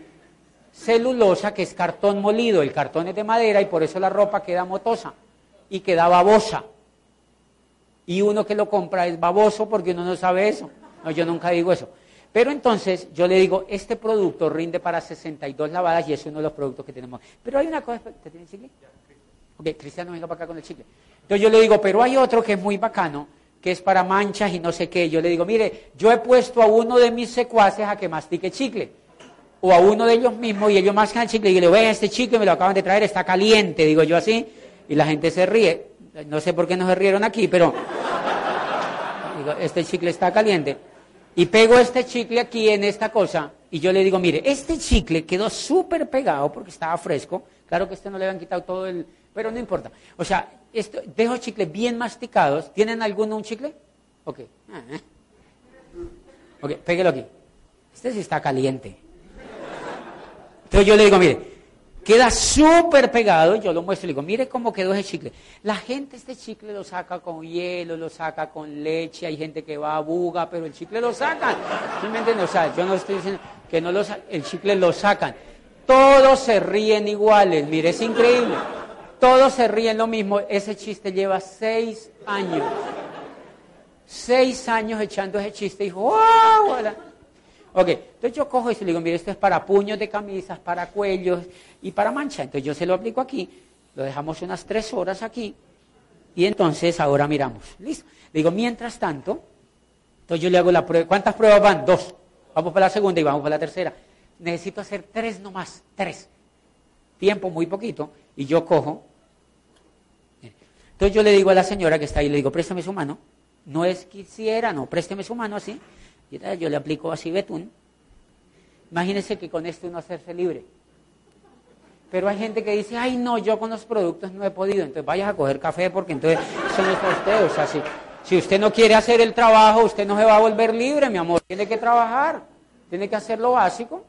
celulosa que es cartón molido. El cartón es de madera y por eso la ropa queda motosa y queda babosa. Y uno que lo compra es baboso porque uno no sabe eso. No, yo nunca digo eso. Pero entonces yo le digo, este producto rinde para 62 lavadas y es uno de los productos que tenemos. Pero hay una cosa, ¿te tiene chicle? Ok, Cristiano, venga para acá con el chicle. Entonces yo le digo, pero hay otro que es muy bacano, que es para manchas y no sé qué. Yo le digo, mire, yo he puesto a uno de mis secuaces a que mastique chicle. O a uno de ellos mismos y ellos mascan el chicle y le digo, vea, este chicle me lo acaban de traer, está caliente, digo yo así. Y la gente se ríe. No sé por qué no se rieron aquí, pero digo, este chicle está caliente y pego este chicle aquí en esta cosa y yo le digo, mire, este chicle quedó súper pegado porque estaba fresco. Claro que este no le habían quitado todo el... Pero no importa. O sea, esto, dejo chicles bien masticados. ¿Tienen alguno un chicle? Ok. Ok, péguelo aquí. Este sí está caliente. Entonces yo le digo, mire, Queda súper pegado, yo lo muestro y digo, mire cómo quedó ese chicle. La gente este chicle lo saca con hielo, lo saca con leche, hay gente que va a buga, pero el chicle lo sacan. ¿Sí me sea, yo no estoy diciendo que no lo el chicle lo sacan. Todos se ríen iguales, mire, es increíble. Todos se ríen lo mismo. Ese chiste lleva seis años. Seis años echando ese chiste y dijo, ¡wow! Ok, entonces yo cojo y se le digo, mire, esto es para puños de camisas, para cuellos y para mancha. Entonces yo se lo aplico aquí, lo dejamos unas tres horas aquí y entonces ahora miramos. Listo. Le digo, mientras tanto, entonces yo le hago la prueba. ¿Cuántas pruebas van? Dos. Vamos para la segunda y vamos para la tercera. Necesito hacer tres nomás, tres. Tiempo muy poquito y yo cojo. Entonces yo le digo a la señora que está ahí, le digo, préstame su mano. No es quisiera, no, présteme su mano así. Y yo le aplico así betún. Imagínense que con esto uno hacerse libre. Pero hay gente que dice, ay no, yo con los productos no he podido. Entonces vayas a coger café porque entonces eso no es para usted. O sea, si, usted no quiere hacer el trabajo, usted no se va a volver libre, mi amor. Tiene que trabajar, tiene que hacer lo básico.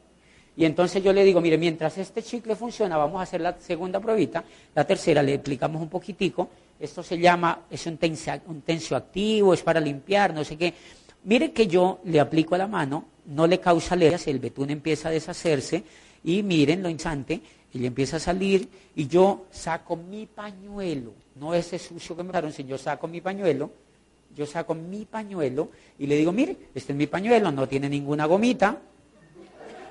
Y entonces yo le digo, mire, mientras este chicle funciona, vamos a hacer la segunda pruebita. La tercera le explicamos un poquitico. Esto se llama, es un, un tensioactivo, es para limpiar, no sé qué. Mire que yo le aplico a la mano, no le causa alergias, el betún empieza a deshacerse y miren lo instante, y empieza a salir y yo saco mi pañuelo, no ese sucio que me daron, sino yo saco mi pañuelo, yo saco mi pañuelo y le digo, mire, este es mi pañuelo, no tiene ninguna gomita,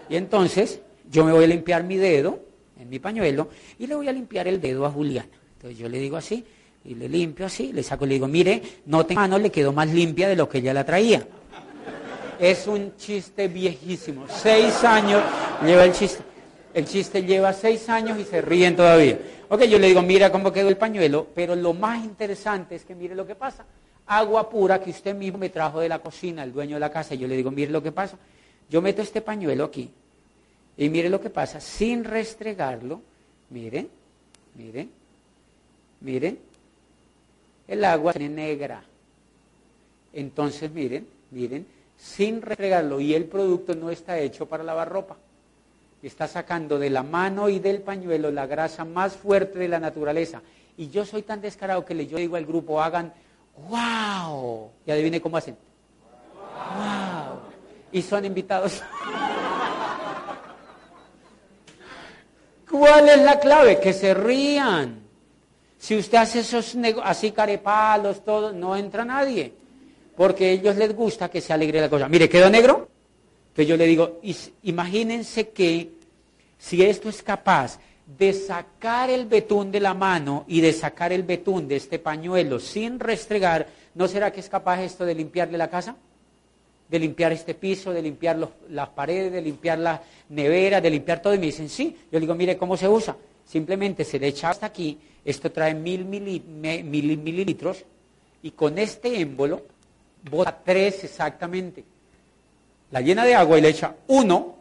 y entonces yo me voy a limpiar mi dedo en mi pañuelo y le voy a limpiar el dedo a Juliana. Entonces yo le digo así y le limpio así, le saco y le digo, mire, no tengo mano, le quedó más limpia de lo que ella la traía. Es un chiste viejísimo. Seis años lleva el chiste. El chiste lleva seis años y se ríen todavía. Ok, yo le digo, mira cómo quedó el pañuelo, pero lo más interesante es que mire lo que pasa. Agua pura que usted mismo me trajo de la cocina, el dueño de la casa. Y yo le digo, mire lo que pasa. Yo meto este pañuelo aquí y mire lo que pasa, sin restregarlo, miren, miren, miren, el agua es negra. Entonces, miren, miren, sin restregarlo y el producto no está hecho para lavar ropa. Está sacando de la mano y del pañuelo la grasa más fuerte de la naturaleza. Y yo soy tan descarado que le yo digo al grupo, hagan, wow. Y adivine cómo hacen. Wow y son invitados. ¿Cuál es la clave? Que se rían. Si usted hace esos así carepalos, todo, no entra nadie. Porque a ellos les gusta que se alegre la cosa. Mire, ¿quedó negro? Que yo le digo, imagínense que si esto es capaz de sacar el betún de la mano y de sacar el betún de este pañuelo sin restregar, ¿no será que es capaz esto de limpiarle la casa? de limpiar este piso, de limpiar las paredes, de limpiar la nevera, de limpiar todo. Y me dicen, sí. Yo digo, mire cómo se usa. Simplemente se le echa hasta aquí, esto trae mil, mililitros, y con este émbolo bota tres exactamente. La llena de agua y le echa uno,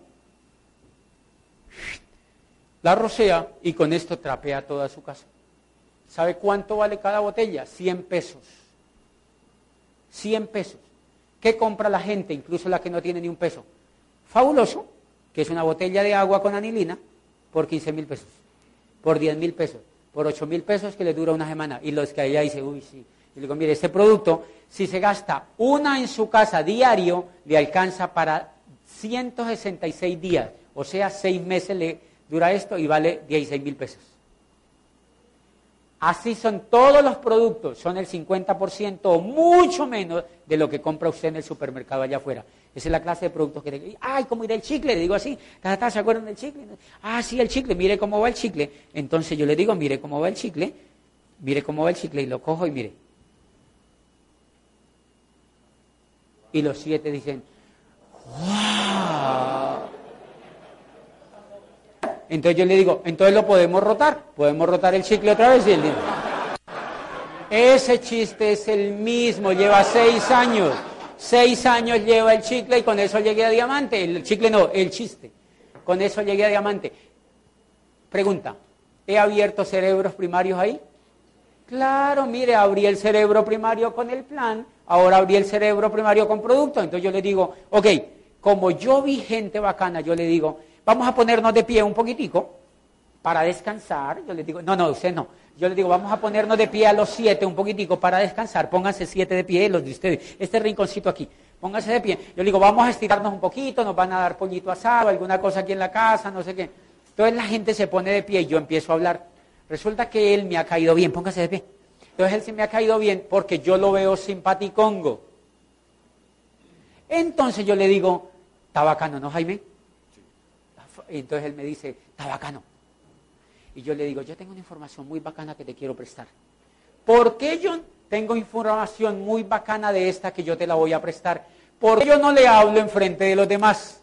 la rocea y con esto trapea toda su casa. ¿Sabe cuánto vale cada botella? 100 pesos. 100 pesos. ¿Qué compra la gente, incluso la que no tiene ni un peso? Fabuloso, que es una botella de agua con anilina por 15 mil pesos, por 10 mil pesos, por 8 mil pesos que le dura una semana. Y los que allá dicen, uy, sí. Y le digo, mire, este producto, si se gasta una en su casa diario, le alcanza para 166 días. O sea, seis meses le dura esto y vale 16 mil pesos. Así son todos los productos, son el 50% o mucho menos de lo que compra usted en el supermercado allá afuera. Esa es la clase de productos que... Ay, ¿cómo irá el chicle? Le digo así. ¿Se acuerdan del chicle? Ah, sí, el chicle. Mire cómo va el chicle. Entonces yo le digo, mire cómo va el chicle. Mire cómo va el chicle y lo cojo y mire. Y los siete dicen, ¡wow! Entonces yo le digo, entonces lo podemos rotar, podemos rotar el chicle otra vez y el dinero. Ese chiste es el mismo, lleva seis años. Seis años lleva el chicle y con eso llegué a diamante. El chicle no, el chiste. Con eso llegué a diamante. Pregunta, ¿he abierto cerebros primarios ahí? Claro, mire, abrí el cerebro primario con el plan, ahora abrí el cerebro primario con producto. Entonces yo le digo, ok, como yo vi gente bacana, yo le digo, Vamos a ponernos de pie un poquitico para descansar. Yo les digo, no, no, usted no. Yo les digo, vamos a ponernos de pie a los siete un poquitico para descansar. Pónganse siete de pie, los de ustedes. Este rinconcito aquí. Pónganse de pie. Yo les digo, vamos a estirarnos un poquito, nos van a dar pollito asado, alguna cosa aquí en la casa, no sé qué. Entonces la gente se pone de pie y yo empiezo a hablar. Resulta que él me ha caído bien, póngase de pie. Entonces él se me ha caído bien porque yo lo veo simpaticongo. Entonces yo le digo, Está bacano, ¿no, Jaime? Entonces él me dice, está bacano. Y yo le digo, yo tengo una información muy bacana que te quiero prestar. ¿Por qué yo tengo información muy bacana de esta que yo te la voy a prestar? Porque yo no le hablo en frente de los demás.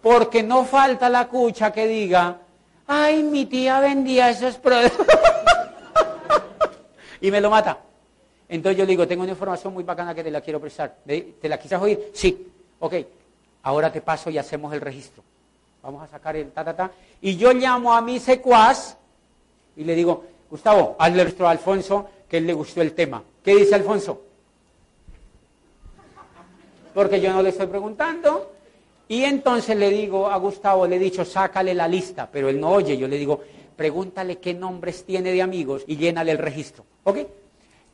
Porque no falta la cucha que diga, ay, mi tía vendía esos productos. y me lo mata. Entonces yo le digo, tengo una información muy bacana que te la quiero prestar. ¿Te la quisieras oír? Sí. Ok, ahora te paso y hacemos el registro. Vamos a sacar el ta, ta, ta. Y yo llamo a mi secuaz y le digo, Gustavo, hazle registro a Alfonso, que él le gustó el tema. ¿Qué dice Alfonso? Porque yo no le estoy preguntando. Y entonces le digo a Gustavo, le he dicho, sácale la lista, pero él no oye. Yo le digo, pregúntale qué nombres tiene de amigos y llénale el registro. ¿Ok?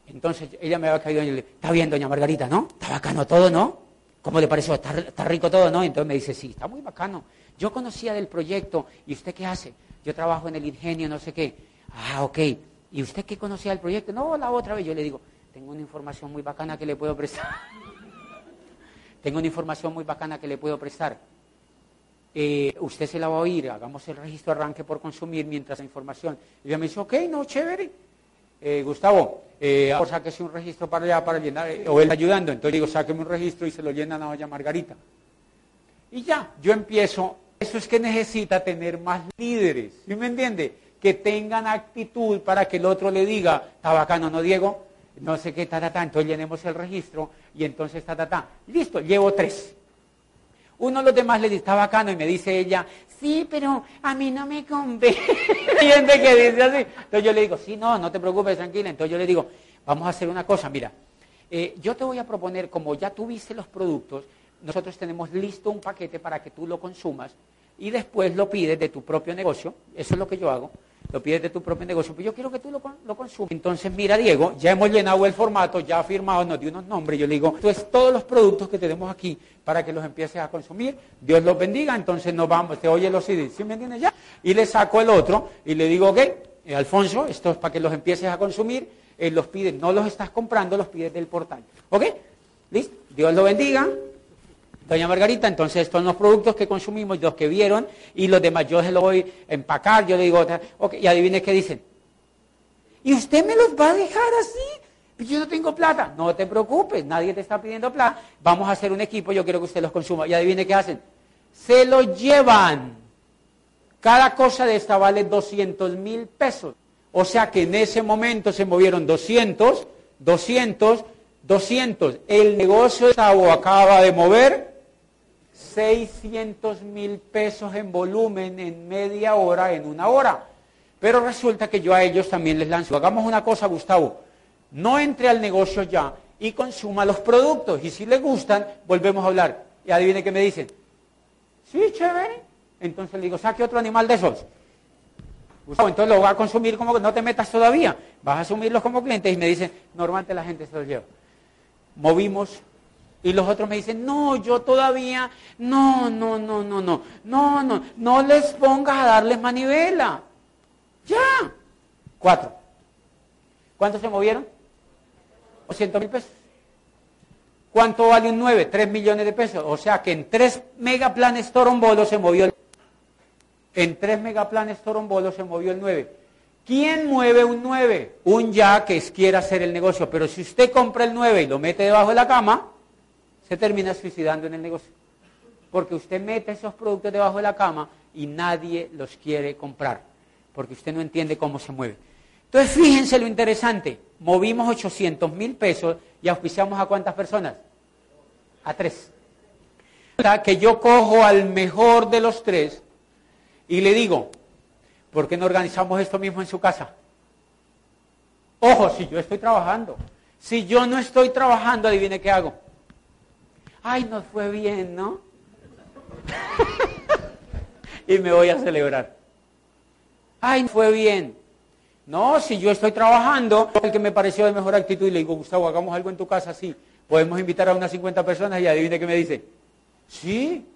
Entonces ella me había caído y le está bien, doña Margarita, ¿no? Está bacano todo, ¿no? ¿Cómo le pareció? ¿Está, ¿Está, rico todo, no? Entonces me dice, sí, está muy bacano. Yo conocía del proyecto, ¿y usted qué hace? Yo trabajo en el ingenio, no sé qué. Ah, ok. ¿Y usted qué conocía del proyecto? No, la otra vez. Yo le digo, tengo una información muy bacana que le puedo prestar. Tengo una información muy bacana que le puedo prestar. Eh, usted se la va a oír, hagamos el registro arranque por consumir mientras la información. Y ella me dice, ok, no, chévere. Eh, Gustavo, eh, ahora sáquese un registro para allá para llenar, eh, o él ayudando. Entonces digo, sáqueme un registro y se lo llenan a doña Margarita. Y ya, yo empiezo. Eso es que necesita tener más líderes. ¿Sí me entiende? Que tengan actitud para que el otro le diga, está bacano, ¿no, Diego? No sé qué, ta, ta. Entonces llenemos el registro y entonces, ta, ta, ta. Listo, llevo tres. Uno de los demás le dice, está bacano, y me dice ella, sí, pero a mí no me convence. gente que dice así. Entonces yo le digo, sí, no, no te preocupes, tranquila. Entonces yo le digo, vamos a hacer una cosa, mira, eh, yo te voy a proponer, como ya tuviste los productos, nosotros tenemos listo un paquete para que tú lo consumas y después lo pides de tu propio negocio, eso es lo que yo hago, lo pides de tu propio negocio, pero yo quiero que tú lo, lo consumas. Entonces, mira, Diego, ya hemos llenado el formato, ya firmado, nos dio unos nombres, yo le digo, entonces todos los productos que tenemos aquí para que los empieces a consumir, Dios los bendiga, entonces nos vamos, te oye los CDs, ¿sí me entiendes ya? Y le saco el otro y le digo, ok, eh, Alfonso, esto es para que los empieces a consumir, eh, los pides, no los estás comprando, los pides del portal, ¿ok? ¿Listo? Dios lo bendiga, Doña Margarita, entonces estos son los productos que consumimos, los que vieron, y los demás yo se los voy a empacar, yo le digo, ok, y adivine qué dicen. ¿Y usted me los va a dejar así? Yo no tengo plata. No te preocupes, nadie te está pidiendo plata. Vamos a hacer un equipo, yo quiero que usted los consuma. Y adivine qué hacen. Se los llevan. Cada cosa de esta vale 200 mil pesos. O sea que en ese momento se movieron 200, 200, 200. El negocio de Sabo acaba de mover 600 mil pesos en volumen en media hora, en una hora. Pero resulta que yo a ellos también les lanzo. Hagamos una cosa, Gustavo. No entre al negocio ya y consuma los productos. Y si le gustan, volvemos a hablar. Y adivine qué me dicen. Sí, chévere. Entonces le digo, saque otro animal de esos. Gustavo, entonces lo va a consumir como que no te metas todavía. Vas a asumirlos como clientes y me dicen, normalmente la gente se los lleva. Movimos y los otros me dicen, no, yo todavía, no, no, no, no, no, no, no, no les pongas a darles manivela. Ya. Cuatro. ¿Cuántos se movieron? 200 mil pesos. ¿Cuánto vale un 9? 3 millones de pesos. O sea que en tres megaplanes Torombolo se movió el... En tres megaplanes Torombolo se movió el 9. ¿Quién mueve un 9? Un ya que quiera hacer el negocio. Pero si usted compra el 9 y lo mete debajo de la cama, se termina suicidando en el negocio. Porque usted mete esos productos debajo de la cama y nadie los quiere comprar. Porque usted no entiende cómo se mueve. Entonces, fíjense lo interesante. Movimos 800 mil pesos y auspiciamos a cuántas personas? A tres. Que yo cojo al mejor de los tres y le digo, ¿por qué no organizamos esto mismo en su casa? Ojo, si yo estoy trabajando. Si yo no estoy trabajando, adivine qué hago. Ay, nos fue bien, ¿no? y me voy a celebrar. Ay, fue bien. No, si yo estoy trabajando, el que me pareció de mejor actitud y le digo, Gustavo, hagamos algo en tu casa, sí. Podemos invitar a unas 50 personas y adivine qué me dice. Sí.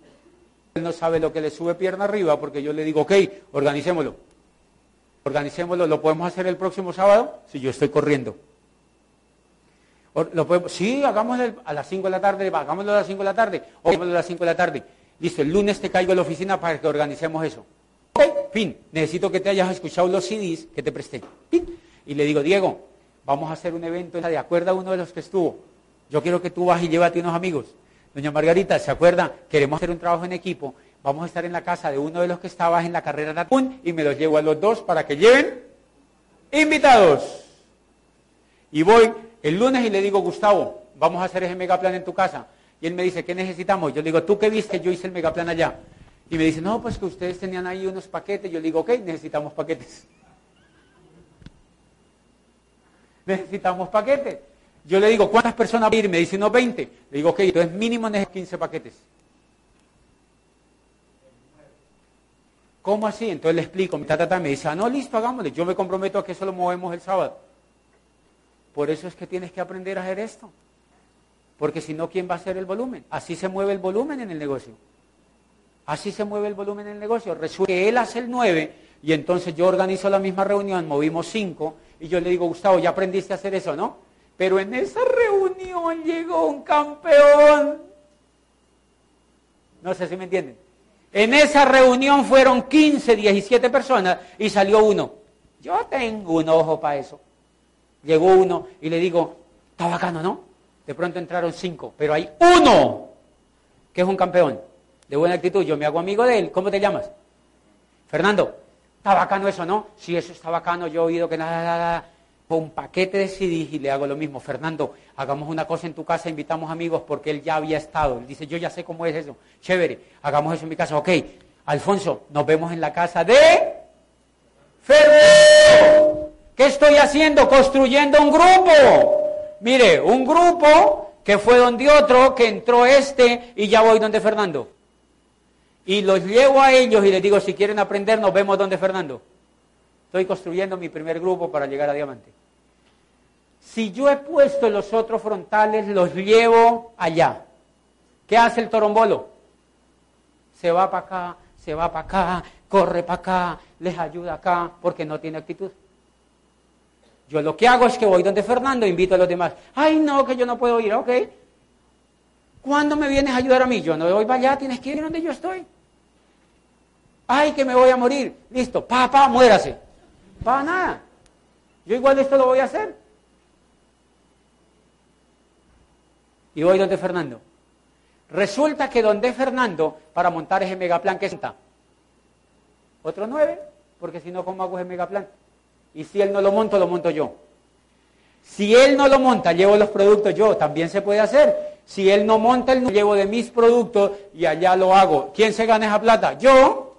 Él no sabe lo que le sube pierna arriba porque yo le digo, ok, organicémoslo. Organicémoslo, ¿lo podemos hacer el próximo sábado? Si yo estoy corriendo. Sí, hagámoslo a las 5 de la tarde, hagámoslo a las 5 de la tarde, o hagámoslo a las 5 de la tarde. Listo, el lunes te caigo a la oficina para que organicemos eso. Fin, necesito que te hayas escuchado los CDs que te presté. Y le digo, Diego, vamos a hacer un evento, de acuerdo a uno de los que estuvo. Yo quiero que tú vas y llévate unos amigos. Doña Margarita, ¿se acuerda? Queremos hacer un trabajo en equipo. Vamos a estar en la casa de uno de los que estaba en la carrera de y me los llevo a los dos para que lleven invitados. Y voy el lunes y le digo, Gustavo, vamos a hacer ese megaplan en tu casa. Y él me dice, ¿qué necesitamos? Yo le digo, ¿tú qué viste? Yo hice el megaplan allá. Y me dice, no, pues que ustedes tenían ahí unos paquetes. Yo le digo, ok, necesitamos paquetes. necesitamos paquetes. Yo le digo, ¿cuántas personas van a ir? Me dice, no, 20. Le digo, ok, entonces mínimo necesito 15 paquetes. ¿Cómo así? Entonces le explico, mi tata me dice, ah, no, listo, hagámosle. Yo me comprometo a que eso lo movemos el sábado. Por eso es que tienes que aprender a hacer esto. Porque si no, ¿quién va a hacer el volumen? Así se mueve el volumen en el negocio. Así se mueve el volumen en el negocio. Resulta que él hace el 9 y entonces yo organizo la misma reunión, movimos 5 y yo le digo, Gustavo, ya aprendiste a hacer eso, ¿no? Pero en esa reunión llegó un campeón. No sé si me entienden. En esa reunión fueron 15, 17 personas y salió uno. Yo tengo un ojo para eso. Llegó uno y le digo, está bacano, ¿no? De pronto entraron cinco, pero hay uno que es un campeón de buena actitud. Yo me hago amigo de él. ¿Cómo te llamas? Fernando. Está bacano eso, ¿no? Sí, eso está bacano. Yo he oído que nada, nada, un paquete de CDs y le hago lo mismo. Fernando, hagamos una cosa en tu casa, invitamos amigos porque él ya había estado. Él dice, yo ya sé cómo es eso. Chévere, hagamos eso en mi casa. Ok, Alfonso, nos vemos en la casa de Fernando. ¿Qué estoy haciendo? Construyendo un grupo. Mire, un grupo que fue donde otro, que entró este y ya voy donde Fernando. Y los llevo a ellos y les digo, si quieren aprender, nos vemos donde Fernando. Estoy construyendo mi primer grupo para llegar a diamante. Si yo he puesto los otros frontales, los llevo allá. ¿Qué hace el torombolo? Se va para acá, se va para acá, corre para acá, les ayuda acá, porque no tiene actitud. Yo lo que hago es que voy donde Fernando, invito a los demás. Ay, no, que yo no puedo ir, ok. ¿Cuándo me vienes a ayudar a mí? Yo no voy para allá, tienes que ir donde yo estoy. Ay, que me voy a morir. Listo, papá, muérase. Para nada. Yo igual esto lo voy a hacer. Y voy donde Fernando. Resulta que donde Fernando, para montar ese megaplan, ¿qué está? Otro nueve, porque si no, ¿cómo hago ese megaplan? Y si él no lo monta, lo monto yo. Si él no lo monta, llevo los productos yo, también se puede hacer. Si él no monta, él no llevo de mis productos y allá lo hago. ¿Quién se gana esa plata? Yo,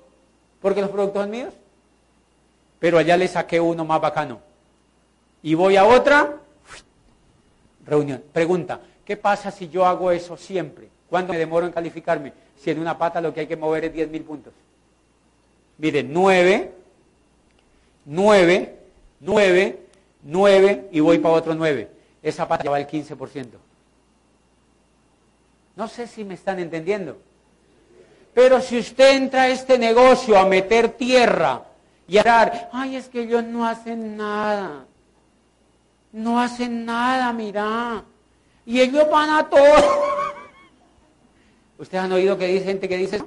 porque los productos son míos pero allá le saqué uno más bacano. Y voy a otra reunión. Pregunta, ¿qué pasa si yo hago eso siempre? ¿Cuánto me demoro en calificarme? Si en una pata lo que hay que mover es 10.000 puntos. Miren, 9, 9, 9, 9 y voy para otro 9. Esa pata ya va el 15%. No sé si me están entendiendo. Pero si usted entra a este negocio a meter tierra, y orar. Ay, es que ellos no hacen nada. No hacen nada, mira. Y ellos van a todo. ¿Ustedes han oído que dice gente que dice?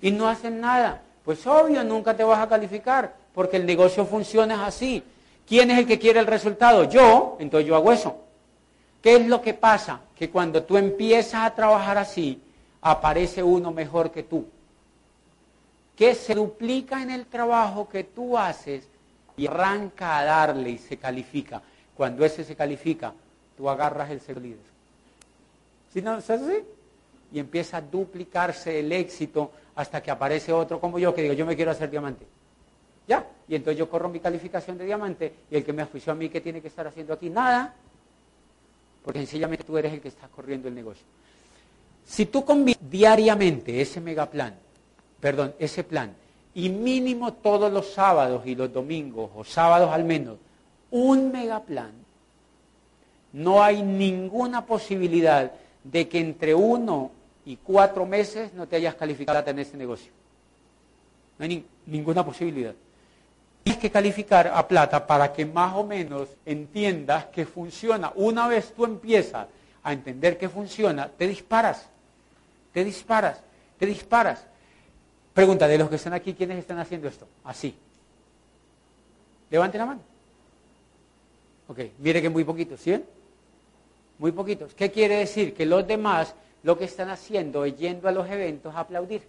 Y no hacen nada. Pues obvio, nunca te vas a calificar, porque el negocio funciona así. ¿Quién es el que quiere el resultado? Yo, entonces yo hago eso. ¿Qué es lo que pasa? Que cuando tú empiezas a trabajar así, aparece uno mejor que tú que se duplica en el trabajo que tú haces y arranca a darle y se califica. Cuando ese se califica, tú agarras el ser líder. ¿Sí no? Y empieza a duplicarse el éxito hasta que aparece otro como yo que digo, yo me quiero hacer diamante. Ya, y entonces yo corro mi calificación de diamante y el que me afició a mí, ¿qué tiene que estar haciendo aquí? Nada, porque sencillamente tú eres el que está corriendo el negocio. Si tú convives diariamente ese megaplan perdón, ese plan, y mínimo todos los sábados y los domingos, o sábados al menos, un megaplan, no hay ninguna posibilidad de que entre uno y cuatro meses no te hayas calificado tener ese negocio. No hay ninguna posibilidad. Tienes que calificar a plata para que más o menos entiendas que funciona. Una vez tú empiezas a entender que funciona, te disparas. Te disparas. te disparas. Pregunta, de los que están aquí, ¿quiénes están haciendo esto? Así. Levanten la mano. Ok, mire que muy poquitos, ¿sí? Muy poquitos. ¿Qué quiere decir? Que los demás lo que están haciendo es yendo a los eventos a aplaudir.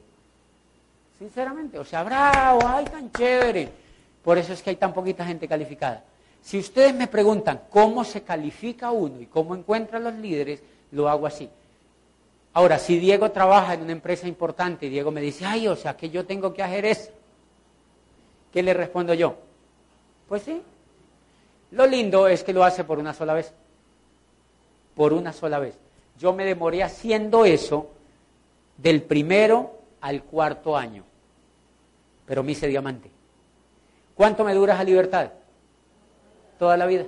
Sinceramente, o sea, bravo, ay, tan chévere. Por eso es que hay tan poquita gente calificada. Si ustedes me preguntan cómo se califica uno y cómo encuentran los líderes, lo hago así. Ahora, si Diego trabaja en una empresa importante y Diego me dice, ay, o sea, que yo tengo que hacer eso, ¿qué le respondo yo? Pues sí. Lo lindo es que lo hace por una sola vez. Por una sola vez. Yo me demoré haciendo eso del primero al cuarto año, pero me hice diamante. ¿Cuánto me dura esa libertad? Toda la vida.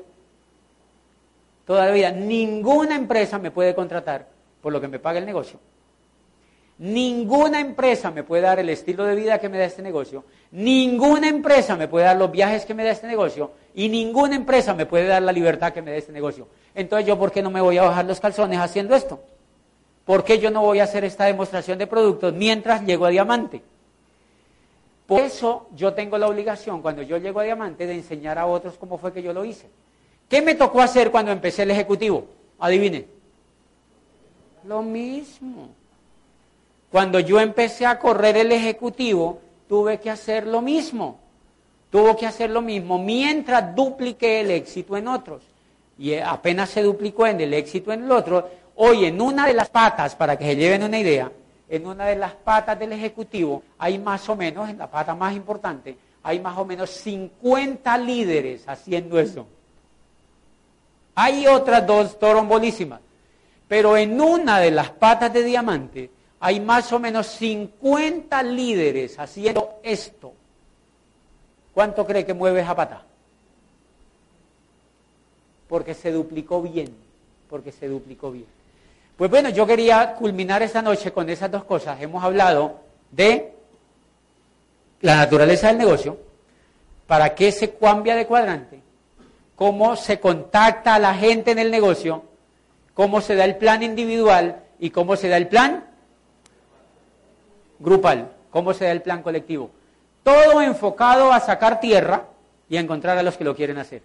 Toda la vida. Ninguna empresa me puede contratar por lo que me paga el negocio. Ninguna empresa me puede dar el estilo de vida que me da este negocio. Ninguna empresa me puede dar los viajes que me da este negocio. Y ninguna empresa me puede dar la libertad que me da este negocio. Entonces yo, ¿por qué no me voy a bajar los calzones haciendo esto? ¿Por qué yo no voy a hacer esta demostración de productos mientras llego a diamante? Por eso yo tengo la obligación, cuando yo llego a diamante, de enseñar a otros cómo fue que yo lo hice. ¿Qué me tocó hacer cuando empecé el ejecutivo? Adivine. Lo mismo. Cuando yo empecé a correr el ejecutivo, tuve que hacer lo mismo. Tuvo que hacer lo mismo mientras dupliqué el éxito en otros. Y apenas se duplicó en el éxito en el otro, hoy en una de las patas, para que se lleven una idea, en una de las patas del ejecutivo hay más o menos, en la pata más importante, hay más o menos 50 líderes haciendo eso. Hay otras dos torombolísimas. Pero en una de las patas de diamante hay más o menos 50 líderes haciendo esto. ¿Cuánto cree que mueve esa pata? Porque se duplicó bien, porque se duplicó bien. Pues bueno, yo quería culminar esta noche con esas dos cosas. Hemos hablado de la naturaleza del negocio, para qué se cambia de cuadrante, cómo se contacta a la gente en el negocio cómo se da el plan individual y cómo se da el plan grupal, cómo se da el plan colectivo. Todo enfocado a sacar tierra y a encontrar a los que lo quieren hacer.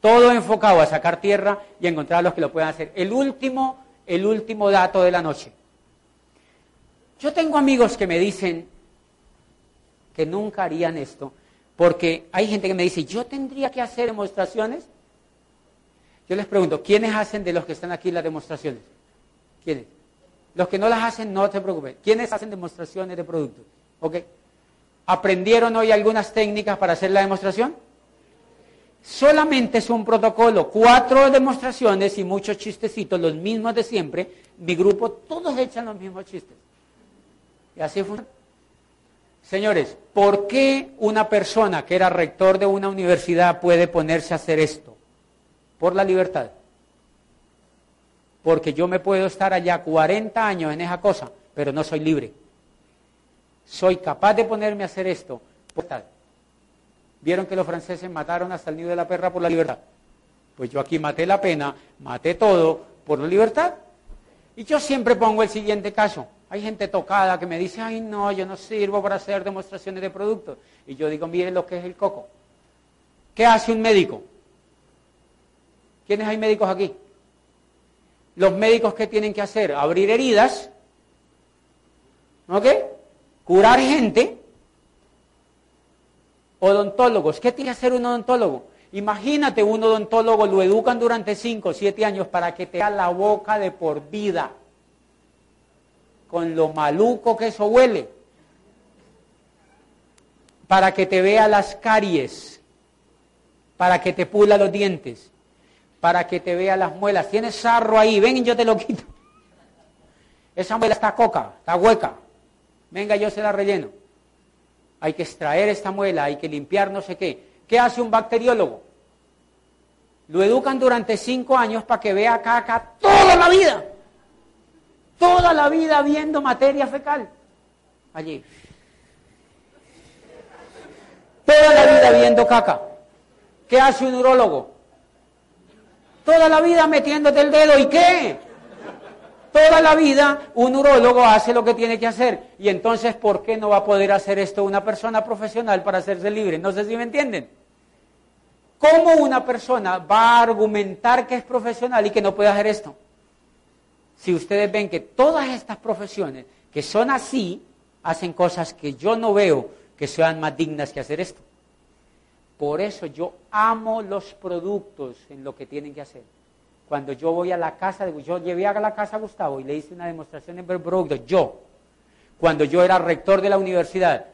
Todo enfocado a sacar tierra y a encontrar a los que lo puedan hacer. El último, el último dato de la noche. Yo tengo amigos que me dicen que nunca harían esto, porque hay gente que me dice, yo tendría que hacer demostraciones yo les pregunto, ¿quiénes hacen de los que están aquí las demostraciones? ¿Quiénes? Los que no las hacen, no te preocupes. ¿Quiénes hacen demostraciones de productos? ¿Ok? ¿Aprendieron hoy algunas técnicas para hacer la demostración? Solamente es un protocolo, cuatro demostraciones y muchos chistecitos, los mismos de siempre. Mi grupo, todos echan los mismos chistes. Y así funciona. Señores, ¿por qué una persona que era rector de una universidad puede ponerse a hacer esto? por la libertad. Porque yo me puedo estar allá 40 años en esa cosa, pero no soy libre. Soy capaz de ponerme a hacer esto por libertad. ¿Vieron que los franceses mataron hasta el nido de la perra por la libertad? Pues yo aquí maté la pena, maté todo por la libertad. Y yo siempre pongo el siguiente caso. Hay gente tocada que me dice, ay no, yo no sirvo para hacer demostraciones de productos. Y yo digo, miren lo que es el coco. ¿Qué hace un médico? ¿Quiénes hay médicos aquí? Los médicos que tienen que hacer, abrir heridas, ¿ok? Curar gente. Odontólogos, ¿qué tiene que hacer un odontólogo? Imagínate, un odontólogo lo educan durante 5 o 7 años para que te la boca de por vida, con lo maluco que eso huele, para que te vea las caries, para que te pula los dientes para que te vea las muelas. Tienes sarro ahí, ven y yo te lo quito. Esa muela está coca, está hueca. Venga, yo se la relleno. Hay que extraer esta muela, hay que limpiar no sé qué. ¿Qué hace un bacteriólogo? Lo educan durante cinco años para que vea caca toda la vida. Toda la vida viendo materia fecal. Allí. Toda la vida viendo caca. ¿Qué hace un urólogo? Toda la vida metiéndote el dedo, ¿y qué? Toda la vida un urólogo hace lo que tiene que hacer. Y entonces, ¿por qué no va a poder hacer esto una persona profesional para hacerse libre? No sé si me entienden. ¿Cómo una persona va a argumentar que es profesional y que no puede hacer esto? Si ustedes ven que todas estas profesiones que son así, hacen cosas que yo no veo que sean más dignas que hacer esto. Por eso yo amo los productos en lo que tienen que hacer. Cuando yo voy a la casa, de, yo llevé a la casa a Gustavo y le hice una demostración en productos, yo, cuando yo era rector de la universidad,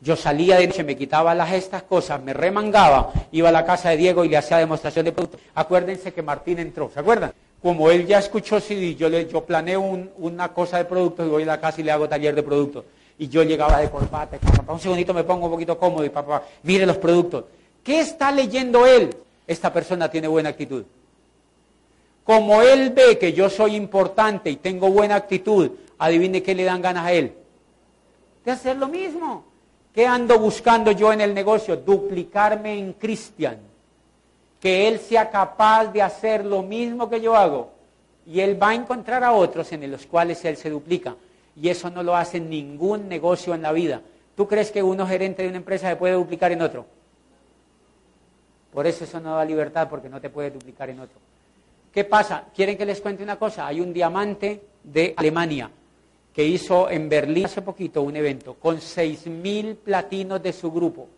yo salía de noche, me quitaba las estas cosas, me remangaba, iba a la casa de Diego y le hacía demostración de productos. Acuérdense que Martín entró, ¿se acuerdan? Como él ya escuchó CD, yo, le, yo planeo una cosa de productos y voy a la casa y le hago taller de productos. Y yo llegaba de corbata, y papá, un segundito me pongo un poquito cómodo y papá, mire los productos. ¿Qué está leyendo él? Esta persona tiene buena actitud. Como él ve que yo soy importante y tengo buena actitud, adivine qué le dan ganas a él. De hacer lo mismo. ¿Qué ando buscando yo en el negocio? Duplicarme en Cristian. Que él sea capaz de hacer lo mismo que yo hago. Y él va a encontrar a otros en los cuales él se duplica. Y eso no lo hace ningún negocio en la vida. ¿Tú crees que uno gerente de una empresa se puede duplicar en otro? Por eso eso no da libertad, porque no te puede duplicar en otro. ¿Qué pasa? ¿Quieren que les cuente una cosa? Hay un diamante de Alemania que hizo en Berlín hace poquito un evento con 6.000 platinos de su grupo.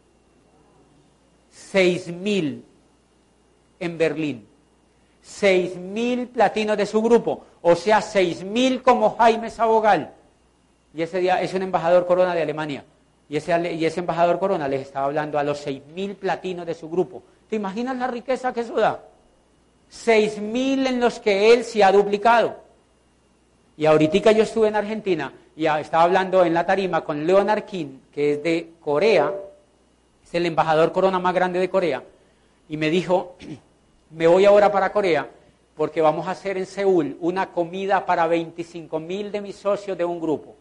6.000 en Berlín. 6.000 platinos de su grupo. O sea, 6.000 como Jaime Sabogal. Y ese día es un embajador corona de Alemania. Y ese, embajador corona les estaba hablando a los 6.000 platinos de su grupo. ¿Te imaginas la riqueza que eso da? 6.000 en los que él se ha duplicado. Y ahorita yo estuve en Argentina y estaba hablando en la tarima con Leonard King, que es de Corea, es el embajador corona más grande de Corea, y me dijo, me voy ahora para Corea porque vamos a hacer en Seúl una comida para 25 mil de mis socios de un grupo.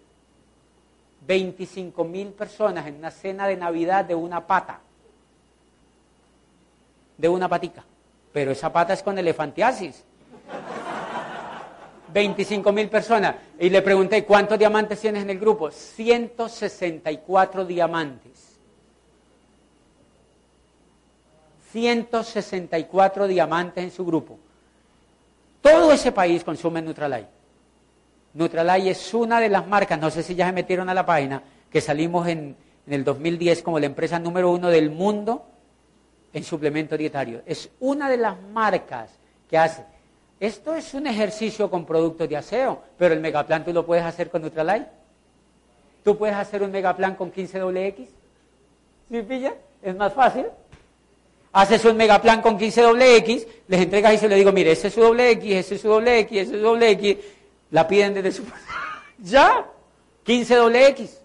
25 mil personas en una cena de Navidad de una pata, de una patica. Pero esa pata es con elefantiasis. 25 mil personas. Y le pregunté, ¿cuántos diamantes tienes en el grupo? 164 diamantes. 164 diamantes en su grupo. Todo ese país consume Nutralay. Nutralay es una de las marcas, no sé si ya se metieron a la página, que salimos en, en el 2010 como la empresa número uno del mundo en suplemento dietario. Es una de las marcas que hace esto es un ejercicio con productos de aseo, pero el megaplan tú lo puedes hacer con Nutralight. Tú puedes hacer un megaplan con 15XX. ¿Sí pilla? Es más fácil. Haces un megaplan con 15XX, les entregas y se le digo, mire, ese es su doble X, ese es su doble X, ese es su doble X. La piden desde su... ya, 15 doble X.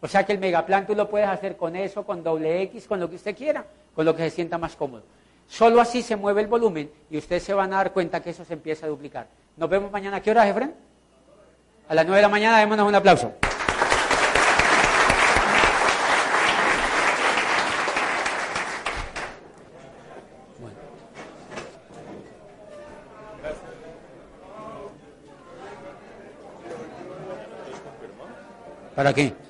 O sea que el megaplan tú lo puedes hacer con eso, con doble X, con lo que usted quiera, con lo que se sienta más cómodo. Solo así se mueve el volumen y ustedes se van a dar cuenta que eso se empieza a duplicar. Nos vemos mañana. ¿A qué hora, Efren? A las 9 de la mañana, démonos un aplauso. ¿Para qué?